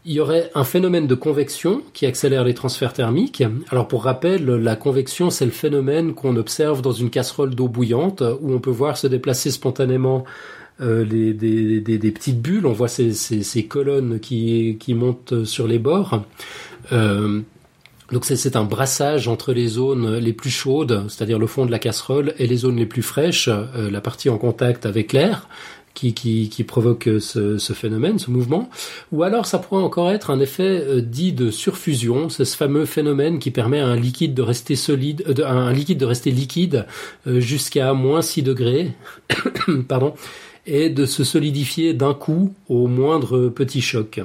Il y aurait un phénomène de convection qui accélère les transferts thermiques. Alors pour rappel, la convection, c'est le phénomène qu'on observe dans une casserole d'eau bouillante où on peut voir se déplacer spontanément euh, des, petites bulles. On voit ces, colonnes qui, montent sur les bords. Euh, donc c'est un brassage entre les zones les plus chaudes, c'est-à-dire le fond de la casserole, et les zones les plus fraîches, euh, la partie en contact avec l'air, qui, qui, qui, provoque ce, ce, phénomène, ce mouvement, ou alors ça pourrait encore être un effet euh, dit de surfusion, c'est ce fameux phénomène qui permet à un liquide de rester solide, euh, un liquide de rester liquide jusqu'à moins 6 degrés, pardon, et de se solidifier d'un coup au moindre petit choc.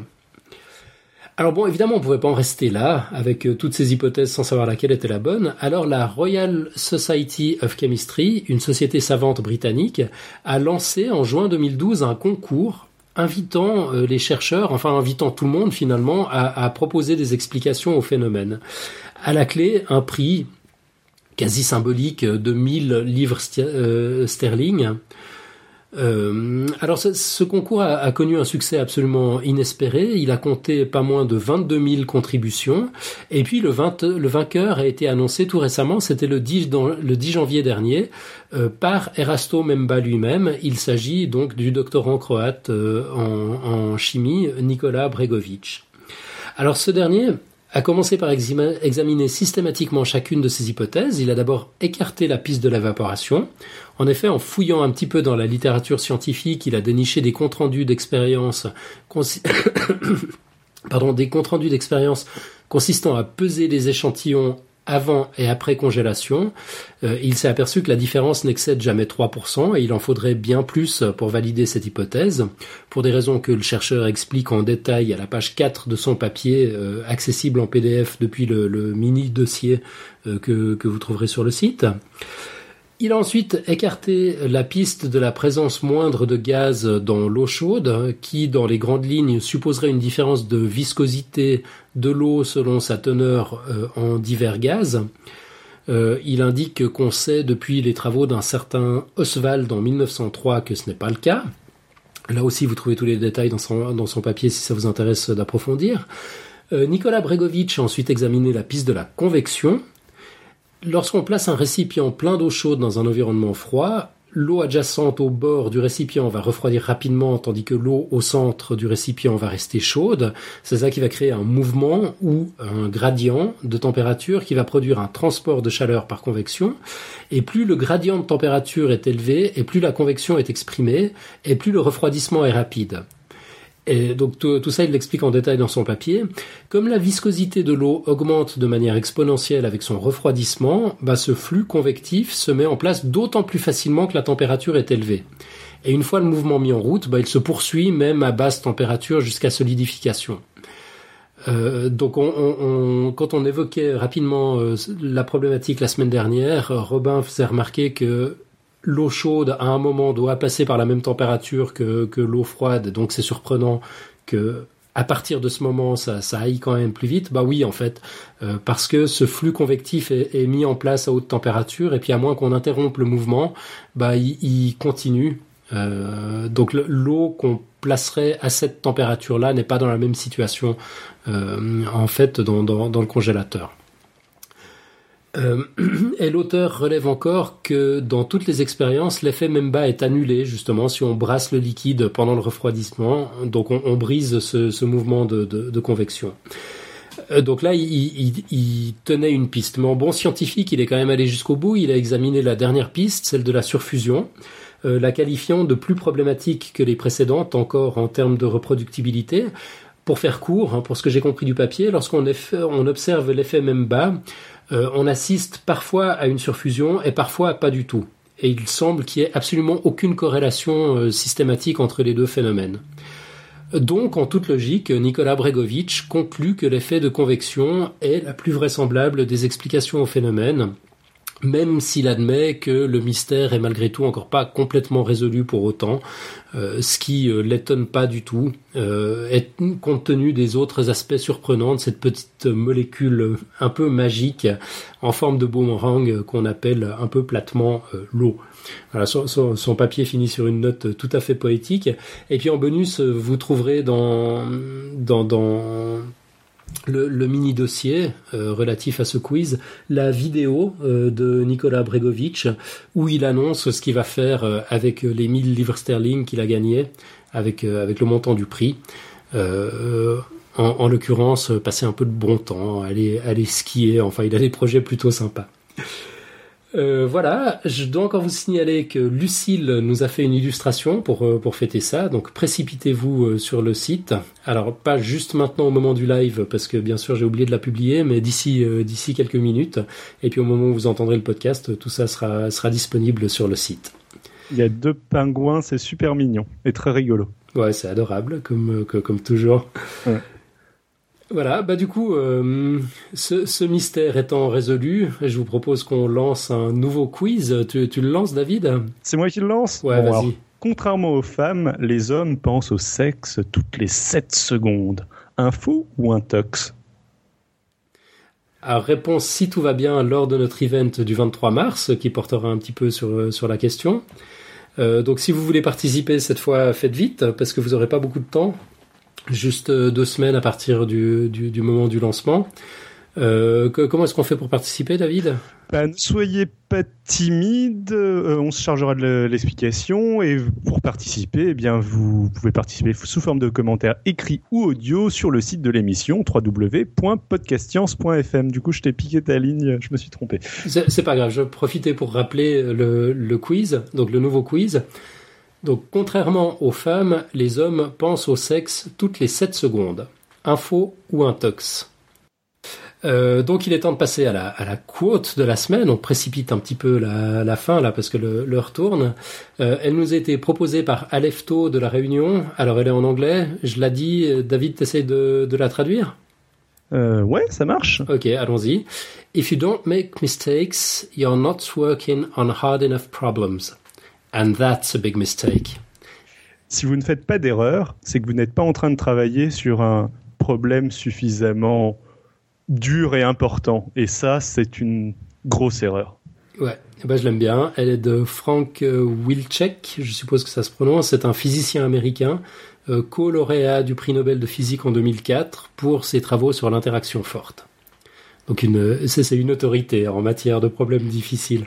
Alors bon, évidemment, on ne pouvait pas en rester là, avec euh, toutes ces hypothèses sans savoir laquelle était la bonne. Alors la Royal Society of Chemistry, une société savante britannique, a lancé en juin 2012 un concours invitant euh, les chercheurs, enfin invitant tout le monde finalement, à, proposer des explications au phénomène. À la clé, un prix quasi symbolique de 1000 livres euh, sterling euh, alors ce, concours a, connu un succès absolument inespéré. Il a compté pas moins de 22 000 contributions. Et puis le, vainqueur a été annoncé tout récemment, c'était le 10, le 10 janvier dernier, euh, par Erasto Memba lui-même. Il s'agit donc du doctorant croate euh, en, en, chimie, Nicolas Bregovic. Alors ce dernier a commencé par examiner systématiquement chacune de ces hypothèses. Il a d'abord écarté la piste de l'évaporation. En effet, en fouillant un petit peu dans la littérature scientifique, il a déniché des comptes rendus d'expérience, pardon, des comptes rendus d'expérience consistant à peser les échantillons avant et après congélation, euh, il s'est aperçu que la différence n'excède jamais 3% et il en faudrait bien plus pour valider cette hypothèse, pour des raisons que le chercheur explique en détail à la page 4 de son papier, euh, accessible en PDF depuis le, mini-dossier euh, que, que vous trouverez sur le site. Il a ensuite écarté la piste de la présence moindre de gaz dans l'eau chaude, qui, dans les grandes lignes, supposerait une différence de viscosité de l'eau selon sa teneur euh, en divers gaz. Euh, il indique qu'on sait depuis les travaux d'un certain Oswald en 1903 que ce n'est pas le cas. Là aussi, vous trouvez tous les détails dans son, papier si ça vous intéresse d'approfondir. Euh, Nicolas Bregovic a ensuite examiné la piste de la convection, Lorsqu'on place un récipient plein d'eau chaude dans un environnement froid, l'eau adjacente au bord du récipient va refroidir rapidement tandis que l'eau au centre du récipient va rester chaude. C'est ça qui va créer un mouvement ou un gradient de température qui va produire un transport de chaleur par convection. Et plus le gradient de température est élevé et plus la convection est exprimée et plus le refroidissement est rapide. Et donc tout, ça, il l'explique en détail dans son papier. Comme la viscosité de l'eau augmente de manière exponentielle avec son refroidissement, bah, ce flux convectif se met en place d'autant plus facilement que la température est élevée. Et une fois le mouvement mis en route, bah, il se poursuit même à basse température jusqu'à solidification. Euh, donc, on, quand on évoquait rapidement euh, la problématique la semaine dernière, Robin faisait remarquer que l'eau chaude à un moment doit passer par la même température que, l'eau froide, donc c'est surprenant que à partir de ce moment ça, aille quand même plus vite. Bah oui en fait, euh, parce que ce flux convectif est, mis en place à haute température et puis à moins qu'on interrompe le mouvement, bah il, continue. Euh, donc l'eau qu'on placerait à cette température-là n'est pas dans la même situation euh, en fait dans le congélateur. Euh, et l'auteur relève encore que dans toutes les expériences, l'effet même bas est annulé justement si on brasse le liquide pendant le refroidissement, donc on, brise ce, mouvement de, convection. Euh, donc là, il, tenait une piste. Mais en bon scientifique, il est quand même allé jusqu'au bout. Il a examiné la dernière piste, celle de la surfusion, euh, la qualifiant de plus problématique que les précédentes, encore en termes de reproductibilité. Pour faire court, hein, pour ce que j'ai compris du papier, lorsqu'on on observe l'effet même bas, euh, on assiste parfois à une surfusion et parfois pas du tout. Et il semble qu'il n'y ait absolument aucune corrélation euh, systématique entre les deux phénomènes. Donc, en toute logique, Nicolas Bregovic conclut que l'effet de convection est la plus vraisemblable des explications au phénomène, même s'il admet que le mystère est malgré tout encore pas complètement résolu pour autant, euh, ce qui euh, l'étonne pas du tout, euh, est, compte tenu des autres aspects surprenants de cette petite molécule un peu magique en forme de boomerang qu'on appelle un peu platement l'eau. Voilà, son, papier finit sur une note tout à fait poétique. Et puis en bonus, vous trouverez dans, dans le, mini dossier euh, relatif à ce quiz, la vidéo euh, de Nicolas Bregovic où il annonce ce qu'il va faire euh, avec les 1000 livres sterling qu'il a gagnés avec le montant du prix. en, en l'occurrence, passer un peu de bon temps, aller aller skier. Enfin, il a des projets plutôt sympas. Euh, voilà, je dois encore vous signaler que Lucille nous a fait une illustration pour, euh, pour fêter ça, donc précipitez-vous euh, sur le site. Alors pas juste maintenant au moment du live, parce que bien sûr j'ai oublié de la publier, mais d'ici d'ici quelques minutes, et puis au moment où vous entendrez le podcast, tout ça sera, sera disponible sur le site. Il y a deux pingouins, c'est super mignon et très rigolo. Ouais, c'est adorable, comme, comme toujours. Voilà, bah du coup, euh, ce, mystère étant résolu, je vous propose qu'on lance un nouveau quiz. Tu, le lances, David? C'est moi qui le lance? Ouais, vas-y. Contrairement aux femmes, les hommes pensent au sexe toutes les 7 secondes. Un faux ou un tox? Alors, réponse si tout va bien lors de notre event du 23 mars, qui portera un petit peu sur, sur la question. Euh, donc si vous voulez participer cette fois, faites vite, parce que vous n'aurez pas beaucoup de temps juste euh, deux semaines à partir du, du, moment du lancement. Euh, comment est-ce qu'on fait pour participer, David? Ben, Ne soyez pas timide, euh, on se chargera de l'explication et pour participer, eh bien, vous pouvez participer sous forme de commentaires écrits ou audio sur le site de l'émission www.podcastscience.fm. Du coup, je t'ai piqué ta ligne, je me suis trompé. C'est pas grave, je profitais pour rappeler le, le quiz, donc le nouveau quiz. Donc, contrairement aux femmes, les hommes pensent au sexe toutes les 7 secondes. Info ou intox euh, donc il est temps de passer à la, à la quote de la semaine. On précipite un petit peu la, fin là parce que l'heure tourne. Euh, elle nous a été proposée par Alefto de la Réunion. Alors elle est en anglais. Je l'ai dit. David, t'essayes de, de la traduire? Euh, Ouais, ça marche. Ok, allons-y. If you don't make mistakes, you're not working on hard enough problems. And that's a big mistake. Si vous ne faites pas d'erreur, c'est que vous n'êtes pas en train de travailler sur un problème suffisamment dur et important. Et ça, c'est une grosse erreur. Ouais, eh ben, je l'aime bien. Elle est de Frank Wilczek, je suppose que ça se prononce. C'est un physicien américain, euh, co-lauréat du prix Nobel de physique en 2004 pour ses travaux sur l'interaction forte. Donc c'est une autorité en matière de problèmes difficiles.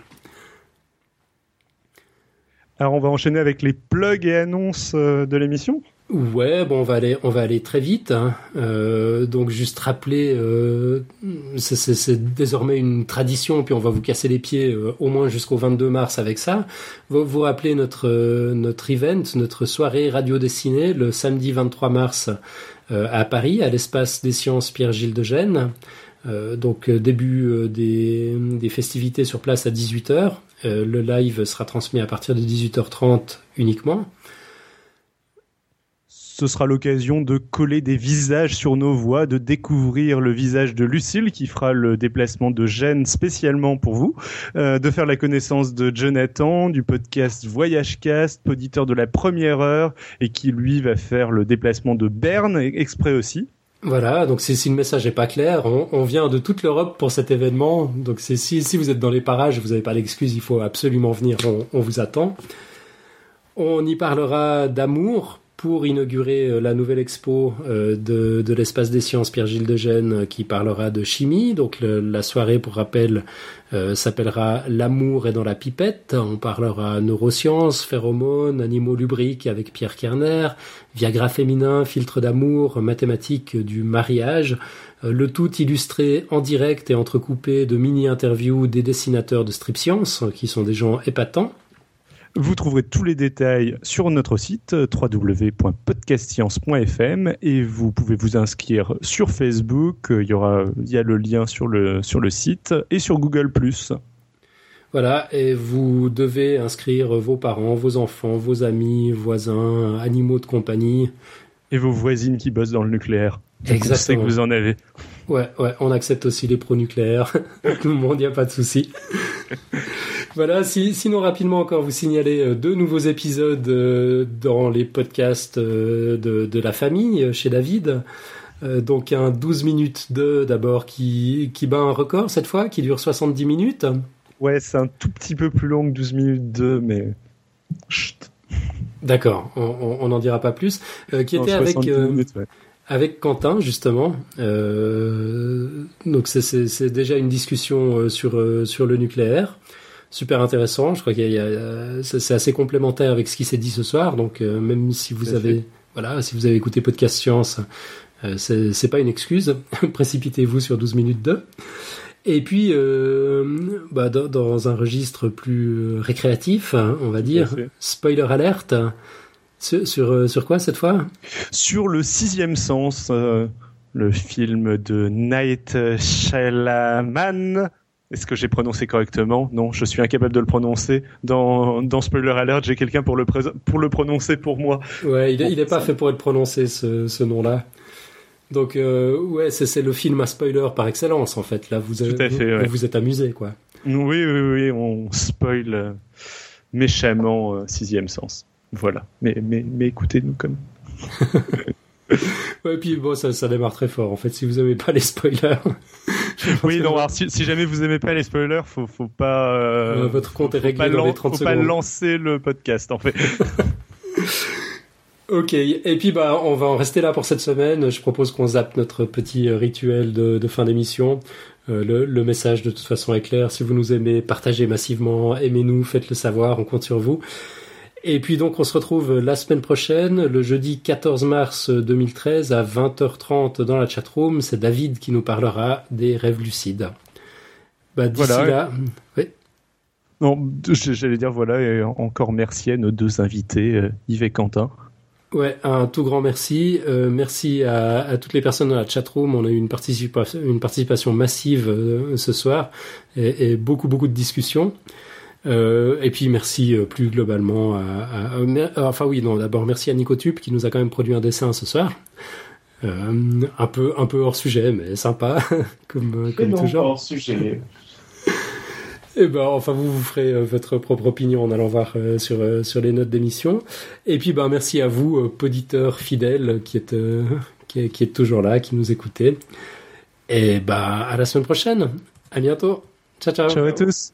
Alors on va enchaîner avec les plugs et annonces euh, de l'émission. Ouais, bon, on va aller, on va aller très vite. Hein. Euh, donc juste rappeler, euh, c'est désormais une tradition, puis on va vous casser les pieds au moins jusqu'au 22 mars avec ça. Vous, vous rappelez notre notre event, notre soirée radio dessinée le samedi 23 mars à Paris, à l'espace des sciences Pierre-Gilles de Gênes. donc début des, des festivités sur place à 18h. Euh, le live sera transmis à partir de 18h30 uniquement. Ce sera l'occasion de coller des visages sur nos voix, de découvrir le visage de Lucille qui fera le déplacement de Gênes spécialement pour vous, euh, de faire la connaissance de Jonathan du podcast Voyagecast, auditeur de la première heure et qui lui va faire le déplacement de Berne exprès aussi. Voilà, donc si, le message n'est pas clair, on, vient de toute l'Europe pour cet événement. Donc si, si vous êtes dans les parages, vous n'avez pas l'excuse, il faut absolument venir, on vous attend. On y parlera d'amour, pour inaugurer euh, la nouvelle expo euh, de, de l'espace des sciences Pierre-Gilles de Gênes euh, qui parlera de chimie. Donc la soirée, pour rappel, s'appellera L'amour est dans la pipette. On parlera neurosciences, phéromones, animaux lubriques avec Pierre Kerner, Viagra féminin, filtre d'amour, mathématiques du mariage. Le tout illustré en direct et entrecoupé de mini-interviews des dessinateurs de Strip Science, qui sont des gens épatants. Vous trouverez tous les détails sur notre site www.podcastscience.fm et vous pouvez vous inscrire sur Facebook. Il y aura, il y a le lien sur le, sur le site et sur Google+. Voilà, et vous devez inscrire vos parents, vos enfants, vos amis, voisins, animaux de compagnie, Et vos voisines qui bossent dans le nucléaire. Exactement. Je sais que vous en avez. Ouais, ouais, on accepte aussi les pro-nucléaires. Tout le monde, il n'y a pas de souci. voilà, si, sinon rapidement encore vous signaler euh, deux nouveaux épisodes euh, dans les podcasts euh, de, de la famille chez David. donc un 12 minutes de d'abord qui, qui bat un record cette fois, qui dure 70 minutes. Ouais, c'est un tout petit peu plus long que 12 minutes 2, mais... Chut. D'accord, on n'en dira pas plus. qui était avec... Minutes, ouais avec Quentin justement. Euh, donc c'est déjà une discussion sur sur le nucléaire, super intéressant. Je crois qu'il y a, c'est assez complémentaire avec ce qui s'est dit ce soir. Donc euh, même si vous avez voilà, si vous avez écouté podcast science, euh, c'est pas une excuse. Précipitez-vous sur 12 minutes 2. Et puis, bah, dans, dans, un registre plus récréatif, hein, on va dire, spoiler alerte, sur, euh, sur, quoi cette fois? Sur le sixième sens, euh, le film de Night Shyamalan. Est-ce que j'ai prononcé correctement? Non, je suis incapable de le prononcer. Dans, dans Spoiler Alert, j'ai quelqu'un pour le, pour le prononcer pour moi. Ouais, il n'est pas fait pour être prononcé, ce, ce nom-là. Donc, euh, ouais, c'est le film à spoiler par excellence, en fait. Là, vous, avez, vous, vous, êtes amusé, quoi. Oui, oui, oui, on spoil méchamment Sixième Sens. Voilà. Mais, mais, mais écoutez-nous comme. ouais, puis bon, ça, ça démarre très fort. En fait, si vous aimez pas les spoilers. Oui, non, alors, si, si, jamais vous aimez pas les spoilers, faut, faut pas. Euh, votre compte est réglé dans les 30 faut secondes. pas lancer le podcast, en fait. Ok, et puis bah on va en rester là pour cette semaine. Je propose qu'on zappe notre petit rituel de, de fin d'émission. Euh, le, le, message de toute façon est clair. Si vous nous aimez, partagez massivement, aimez-nous, faites-le savoir, on compte sur vous. Et puis donc on se retrouve la semaine prochaine, le jeudi 14 mars 2013 à 20h30 dans la chatroom. C'est David qui nous parlera des rêves lucides. Bah, D'ici là, oui. Non, j'allais dire voilà et encore merci à nos deux invités, euh, Yves et Quentin. Ouais, un tout grand merci. Euh, merci à, à, toutes les personnes dans la chatroom. On a eu une participation, une participation massive euh, ce soir et, et, beaucoup beaucoup de discussions. Euh, et puis merci euh, plus globalement à, à, à enfin oui non d'abord merci à Nicotube qui nous a quand même produit un dessin ce soir. Euh, un peu un peu hors sujet mais sympa comme comme non, toujours. Hors sujet. Et ben enfin vous vous ferez euh, votre propre opinion en allant voir euh, sur euh, sur les notes d'émission. Et puis ben merci à vous auditeurs fidèles qui êtes qui, est, qui êtes toujours là, qui nous écoutez. Et ben à la semaine prochaine. À bientôt. Ciao ciao. Ciao à tous.